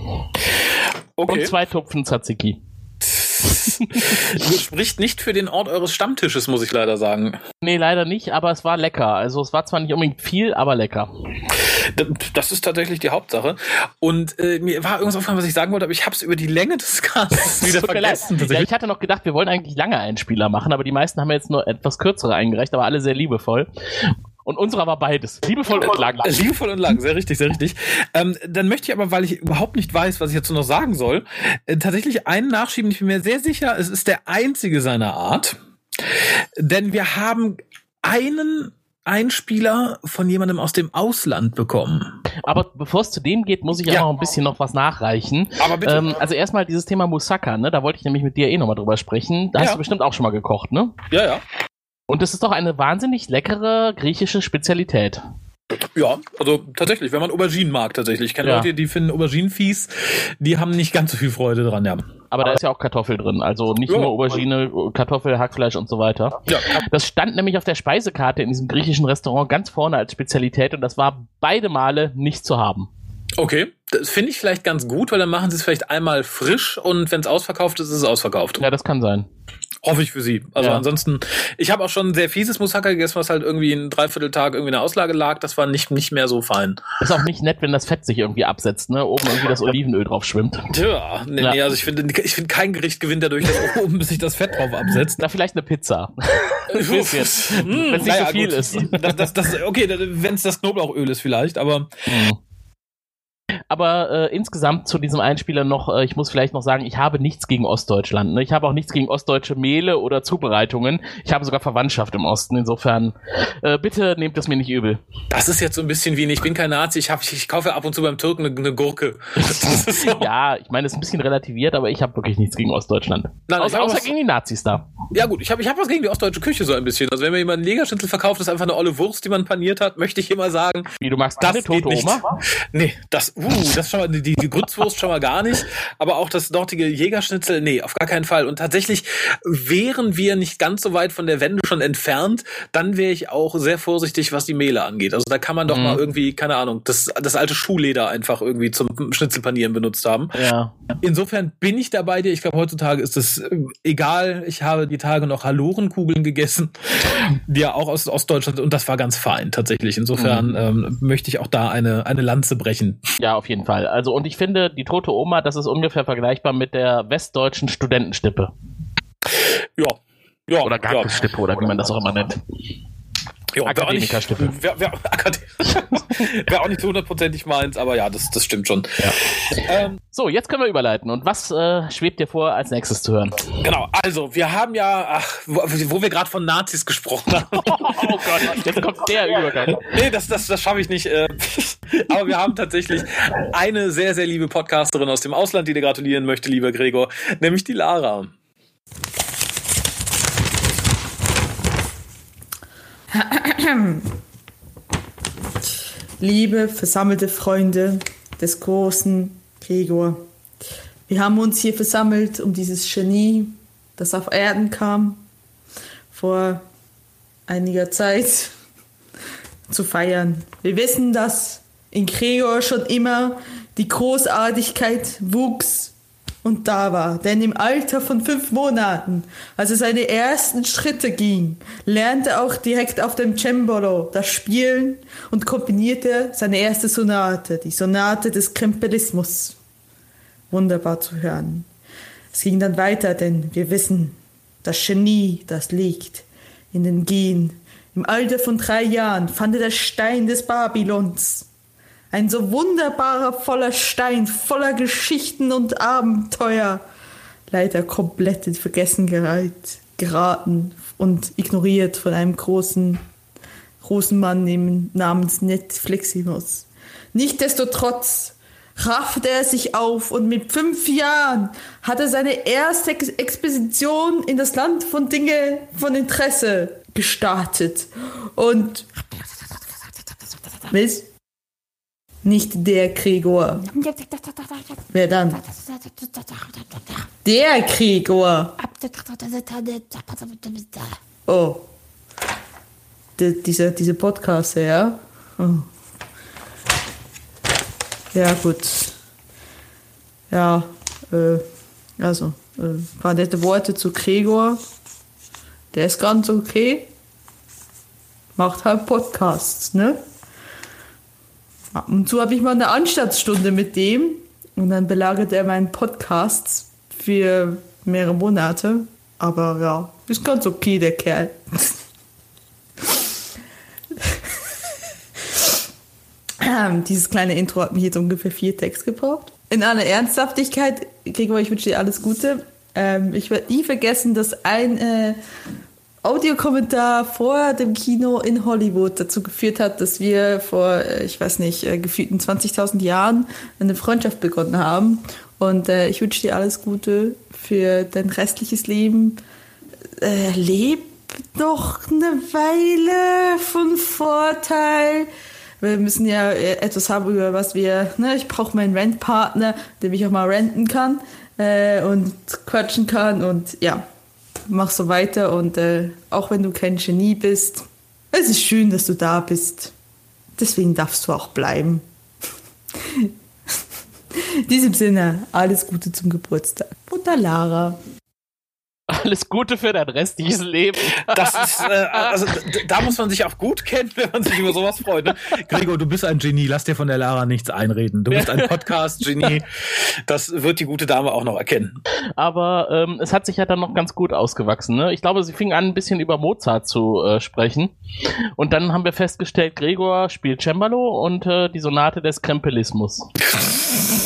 Okay. Und zwei Tupfen Tzatziki. Spricht nicht für den Ort eures Stammtisches, muss ich leider sagen. Nee, leider nicht, aber es war lecker. Also es war zwar nicht unbedingt viel, aber lecker. Das ist tatsächlich die Hauptsache. Und äh, mir war irgendwas aufgefallen, was ich sagen wollte, aber ich habe es über die Länge des Casts wieder vergessen. Ja, ich hatte noch gedacht, wir wollen eigentlich lange Einspieler machen, aber die meisten haben jetzt nur etwas kürzere eingereicht, aber alle sehr liebevoll. Und unserer war beides. Liebevoll und lang. Liebevoll und lang, sehr richtig, sehr richtig. Ähm, dann möchte ich aber, weil ich überhaupt nicht weiß, was ich jetzt noch sagen soll, äh, tatsächlich einen nachschieben. Ich bin mir sehr sicher, es ist der einzige seiner Art. Denn wir haben einen Einspieler von jemandem aus dem Ausland bekommen. Aber bevor es zu dem geht, muss ich auch Ja. noch ein bisschen noch was nachreichen. Aber bitte. Ähm, also erstmal dieses Thema Moussaka, ne? Da wollte ich nämlich mit dir eh nochmal drüber sprechen. Da Ja. hast du bestimmt auch schon mal gekocht, ne? Ja, ja. Und das ist doch eine wahnsinnig leckere griechische Spezialität. Ja, also tatsächlich, wenn man Auberginen mag, tatsächlich. Ich kenne Ja. Leute, die finden Auberginen fies, die haben nicht ganz so viel Freude dran, ja. Aber da ist ja auch Kartoffel drin. Also nicht Ja. nur Aubergine, Kartoffel, Hackfleisch und so weiter. Ja. Das stand nämlich auf der Speisekarte in diesem griechischen Restaurant ganz vorne als Spezialität und das war beide Male nicht zu haben. Okay, das finde ich vielleicht ganz gut, weil dann machen sie es vielleicht einmal frisch und wenn es ausverkauft ist, ist es ausverkauft. Ja, das kann sein. Hoffe ich für sie. Also Ja. ansonsten, ich habe auch schon ein sehr fieses Moussaka gegessen, was halt irgendwie einen Dreivierteltag irgendwie in der Auslage lag. Das war nicht, nicht mehr so fein. Ist auch nicht nett, wenn das Fett sich irgendwie absetzt, ne? Oben irgendwie das Olivenöl drauf schwimmt. Tja, nee, Ja. nee, also ich finde, ich finde kein Gericht gewinnt dadurch, dass oben sich das Fett drauf absetzt. Na, vielleicht eine Pizza. Hm, Wenn es nicht naja, so viel gut. ist. Das, das, das, okay, wenn es das Knoblauchöl ist vielleicht, aber Aber äh, insgesamt zu diesem Einspieler noch, äh, ich muss vielleicht noch sagen, ich habe nichts gegen Ostdeutschland. Ne? Ich habe auch nichts gegen ostdeutsche Mehle oder Zubereitungen. Ich habe sogar Verwandtschaft im Osten. Insofern, äh, bitte nehmt es mir nicht übel. das ist jetzt so ein bisschen wie, ich bin kein Nazi, ich, hab, ich kaufe ab und zu beim Türken eine, eine Gurke. Ja, ich meine, es ist ein bisschen relativiert, aber ich habe wirklich nichts gegen Ostdeutschland. Nein, ich außer außer was- gegen die Nazis da. Ja gut, ich habe ich hab was gegen die ostdeutsche Küche so ein bisschen. Also wenn mir jemand einen Legerschnitzel verkauft, das ist einfach eine olle Wurst, die man paniert hat, möchte ich immer sagen. Wie, du magst das geht nicht. Oma? Nee, das, uh, das schon mal, die, die Grützwurst schon mal gar nicht. Aber auch das dortige Jägerschnitzel, nee, auf gar keinen Fall. Und tatsächlich wären wir nicht ganz so weit von der Wende schon entfernt, dann wäre ich auch sehr vorsichtig, was die Mehle angeht. Also da kann man doch Mhm. mal irgendwie, keine Ahnung, das, das alte Schuhleder einfach irgendwie zum Schnitzelpanieren benutzt haben. Ja. Insofern bin ich da bei dir. Ich glaube, heutzutage ist es äh, egal. Ich habe die Tage noch Halorenkugeln gegessen, die ja auch aus, aus Deutschland und das war ganz fein tatsächlich. Insofern Mhm. ähm, möchte ich auch da eine, eine Lanze brechen. Ja, auf jeden Fall. Also, und ich finde, die tote Oma, das ist ungefähr vergleichbar mit der westdeutschen Studentenstippe. Ja. ja oder Gartenstippe oder wie man das auch immer nennt. Ja, wäre auch, nicht- wär, wär, wär auch nicht so hundertprozentig meins, aber ja, das, das stimmt schon. Ähm, So, jetzt können wir überleiten. Und was äh, schwebt dir vor, als nächstes zu hören? Genau, also wir haben ja, ach, wo, wo wir gerade von Nazis gesprochen haben. oh Gott, jetzt kommt der Übergang. Nee, das, das, das schaffe ich nicht. Äh, aber wir haben tatsächlich eine sehr, sehr liebe Podcasterin aus dem Ausland, die dir gratulieren möchte, lieber Gregor, nämlich die Lara. Liebe versammelte Freunde des großen Gregor, wir haben uns hier versammelt, um dieses Genie, das auf Erden kam, vor einiger Zeit zu feiern. Wir wissen, dass in Gregor schon immer die Großartigkeit wuchs und da war. Denn im Alter von fünf Monaten, als er seine ersten Schritte ging, lernte er auch direkt auf dem Cembalo das Spielen und komponierte seine erste Sonate, die Sonate des Krempelismus. Wunderbar zu hören. Es ging dann weiter, denn wir wissen, das Genie, das liegt in den Gen. Im Alter von drei Jahren fand er der Stein des Babylons. Ein so wunderbarer, voller Stein, voller Geschichten und Abenteuer. Leider komplett in Vergessen gereit, geraten und ignoriert von einem großen, großen Mann namens Netfliximus. Nichtsdestotrotz raffte er sich auf und mit fünf Jahren hat er seine erste Ex Expedition in das Land von Dinge von Interesse gestartet. Und was? Nicht der Gregor. Wer dann? Der Gregor. Oh. Die, diese, diese Podcast, ja? Oh. Ja, gut. Ja, äh, also, äh, paar nette Worte zu Gregor. Der ist ganz okay. Macht halt Podcasts, ne? Und zu habe ich mal eine Anstandsstunde mit dem und dann belagert er meinen Podcast für mehrere Monate. Aber ja, ist ganz okay, der Kerl. Ähm, Dieses kleine Intro hat mich jetzt ungefähr vier Text gebraucht. In aller Ernsthaftigkeit, Gregor, ich wünsche dir alles Gute. Ähm, ich werde nie vergessen, dass ein äh, Audiokommentar vor dem Kino in Hollywood dazu geführt hat, dass wir vor, äh, ich weiß nicht, äh, gefühlten 20.000 Jahren eine Freundschaft begonnen haben. Und äh, ich wünsche dir alles Gute für dein restliches Leben. Äh, leb noch eine Weile von Vorteil. Wir müssen ja äh, etwas haben, über was wir, ne, ich brauche meinen Rentpartner, dem ich auch mal renten kann äh, und quatschen kann und ja, mach so weiter und äh, auch wenn du kein Genie bist, es ist schön, dass du da bist. Deswegen darfst du auch bleiben. In diesem Sinne, alles Gute zum Geburtstag. Mutter Lara. Alles Gute für dein restliches Leben. Das ist, äh, also da muss man sich auch gut kennen, wenn man sich über sowas freut. Ne? Gregor, du bist ein Genie, lass dir von der Lara nichts einreden. Du bist ein Podcast-Genie. Das wird die gute Dame auch noch erkennen. Aber ähm, es hat sich ja dann noch ganz gut ausgewachsen. Ne? Ich glaube, sie fing an, ein bisschen über Mozart zu äh, sprechen. Und dann haben wir festgestellt, Gregor spielt Cembalo und äh, die Sonate des Krempelismus.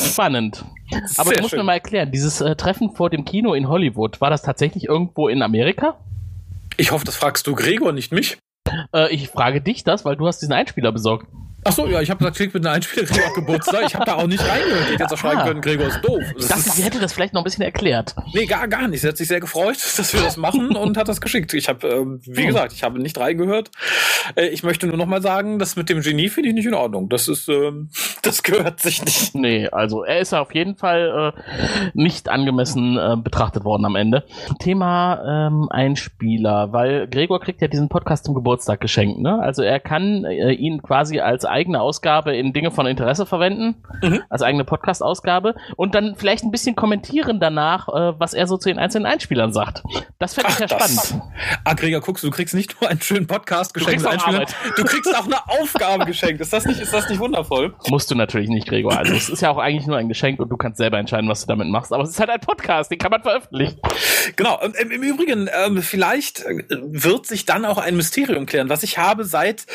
Spannend. Aber Sehr du musst schön. mir mal erklären, dieses äh, Treffen vor dem Kino in Hollywood, war das tatsächlich irgendwo in Amerika? Ich hoffe, das fragst du Gregor, nicht mich. Äh, ich frage dich das, weil du hast diesen Einspieler besorgt. Ach so, ja, ich habe gesagt, krieg mit einer Einspieler Gregor Geburtstag. Ich habe da auch nicht reingehört. Ich hätte jetzt auch schreiben Aha. können, Gregor ist doof. Ich dachte, sie hätte das vielleicht noch ein bisschen erklärt. Nee, gar, gar nicht. Sie hat sich sehr gefreut, dass wir das machen und hat das geschickt. Ich habe, ähm, wie Oh. gesagt, ich habe nicht reingehört. Äh, ich möchte nur noch mal sagen, das mit dem Genie finde ich nicht in Ordnung. Das ist, ähm, das gehört sich nicht. Nee, also er ist auf jeden Fall äh, nicht angemessen äh, betrachtet worden am Ende. Thema ähm, Einspieler, weil Gregor kriegt ja diesen Podcast zum Geburtstag geschenkt, ne? Also er kann äh, ihn quasi als eigene Ausgabe in Dinge von Interesse verwenden, als eigene Podcast-Ausgabe und dann vielleicht ein bisschen kommentieren danach, äh, was er so zu den einzelnen Einspielern sagt. Das fände ich ja das- spannend. Ah, Gregor, guckst du, du kriegst nicht nur einen schönen Podcast Du geschenkt, kriegst auch Einspieler, du kriegst auch eine Aufgabe geschenkt. Ist das nicht, ist das nicht wundervoll? Musst du natürlich nicht, Gregor. Also es ist ja auch eigentlich nur ein Geschenk und du kannst selber entscheiden, was du damit machst. Aber es ist halt ein Podcast, den kann man veröffentlichen. Genau. ähm, Im, Im Übrigen, ähm, vielleicht äh, wird sich dann auch ein Mysterium klären, was ich habe, seit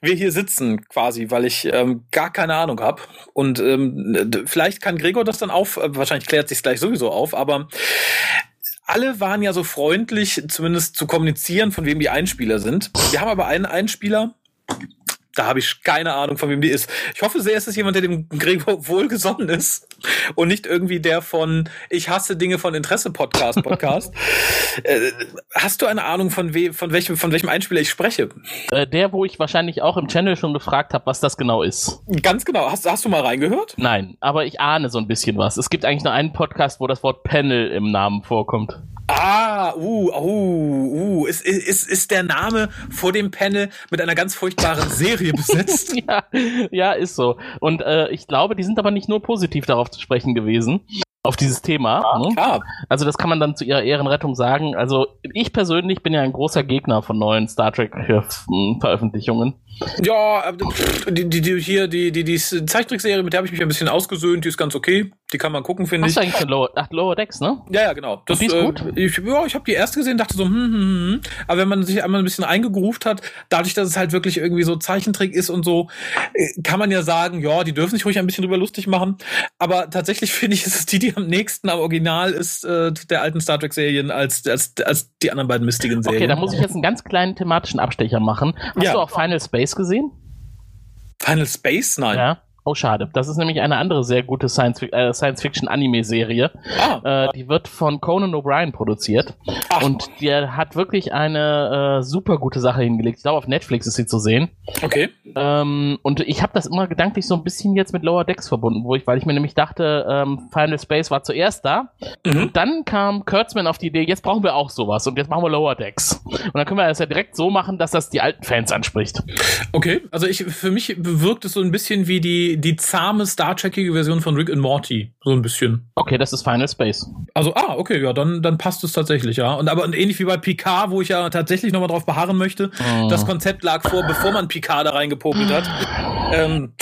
wir hier sitzen, quasi, weil ich ähm, gar keine Ahnung habe. Und ähm, vielleicht kann Gregor das dann auf, äh, wahrscheinlich klärt sich gleich sowieso auf, aber alle waren ja so freundlich, zumindest zu kommunizieren, von wem die Einspieler sind. Wir haben aber einen Einspieler, da habe ich keine Ahnung, von wem die ist. Ich hoffe sehr, es ist jemand, der dem Gregor wohlgesonnen ist und nicht irgendwie der von Ich hasse Dinge von Interesse Podcast Podcast. äh, hast du eine Ahnung, von, we von, welchem, von welchem Einspieler ich spreche? Äh, der, wo ich wahrscheinlich auch im Channel schon gefragt habe, was das genau ist. Ganz genau. Hast, hast du mal reingehört? Nein, aber ich ahne so ein bisschen was. Es gibt eigentlich nur einen Podcast, wo das Wort Panel im Namen vorkommt. Ah, uh, uh, uh. Ist, ist, ist der Name vor dem Panel mit einer ganz furchtbaren Serie besetzt? ja, ja, ist so. Und äh, ich glaube, die sind aber nicht nur positiv darauf zu sprechen gewesen. Auf dieses Thema. ne? klar. Also das kann man dann zu ihrer Ehrenrettung sagen. Also ich persönlich bin ja ein großer Gegner von neuen Star Trek äh, Veröffentlichungen. Ja, äh, die, die, die hier, die, die, die Zeichentrickserie, mit der habe ich mich ein bisschen ausgesöhnt, die ist ganz okay. Die kann man gucken, finde Hast ich. du eigentlich schon Lower, ach, Lower Decks, ne? Ja, ja, genau. Das, ist äh, gut? Ich, ja, ich habe die erste gesehen, dachte so, hm, hm, hm. Aber wenn man sich einmal ein bisschen eingegroovt hat, dadurch, dass es halt wirklich irgendwie so Zeichentrick ist und so, äh, kann man ja sagen, ja, die dürfen sich ruhig ein bisschen drüber lustig machen. Aber tatsächlich finde ich, ist es die, die am nächsten am Original ist äh, der alten Star Trek-Serien als, als, als die anderen beiden mistigen Serien. Okay, da muss ich jetzt einen ganz kleinen thematischen Abstecher machen. Hast Ja. du auch Final Space gesehen? Final Space? Nein. Ja. Oh, schade. Das ist nämlich eine andere sehr gute äh, Science-Fiction-Anime-Serie. Ah. Äh, die wird von Conan O'Brien produziert. Und der hat wirklich eine äh, super gute Sache hingelegt. Ich glaube, auf Netflix ist sie zu sehen. Okay. Ähm, und ich habe das immer gedanklich so ein bisschen jetzt mit Lower Decks verbunden, wo ich, weil ich mir nämlich dachte, ähm, Final Space war zuerst da. Und dann kam Kurtzman auf die Idee, jetzt brauchen wir auch sowas und jetzt machen wir Lower Decks. Und dann können wir das ja direkt so machen, dass das die alten Fans anspricht. Okay, also ich, für mich wirkt es so ein bisschen wie die, die zahme Star Trekige Version von Rick and Morty. So ein bisschen. Okay, das ist Final Space. Also, ah, okay, ja, dann, dann passt es tatsächlich, ja. Und aber und ähnlich wie bei Picard, wo ich ja tatsächlich nochmal drauf beharren möchte, Oh. das Konzept lag vor, bevor man Picard da reingepopelt hat. Ähm,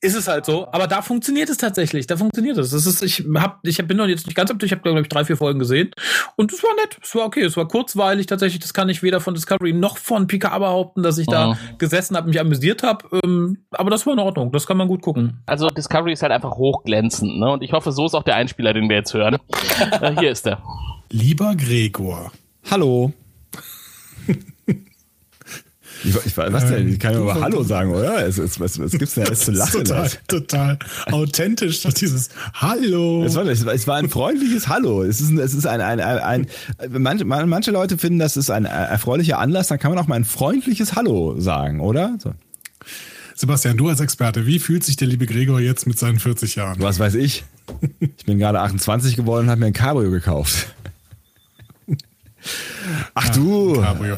ist es halt so. Aber da funktioniert es tatsächlich. Da funktioniert es. Das ist, ich hab, ich bin noch jetzt nicht ganz to, ich habe glaube ich drei, vier Folgen gesehen. Und es war nett. Es war okay. Es war kurzweilig tatsächlich. Das kann ich weder von Discovery noch von Picard behaupten, dass ich da Mhm. gesessen habe, mich amüsiert habe. Ähm, aber das war in Ordnung. Das kann man gut gucken. Also Discovery ist halt einfach hochglänzend, ne? Und ich hoffe, so ist auch der Einspieler, den wir jetzt hören. äh, hier ist er. Lieber Gregor. Hallo. Ich, ich, was denn? Ich kann ja mal Hallo sagen, oder? Es, es, was, was gibt's denn jetzt zu lachen? Total, total authentisch, dass dieses Hallo. Es war, es war- es war ein freundliches Hallo. Es ist, ein, es ist ein, ein, ein, ein manche, manche Leute finden, das ist ein erfreulicher Anlass, dann kann man auch mal ein freundliches Hallo sagen, oder? So. Sebastian, du als Experte, wie fühlt sich der liebe Gregor jetzt mit seinen 40 Jahren? Was weiß ich? Ich bin gerade 28 geworden und habe mir ein Cabrio gekauft. Ach du. Cabrio.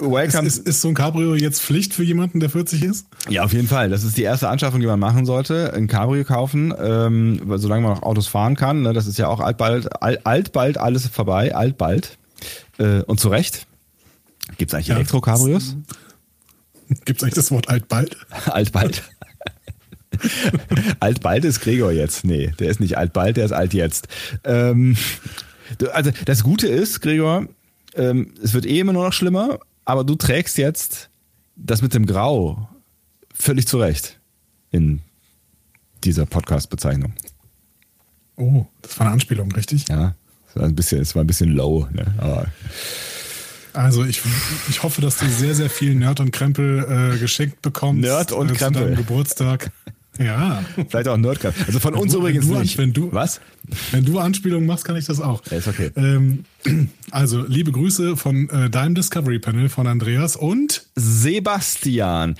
Welcome. Ist, ist, ist so ein Cabrio jetzt Pflicht für jemanden, der 40 ist? Ja, auf jeden Fall. Das ist die erste Anschaffung, die man machen sollte. Ein Cabrio kaufen, ähm, solange man noch Autos fahren kann. Ne, das ist ja auch altbald, alt, altbald alles vorbei, altbald. Äh, und zu Recht. Gibt es eigentlich Ja. Elektro-Cabrios? Gibt es eigentlich das Wort altbald? altbald. altbald ist Gregor jetzt. Nee, der ist nicht altbald, der ist alt jetzt. Ähm, also das Gute ist, Gregor, ähm, es wird eh immer nur noch schlimmer, aber du trägst jetzt das mit dem Grau völlig zurecht in dieser Podcast-Bezeichnung. Oh, das war eine Anspielung, richtig? Ja, es war ein bisschen, es war ein bisschen low, ne? aber Also ich, ich hoffe, dass du sehr, sehr viel Nerd und Krempel äh, geschenkt bekommst. Nerd und äh, Krempel. Zu deinem Geburtstag. Ja. Vielleicht auch Nerdcast. Also von uns Wenn übrigens du, nicht. Wenn du, Was? Wenn du Anspielungen machst, kann ich das auch. Ja, ist okay. Ähm, also, liebe Grüße von äh, deinem Discovery Panel von Andreas und Sebastian.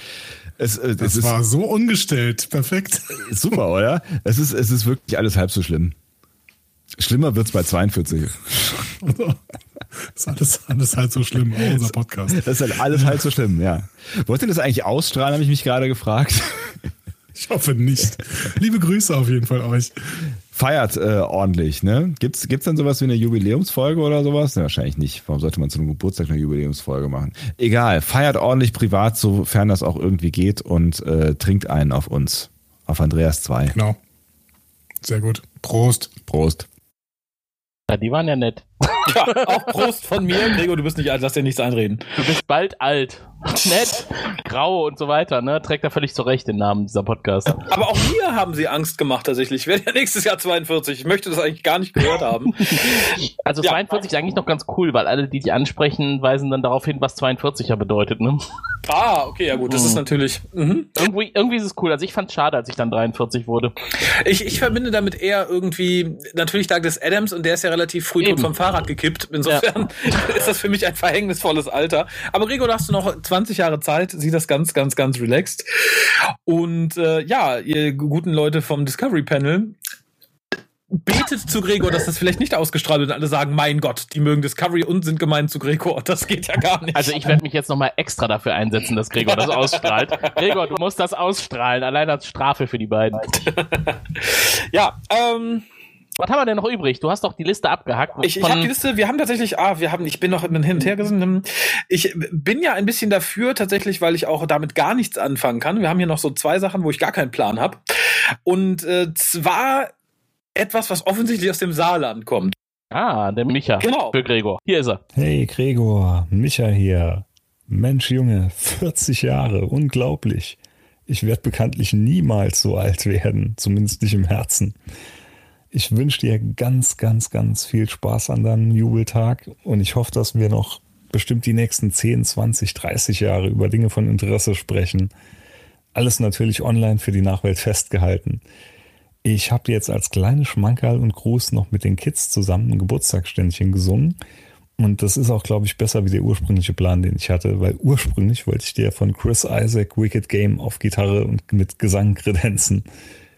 Es, äh, das es ist war so ungestellt. Perfekt. super, oder? Es ist, es ist wirklich alles halb so schlimm. Schlimmer wird's bei 42. ist alles, alles halt so schlimm, auch unser Podcast. Das ist halt alles halt so schlimm, ja. Wollt ihr das eigentlich ausstrahlen, habe ich mich gerade gefragt. Ich hoffe nicht. Liebe Grüße auf jeden Fall euch. Feiert äh, ordentlich, ne? Gibt's gibt's dann sowas wie eine Jubiläumsfolge oder sowas? Ne, wahrscheinlich nicht. Warum sollte man zu einem Geburtstag eine Jubiläumsfolge machen? Egal, feiert ordentlich privat, sofern das auch irgendwie geht und äh, trinkt einen auf uns. Auf Andreas 2. Genau. Sehr gut. Prost. Prost. Ja, die waren ja nett. Ja, auch Prost von mir. Gregor, du bist nicht alt, lass dir nichts einreden. Du bist bald alt. Nett, grau und so weiter, ne? Trägt da völlig zurecht den Namen dieser Podcast. Aber auch mir haben sie Angst gemacht tatsächlich. Ich werde ja nächstes Jahr 42. Ich möchte das eigentlich gar nicht gehört haben. Also 42 ist eigentlich noch ganz cool, weil alle, die die ansprechen, weisen dann darauf hin, was 42 ja bedeutet, ne? Ah, okay, ja gut, das ist natürlich. Mhm. Irgendwie, irgendwie ist es cool. Also ich fand es schade, als ich dann 43 wurde. Ich, ich verbinde damit eher irgendwie, natürlich Douglas Adams und der ist ja relativ früh tot vom Fahrrad gekippt. Insofern ist das für mich ein verhängnisvolles Alter. Aber Gregor, da hast du noch 20 Jahre Zeit, sieh das ganz, ganz, ganz relaxed. Und äh, ja, ihr guten Leute vom Discovery Panel, betet zu Gregor, dass das vielleicht nicht ausgestrahlt wird und alle sagen, mein Gott, die mögen Discovery und sind gemein zu Gregor. Das geht ja gar nicht. Also ich werde mich jetzt nochmal extra dafür einsetzen, dass Gregor das ausstrahlt. Gregor, du musst das ausstrahlen, allein als Strafe für die beiden. ja, ähm. Was haben wir denn noch übrig? Du hast doch die Liste abgehackt. Ich, ich habe die Liste, wir haben tatsächlich, ah, wir haben, ich bin noch hin und her gerissen. Ich bin ja ein bisschen dafür tatsächlich, weil ich auch damit gar nichts anfangen kann. Wir haben hier noch so zwei Sachen, wo ich gar keinen Plan habe. Und äh, zwar etwas, was offensichtlich aus dem Saarland kommt. Ah, der Micha. Genau. Für Gregor. Hier ist er. Hey Gregor, Micha hier. Mensch Junge, 40 Jahre, unglaublich. Ich werde bekanntlich niemals so alt werden, zumindest nicht im Herzen. Ich wünsche dir ganz, ganz, ganz viel Spaß an deinem Jubeltag und ich hoffe, dass wir noch bestimmt die nächsten 10, 20, 30 Jahre über Dinge von Interesse sprechen. Alles natürlich online für die Nachwelt festgehalten. Ich habe jetzt als kleine Schmankerl und Gruß noch mit den Kids zusammen ein Geburtstagsständchen gesungen. Und das ist auch, glaube ich, besser wie der ursprüngliche Plan, den ich hatte, weil ursprünglich wollte ich dir von Chris Isaac Wicked Game auf Gitarre und mit Gesang kredenzen.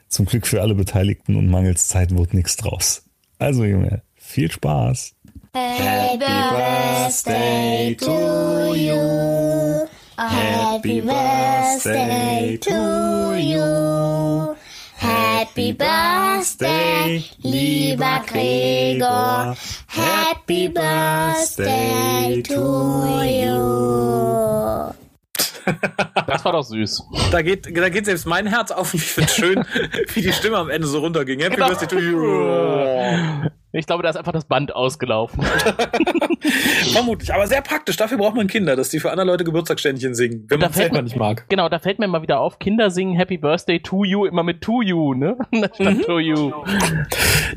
Zum Glück für alle Beteiligten und mangels Zeit wurde nichts draus. Also Junge, viel Spaß. Happy birthday to you. Happy birthday to you. Happy birthday, lieber Gregor. Happy birthday to you. Das war doch süß. Da geht, da geht selbst mein Herz auf. Ich finde schön, wie die Stimme am Ende so runterging. Happy Genau. Birthday to you. Ich glaube, da ist einfach das Band ausgelaufen. Vermutlich, aber sehr praktisch. Dafür braucht man Kinder, dass die für andere Leute Geburtstagsständchen singen, wenn man es selber nicht mag. Genau, da fällt mir mal wieder auf, Kinder singen Happy Birthday to you immer mit to you, ne? Statt to you.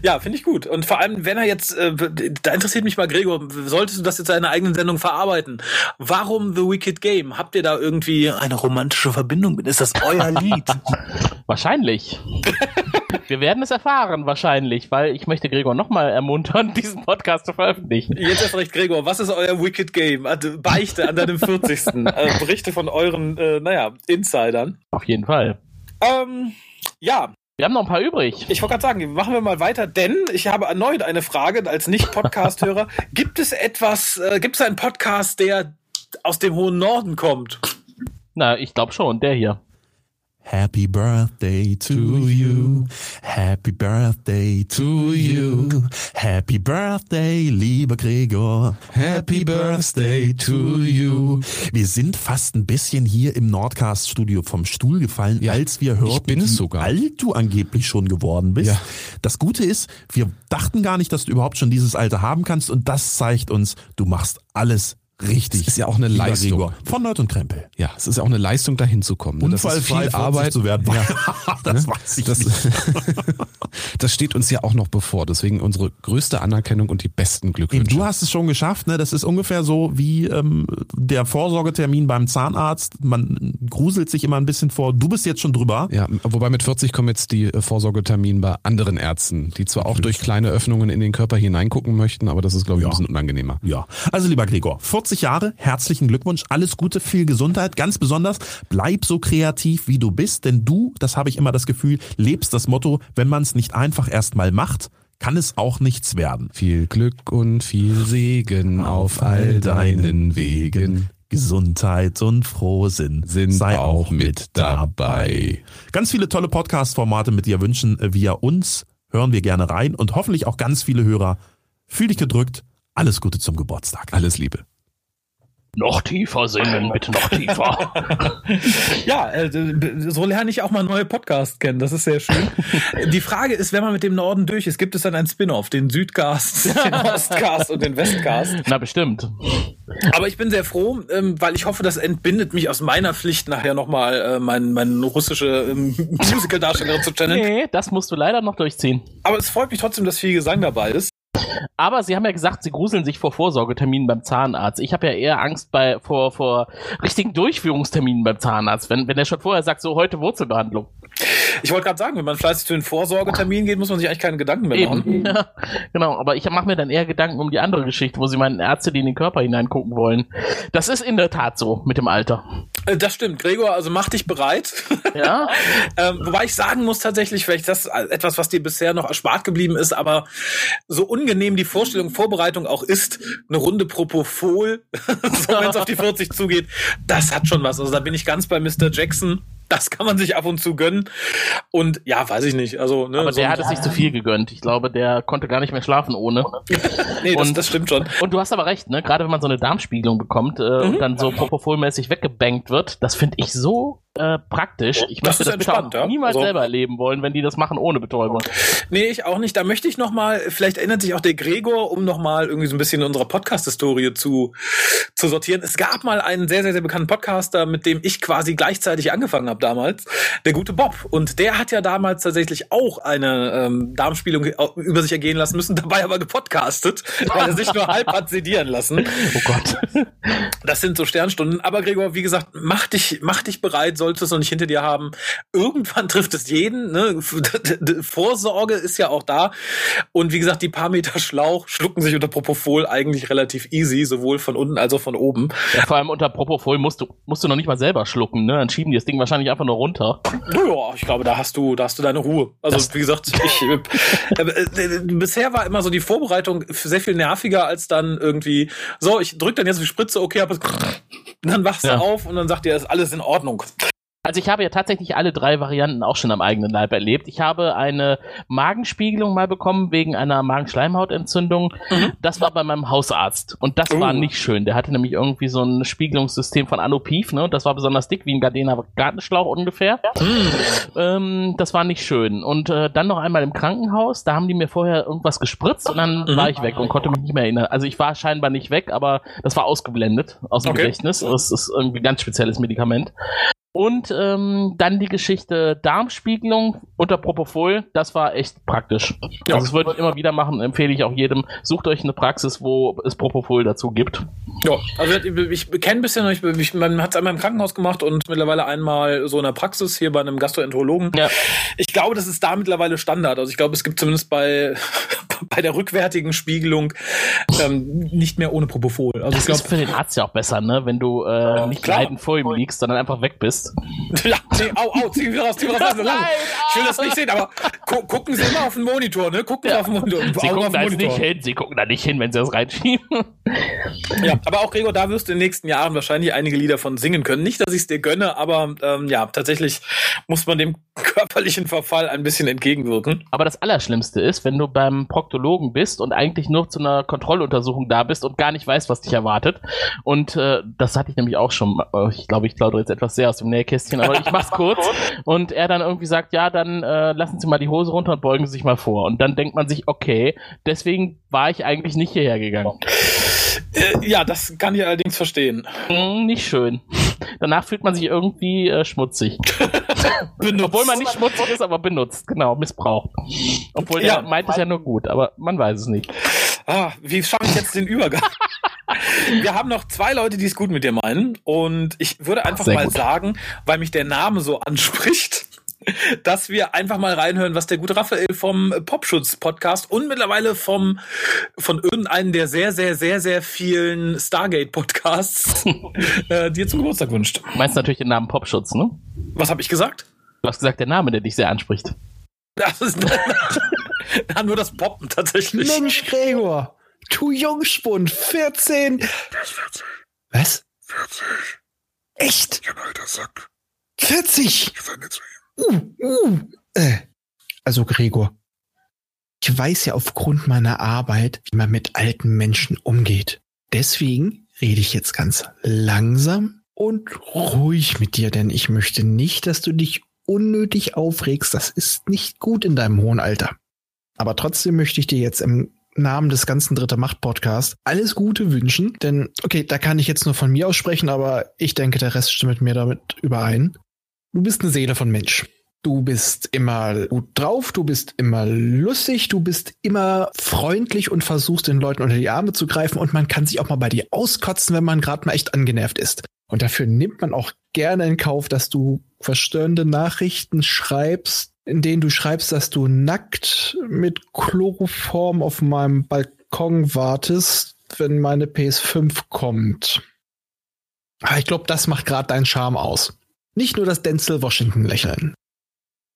Ja, finde ich gut. Und vor allem, wenn er jetzt, äh, da interessiert mich mal, Gregor, solltest du das jetzt in einer eigenen Sendung verarbeiten? Warum The Wicked Game? Habt ihr da irgendwie eine romantische Verbindung mit? Ist das euer Lied? Wahrscheinlich. Wir werden es erfahren, wahrscheinlich, weil ich möchte Gregor nochmal ermuntern, diesen Podcast zu veröffentlichen. Jetzt erst recht, Gregor, was ist euer Wicked Game? Also, Beichte an deinem 40. äh, Berichte von euren, äh, naja, Insidern. Auf jeden Fall. Ähm, ja. Wir haben noch ein paar übrig. Ich wollte gerade sagen, machen wir mal weiter, denn ich habe erneut eine Frage als Nicht-Podcast-Hörer. gibt es etwas, äh, gibt es einen Podcast, der aus dem hohen Norden kommt? Na, ich glaube schon, der hier. Happy birthday to you. Happy birthday to you. Happy birthday, lieber Gregor. Happy birthday to you. Wir sind fast ein bisschen hier im Nordcast-Studio vom Stuhl gefallen, als wir hörten, wie sogar. alt du angeblich schon geworden bist. Ja. Das Gute ist, wir dachten gar nicht, dass du überhaupt schon dieses Alter haben kannst und das zeigt uns, du machst alles richtig. Es ist ja auch eine lieber Leistung. Gregor. Von Nerd und Krempel. Ja, es ist ja auch eine Leistung, dahin zu kommen. ne? Das ist viel 40 Arbeit zu werden. Ja. das Ne? weiß ich das, nicht. das steht uns ja auch noch bevor. Deswegen unsere größte Anerkennung und die besten Eben, Glückwünsche. du hast es schon geschafft, ne? Das ist ungefähr so wie ähm, der Vorsorgetermin beim Zahnarzt. Man gruselt sich immer ein bisschen vor. Du bist jetzt schon drüber. Ja, wobei mit 40 kommen jetzt die äh, Vorsorgetermine bei anderen Ärzten, die zwar auch durch kleine Öffnungen in den Körper hineingucken möchten, aber das ist, glaube ich, ein bisschen unangenehmer. Ja, also lieber Gregor, 40 Jahre, herzlichen Glückwunsch, alles Gute, viel Gesundheit, ganz besonders, bleib so kreativ, wie du bist, denn du, das habe ich immer das Gefühl, lebst das Motto, wenn man es nicht einfach erst mal macht, kann es auch nichts werden. Viel Glück und viel Segen auf all deinen Wegen. Gesundheit und Frohsinn sind sei auch mit dabei. Ganz viele tolle Podcast-Formate mit dir wünschen wir uns. Hören wir gerne rein und hoffentlich auch ganz viele Hörer. Fühl dich gedrückt. Alles Gute zum Geburtstag. Alles Liebe. Noch tiefer singen, bitte noch tiefer. ja, äh, so lerne ich auch mal neue Podcasts kennen. Das ist sehr schön. Die Frage ist, wenn man mit dem Norden durch ist, gibt es dann einen Spin-off, den Südcast, den Ostcast und den Westcast? Na, bestimmt. Aber ich bin sehr froh, ähm, weil ich hoffe, das entbindet mich aus meiner Pflicht, nachher nochmal äh, mein, mein russische ähm, Musical-Darstellerin zu channeln. Nee, das musst du leider noch durchziehen. Aber es freut mich trotzdem, dass viel Gesang dabei ist. Aber Sie haben ja gesagt, Sie gruseln sich vor Vorsorgeterminen beim Zahnarzt. Ich habe ja eher Angst bei, vor, vor richtigen Durchführungsterminen beim Zahnarzt, wenn, wenn er schon vorher sagt, so heute Wurzelbehandlung. Ich wollte gerade sagen, wenn man fleißig zu den Vorsorgetermin geht, muss man sich eigentlich keine Gedanken mehr machen. Eben. Ja, genau, aber ich mache mir dann eher Gedanken um die andere Geschichte, wo Sie meinen Ärzte, die in den Körper hineingucken wollen. Das ist in der Tat so mit dem Alter. Äh, Das stimmt, Gregor, also mach dich bereit. Ja. ähm, wobei ich sagen muss tatsächlich, vielleicht das etwas, was dir bisher noch erspart geblieben ist, aber so unangenehm die Vorstellung, Vorbereitung auch ist, eine Runde Propofol, so wenn es auf die 40 zugeht, das hat schon was. Also da bin ich ganz bei Mr. Jackson. Das kann man sich ab und zu gönnen. Und ja, weiß ich nicht. Also, ne, Aber so der hat es sich zu viel gegönnt. Ich glaube, der konnte gar nicht mehr schlafen ohne. nee, das, Und- das stimmt schon. Und du hast aber recht, ne? Gerade wenn man so eine Darmspiegelung bekommt äh, Mhm. und dann so propofolmäßig weggebankt wird, das finde ich so äh, praktisch. Ich Das möchte das bitte ja. niemals Also- selber erleben wollen, wenn die das machen ohne Betäubung. Nee, ich auch nicht. Da möchte ich noch mal, vielleicht erinnert sich auch der Gregor, um noch mal irgendwie so ein bisschen unsere Podcast-Historie zu, zu sortieren. Es gab mal einen sehr, sehr, sehr bekannten Podcaster, mit dem ich quasi gleichzeitig angefangen habe damals, der gute Bob. Und der hat ja damals tatsächlich auch eine ähm, Darmspielung über sich ergehen lassen müssen, dabei aber gepodcastet, weil er sich nur halb hat sedieren lassen. Oh Gott. Das sind so Sternstunden. Aber Gregor, wie gesagt, mach dich, mach dich bereit, solltest du es noch nicht hinter dir haben. Irgendwann trifft es jeden. Ne? Vorsorge ist ja auch da. Und wie gesagt, die paar Meter Schlauch schlucken sich unter Propofol eigentlich relativ easy, sowohl von unten als auch von oben. Ja, vor allem unter Propofol musst du, musst du noch nicht mal selber schlucken, ne? Dann schieben die das Ding wahrscheinlich einfach nur runter. Ja, ich glaube, da hast du, da hast du deine Ruhe. Also wie gesagt, ich, äh, äh, äh, bisher war immer so die Vorbereitung sehr viel nerviger als dann irgendwie. So, ich drück dann jetzt die Spritze, okay, hab es. Dann wachst Ja. du auf und dann sagt dir, ist alles in Ordnung. Also ich habe ja tatsächlich alle drei Varianten auch schon am eigenen Leib erlebt. Ich habe eine Magenspiegelung mal bekommen wegen einer Magenschleimhautentzündung. Das war bei meinem Hausarzt und das war Oh. nicht schön. Der hatte nämlich irgendwie so ein Spiegelungssystem von Anopiv, ne? Und das war besonders dick wie ein Gardena Gartenschlauch ungefähr. Ähm, das war nicht schön. Und äh, dann noch einmal im Krankenhaus, da haben die mir vorher irgendwas gespritzt und dann Mhm. war ich weg und konnte mich nicht mehr erinnern. Also ich war scheinbar nicht weg, aber das war ausgeblendet aus dem Okay. Gedächtnis. Das ist irgendwie ein ganz spezielles Medikament. Und ähm, dann die Geschichte Darmspiegelung unter Propofol, das war echt praktisch. Ja. Also das würde ich immer wieder machen, empfehle ich auch jedem. Sucht euch eine Praxis, wo es Propofol dazu gibt. Ja, also ich, ich kenne ein bisschen, ich, ich, man hat es einmal im Krankenhaus gemacht und mittlerweile einmal so in der Praxis hier bei einem Gastroenterologen. Ja. Ich glaube, das ist da mittlerweile Standard. Also ich glaube, es gibt zumindest bei, bei der rückwärtigen Spiegelung ähm, nicht mehr ohne Propofol. Also Das ich glaube, ist für den Arzt ja auch besser, ne? Wenn du äh, nicht klar. vor ihm liegst, sondern einfach weg bist. ja, nee, au, au, zieh wieder raus, zieh wieder raus. Nein, ich will das nicht sehen, aber gu gucken Sie immer auf den Monitor, ne? Gucken Sie auf den Monitor. Sie Augen gucken da nicht hin, sie gucken da nicht hin, wenn sie das reinschieben. Ja, aber auch Gregor, da wirst du in den nächsten Jahren wahrscheinlich einige Lieder von singen können. Nicht, dass ich es dir gönne, aber ähm, ja, tatsächlich muss man dem körperlichen Verfall ein bisschen entgegenwirken. Aber das Allerschlimmste ist, wenn du beim Proktologen bist und eigentlich nur zu einer Kontrolluntersuchung da bist und gar nicht weißt, was dich erwartet. Und äh, das hatte ich nämlich auch schon. Äh, Ich glaube, ich plaudere jetzt etwas sehr aus dem Nähkästchen, aber ich mach's kurz. Und er dann irgendwie sagt, ja, dann äh, lassen Sie mal die Hose runter und beugen Sie sich mal vor. Und dann denkt man sich, okay, deswegen war ich eigentlich nicht hierher gegangen. Äh, ja, das kann ich allerdings verstehen. Mm, nicht schön. Danach fühlt man sich irgendwie äh, schmutzig. Obwohl man nicht schmutzig ist, aber benutzt, genau, missbraucht. Obwohl Ja. er meint es ja nur gut, aber man weiß es nicht. Ah, wie schaffe ich jetzt den Übergang? Wir haben noch zwei Leute, die es gut mit dir meinen. Und ich würde einfach Sehr mal gut. sagen, weil mich der Name so anspricht, dass wir einfach mal reinhören, was der gute Raphael vom Popschutz-Podcast und mittlerweile vom, von irgendeinem der sehr, sehr, sehr, sehr vielen Stargate-Podcasts äh, dir zum Geburtstag wünscht. Du meinst natürlich den Namen Popschutz, ne? Was habe ich gesagt? Du hast gesagt, der Name, der dich sehr anspricht. Das ist nur das Poppen tatsächlich. Mensch, Gregor, du Jungspund, 14. Was? 40. Echt? Ich ein alter Sack. 40? Ich sag nicht zu Uh, uh. Äh. Also, Gregor, ich weiß ja aufgrund meiner Arbeit, wie man mit alten Menschen umgeht. Deswegen rede ich jetzt ganz langsam und ruhig mit dir, denn ich möchte nicht, dass du dich unnötig aufregst. Das ist nicht gut in deinem hohen Alter. Aber trotzdem möchte ich dir jetzt im Namen des ganzen Dritte Macht Podcast alles Gute wünschen, denn okay, da kann ich jetzt nur von mir aussprechen, aber ich denke, der Rest stimmt mir damit überein. Du bist eine Seele von Mensch. Du bist immer gut drauf, du bist immer lustig, du bist immer freundlich und versuchst den Leuten unter die Arme zu greifen und man kann sich auch mal bei dir auskotzen, wenn man gerade mal echt angenervt ist. Und dafür nimmt man auch gerne in Kauf, dass du verstörende Nachrichten schreibst, in denen du schreibst, dass du nackt mit Chloroform auf meinem Balkon wartest, wenn meine PS5 kommt. Aber ich glaube, das macht gerade deinen Charme aus. Nicht nur das Denzel Washington lächeln.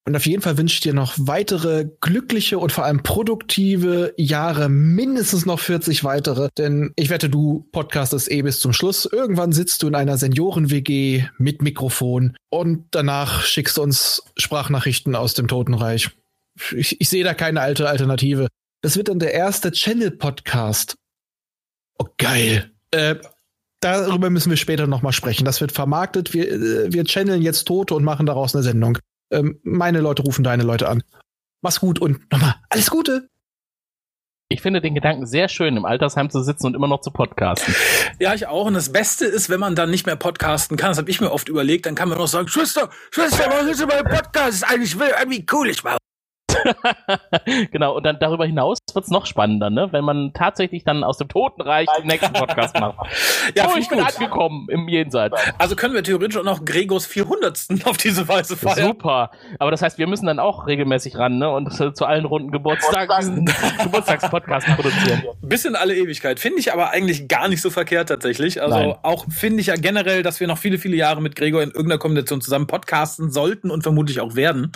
Und auf jeden Fall wünsche ich dir noch weitere glückliche und vor allem produktive Jahre, mindestens noch 40 weitere. Denn ich wette, du podcastest eh bis zum Schluss. Irgendwann sitzt du in einer Senioren-WG mit Mikrofon und danach schickst du uns Sprachnachrichten aus dem Totenreich. Ich, ich sehe da keine alte Alternative. Das wird dann der erste Channel-Podcast. Oh, geil. Äh, darüber müssen wir später noch mal sprechen. Das wird vermarktet. Wir, äh, wir channeln jetzt Tote und machen daraus eine Sendung. Ähm, meine Leute rufen deine Leute an. Mach's gut und nochmal alles Gute. Ich finde den Gedanken sehr schön, im Altersheim zu sitzen und immer noch zu podcasten. Ja, ich auch. Und das Beste ist, wenn man dann nicht mehr podcasten kann, das habe ich mir oft überlegt, dann kann man noch sagen, Schwester, Schwester, was ist denn mein Podcast? Das ist eigentlich irgendwie cool, ich war. genau, und dann darüber hinaus wird's noch spannender, ne? wenn man tatsächlich dann aus dem Totenreich den nächsten Podcast macht. Ja, so, ich bin gut. angekommen im Jenseits. Also können wir theoretisch auch noch Gregors 400. auf diese Weise feiern. Super. Aber das heißt, wir müssen dann auch regelmäßig ran ne? und äh, zu allen runden Geburtstag Geburtstagspodcast produzieren. Bis in alle Ewigkeit. Finde ich aber eigentlich gar nicht so verkehrt tatsächlich. Also Nein. auch finde ich ja generell, dass wir noch viele, viele Jahre mit Gregor in irgendeiner Kombination zusammen podcasten sollten und vermutlich auch werden.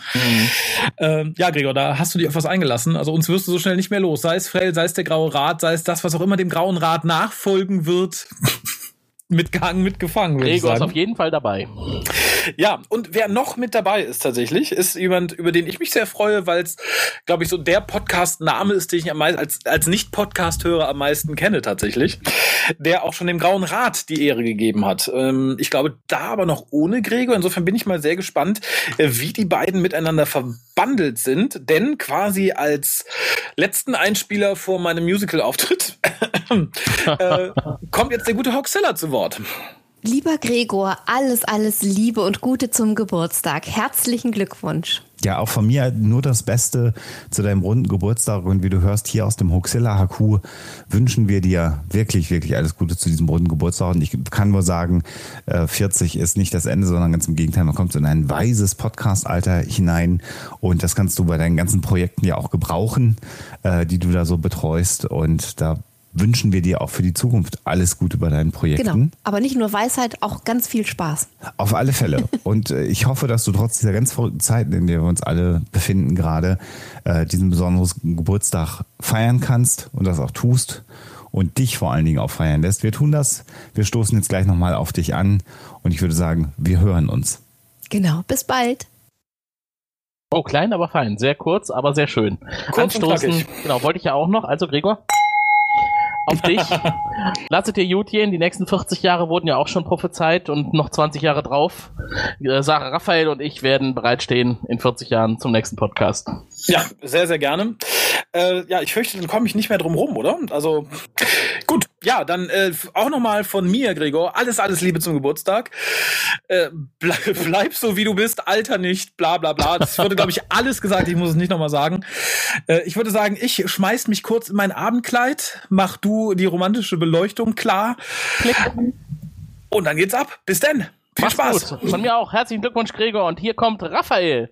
Ähm, ja, Gregor, da hast du dich auf was eingelassen. Also uns wirst du so schnell nicht mehr los. Sei es Frell, sei es der Graue Rat, sei es das, was auch immer dem Grauen Rat nachfolgen wird. mitgehangen, mitgefangen, Gregor ist auf jeden Fall dabei. Ja, und wer noch mit dabei ist tatsächlich, ist jemand, über den ich mich sehr freue, weil es, glaube ich, so der Podcast-Name ist, den ich am meisten, als, als Nicht-Podcast-Hörer am meisten kenne tatsächlich, der auch schon dem Grauen Rat die Ehre gegeben hat. Ähm, ich glaube, da aber noch ohne Gregor. Insofern bin ich mal sehr gespannt, äh, wie die beiden miteinander verbandelt sind, denn quasi als letzten Einspieler vor meinem Musical-Auftritt äh, kommt jetzt der gute Hoxilla zu Wort. Lieber Gregor, alles, alles Liebe und Gute zum Geburtstag. Herzlichen Glückwunsch. Ja, auch von mir nur das Beste zu deinem runden Geburtstag. Und wie du hörst, hier aus dem Huxilla HQ wünschen wir dir wirklich, wirklich alles Gute zu diesem runden Geburtstag. Und ich kann nur sagen, äh, 40 ist nicht das Ende, sondern ganz im Gegenteil, man kommt so in ein weises Podcast-Alter hinein. Und das kannst du bei deinen ganzen Projekten ja auch gebrauchen, äh, die du da so betreust. Und da wünschen wir dir auch für die Zukunft alles Gute bei deinen Projekten. Genau. Aber nicht nur Weisheit, auch ganz viel Spaß. Auf alle Fälle. Und äh, ich hoffe, dass du trotz dieser ganz verrückten Zeiten, in der wir uns alle befinden gerade, äh, diesen besonderen Geburtstag feiern kannst und das auch tust und dich vor allen Dingen auch feiern lässt. Wir tun das. Wir stoßen jetzt gleich nochmal auf dich an und ich würde sagen, wir hören uns. Genau. Bis bald. Oh, klein, aber fein. Sehr kurz, aber sehr schön. Kurz Anstoßen, genau, wollte ich ja auch noch. Also, Gregor, auf dich. Lass es dir gut gehen. Die nächsten 40 Jahre wurden ja auch schon prophezeit und noch 20 Jahre drauf. Äh, Sarah Raphael und ich werden bereitstehen in 40 Jahren zum nächsten Podcast. Ja, sehr, sehr gerne. Äh, ja, ich fürchte, dann komme ich nicht mehr drum rum, oder? Also gut, ja, dann äh, auch nochmal von mir, Gregor. Alles, alles Liebe zum Geburtstag. Äh, bleib, bleib so, wie du bist, alter nicht, bla bla bla. Das wurde, glaube ich, alles gesagt. Ich muss es nicht nochmal sagen. Äh, ich würde sagen, ich schmeiß mich kurz in mein Abendkleid, mach du die romantische Beleuchtung klar. Und dann geht's ab. Bis denn. Viel Mach's Spaß. Gut. Von mir auch. Herzlichen Glückwunsch, Gregor. Und hier kommt Raphael.